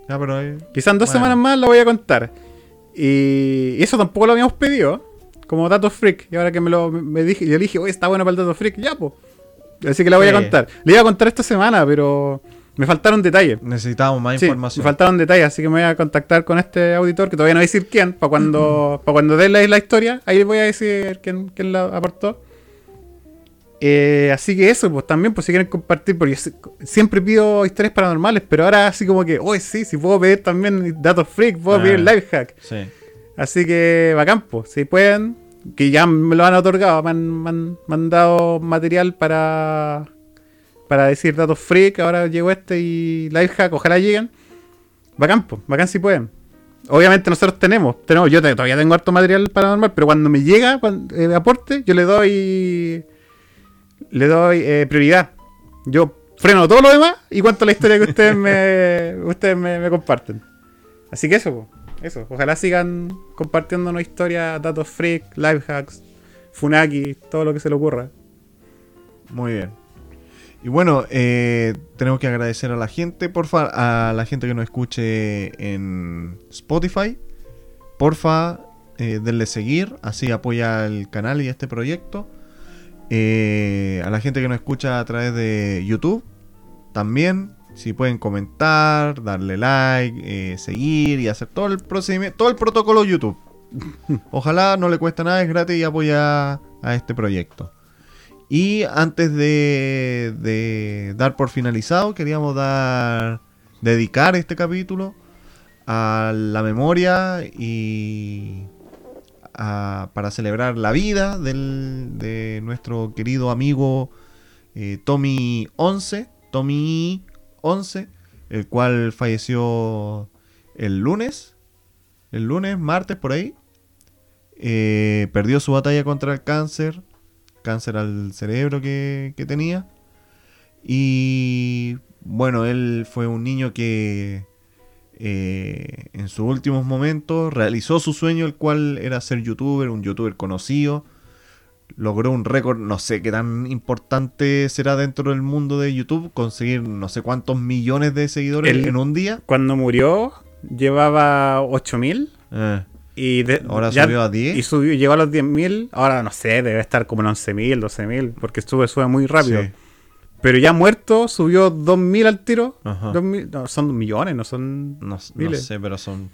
Pero ahí- Quizás en dos Bueno. semanas más lo voy a contar. Y eso tampoco lo habíamos pedido. Como datos freak. Y ahora que me lo me dije, yo dije, oye, está bueno para el dato freak. Ya, pues. Así que la voy a contar. Le iba a contar esta semana, pero me faltaron detalles. necesitábamos más Sí, me información. faltaron detalles, así que me voy a contactar con este auditor, que todavía no voy a decir quién, para cuando, para cuando dé la, la historia, ahí voy a decir quién, quién la aportó. Eh, así que eso, pues también, pues si quieren compartir, porque yo siempre pido historias paranormales, pero ahora así como que, oye, sí, si puedo pedir también datos freak, puedo Ah. pedir life hack. Sí. Así que bacán, pues, si pueden, que ya me lo han otorgado, me han, me han- me han dado material para, para decir datos freak, ahora llegó este y Lifehack, ojalá lleguen. Bacán, pues, bacán si pueden. Obviamente nosotros tenemos, tenemos, yo todavía tengo harto material paranormal, pero cuando me llega cuando, eh, aporte, yo le doy le doy eh, prioridad. Yo freno todo lo demás y cuento la historia que ustedes me [LAUGHS] ustedes me, me comparten. Así que eso, eso. Ojalá sigan compartiéndonos historias, datos freak, life hacks, funaki, todo lo que se le ocurra. Muy bien. Y bueno, eh, tenemos que agradecer a la gente, porfa, a la gente que nos escuche en Spotify. Porfa, eh, denle seguir, así apoya el canal y este proyecto. Eh, a la gente que nos escucha a través de YouTube, también, si pueden comentar, darle like, eh, seguir y hacer todo el procedimiento, todo el protocolo YouTube. [LAUGHS] Ojalá no le cuesta nada, es gratis y apoya a este proyecto. Y antes de, de dar por finalizado, queríamos dar dedicar este capítulo a la memoria y para celebrar la vida de nuestro querido amigo eh, Tommy 11, Tommy 11, el cual falleció el lunes, el lunes, martes por ahí. Eh, perdió su batalla contra el cáncer, cáncer al cerebro que, que tenía. Y bueno, él fue un niño que eh, en sus últimos momentos realizó su sueño, el cual era ser youtuber, un youtuber conocido. Logró un récord, no sé qué tan importante será dentro del mundo de YouTube, conseguir no sé cuántos millones de seguidores El- en un día. Cuando murió, llevaba 8000 Eh, y de- ahora ya- subió a 10. Y subió, llegó a los 10.000. Ahora no sé, debe estar como en 11.000, 12.000, porque sube, sube muy rápido. Sí. Pero ya muerto, subió 2.000 al tiro. Ajá. 2.000 no, son millones, no son. No, no Miles. sé, pero son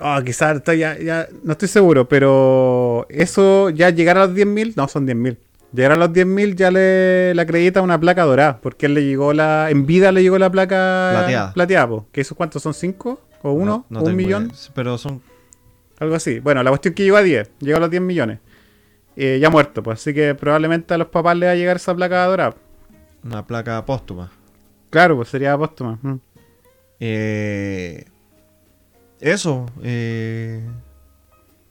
Ah, quizás estoy ya, ya, no estoy seguro, pero eso ya llegar a los 10.000, no, son 10.000. Llegar a los 10.000 ya le, le acredita una placa dorada, porque él le llegó la, en vida le llegó la placa Plateada. plateada po. ¿Que esos cuántos son? ¿5? ¿O 1? no- no ¿O millón? idea. Pero son Algo así. Bueno, la cuestión es que llegó a 10, llegó a los 10 millones. Eh, ya muerto, pues así que probablemente a los papás le va a llegar esa placa dorada. Una placa póstuma. Claro, pues sería póstuma. mm. Eh, eso, eh,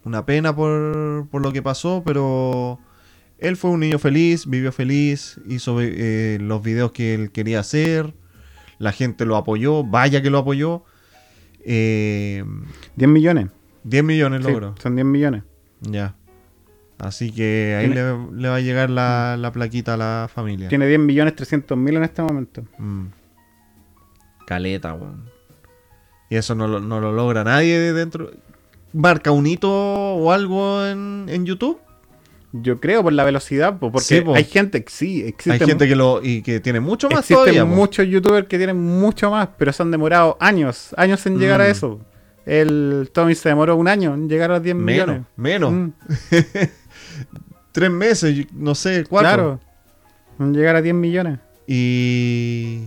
una pena por, por lo que pasó, pero él fue un niño feliz, vivió feliz, hizo eh, los videos que él quería hacer, la gente lo apoyó, vaya que lo apoyó. Eh, 10 millones. 10 millones Sí, logró, son 10 millones. ya. Así que ahí le, le va a llegar la, la plaquita a la familia. Tiene 10 millones 300 mil en este momento. Mm. Caleta, weón. Y eso no lo, no lo logra nadie de dentro. ¿Marca un hito o algo en, en YouTube? Yo creo por la velocidad, po, porque Sí, po. hay gente que sí, existe Hay gente que lo y que tiene mucho más Existen todavía. po. muchos youtubers que tienen mucho más, pero se han demorado años, años en llegar a Mm. eso. El Tommy se demoró un año en llegar a los 10 Menos, millones. menos. Mm, [LAUGHS] Tres meses, no sé, cuatro. claro. Llegar a 10 millones. Y.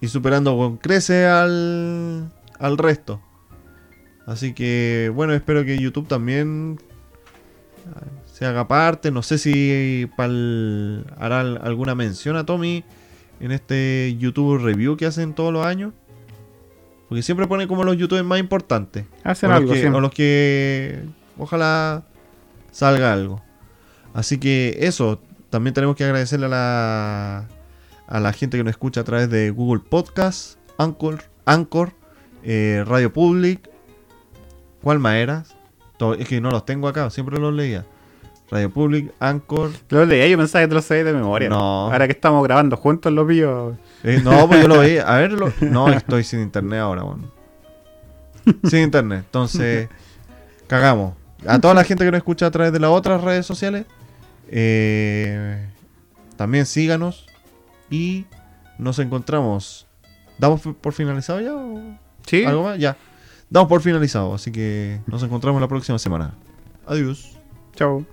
Y superando con crece al. al resto. Así que, bueno, espero que YouTube también ah, se haga parte. No sé si pa'l- hará al- alguna mención a Tommy en este YouTube review que hacen todos los años. Porque siempre pone como los youtubers más importantes. Hacen o, algo, los que, sí. o los que ojalá salga algo. Así que eso, también tenemos que agradecerle a la, a la gente que nos escucha a través de Google Podcast, Anchor, Anchor eh, Radio Public. ¿Cuál más era? Es que no los tengo acá, siempre los leía. Radio Public, Anchor. Lo leí, yo pensaba que te lo sabías de memoria. No. Ahora que estamos grabando juntos los pillo. Eh, no, pues yo lo veía. A ver, lo- no, estoy sin internet ahora, bueno. Sin internet. Entonces, [LAUGHS] cagamos. A toda la gente que nos escucha a través de las otras redes sociales, eh, también síganos y nos encontramos. ¿Damos por- finalizado ya? o Sí. ¿Algo más? Ya. Damos por finalizado, así que nos encontramos la próxima semana. Adiós. Chao.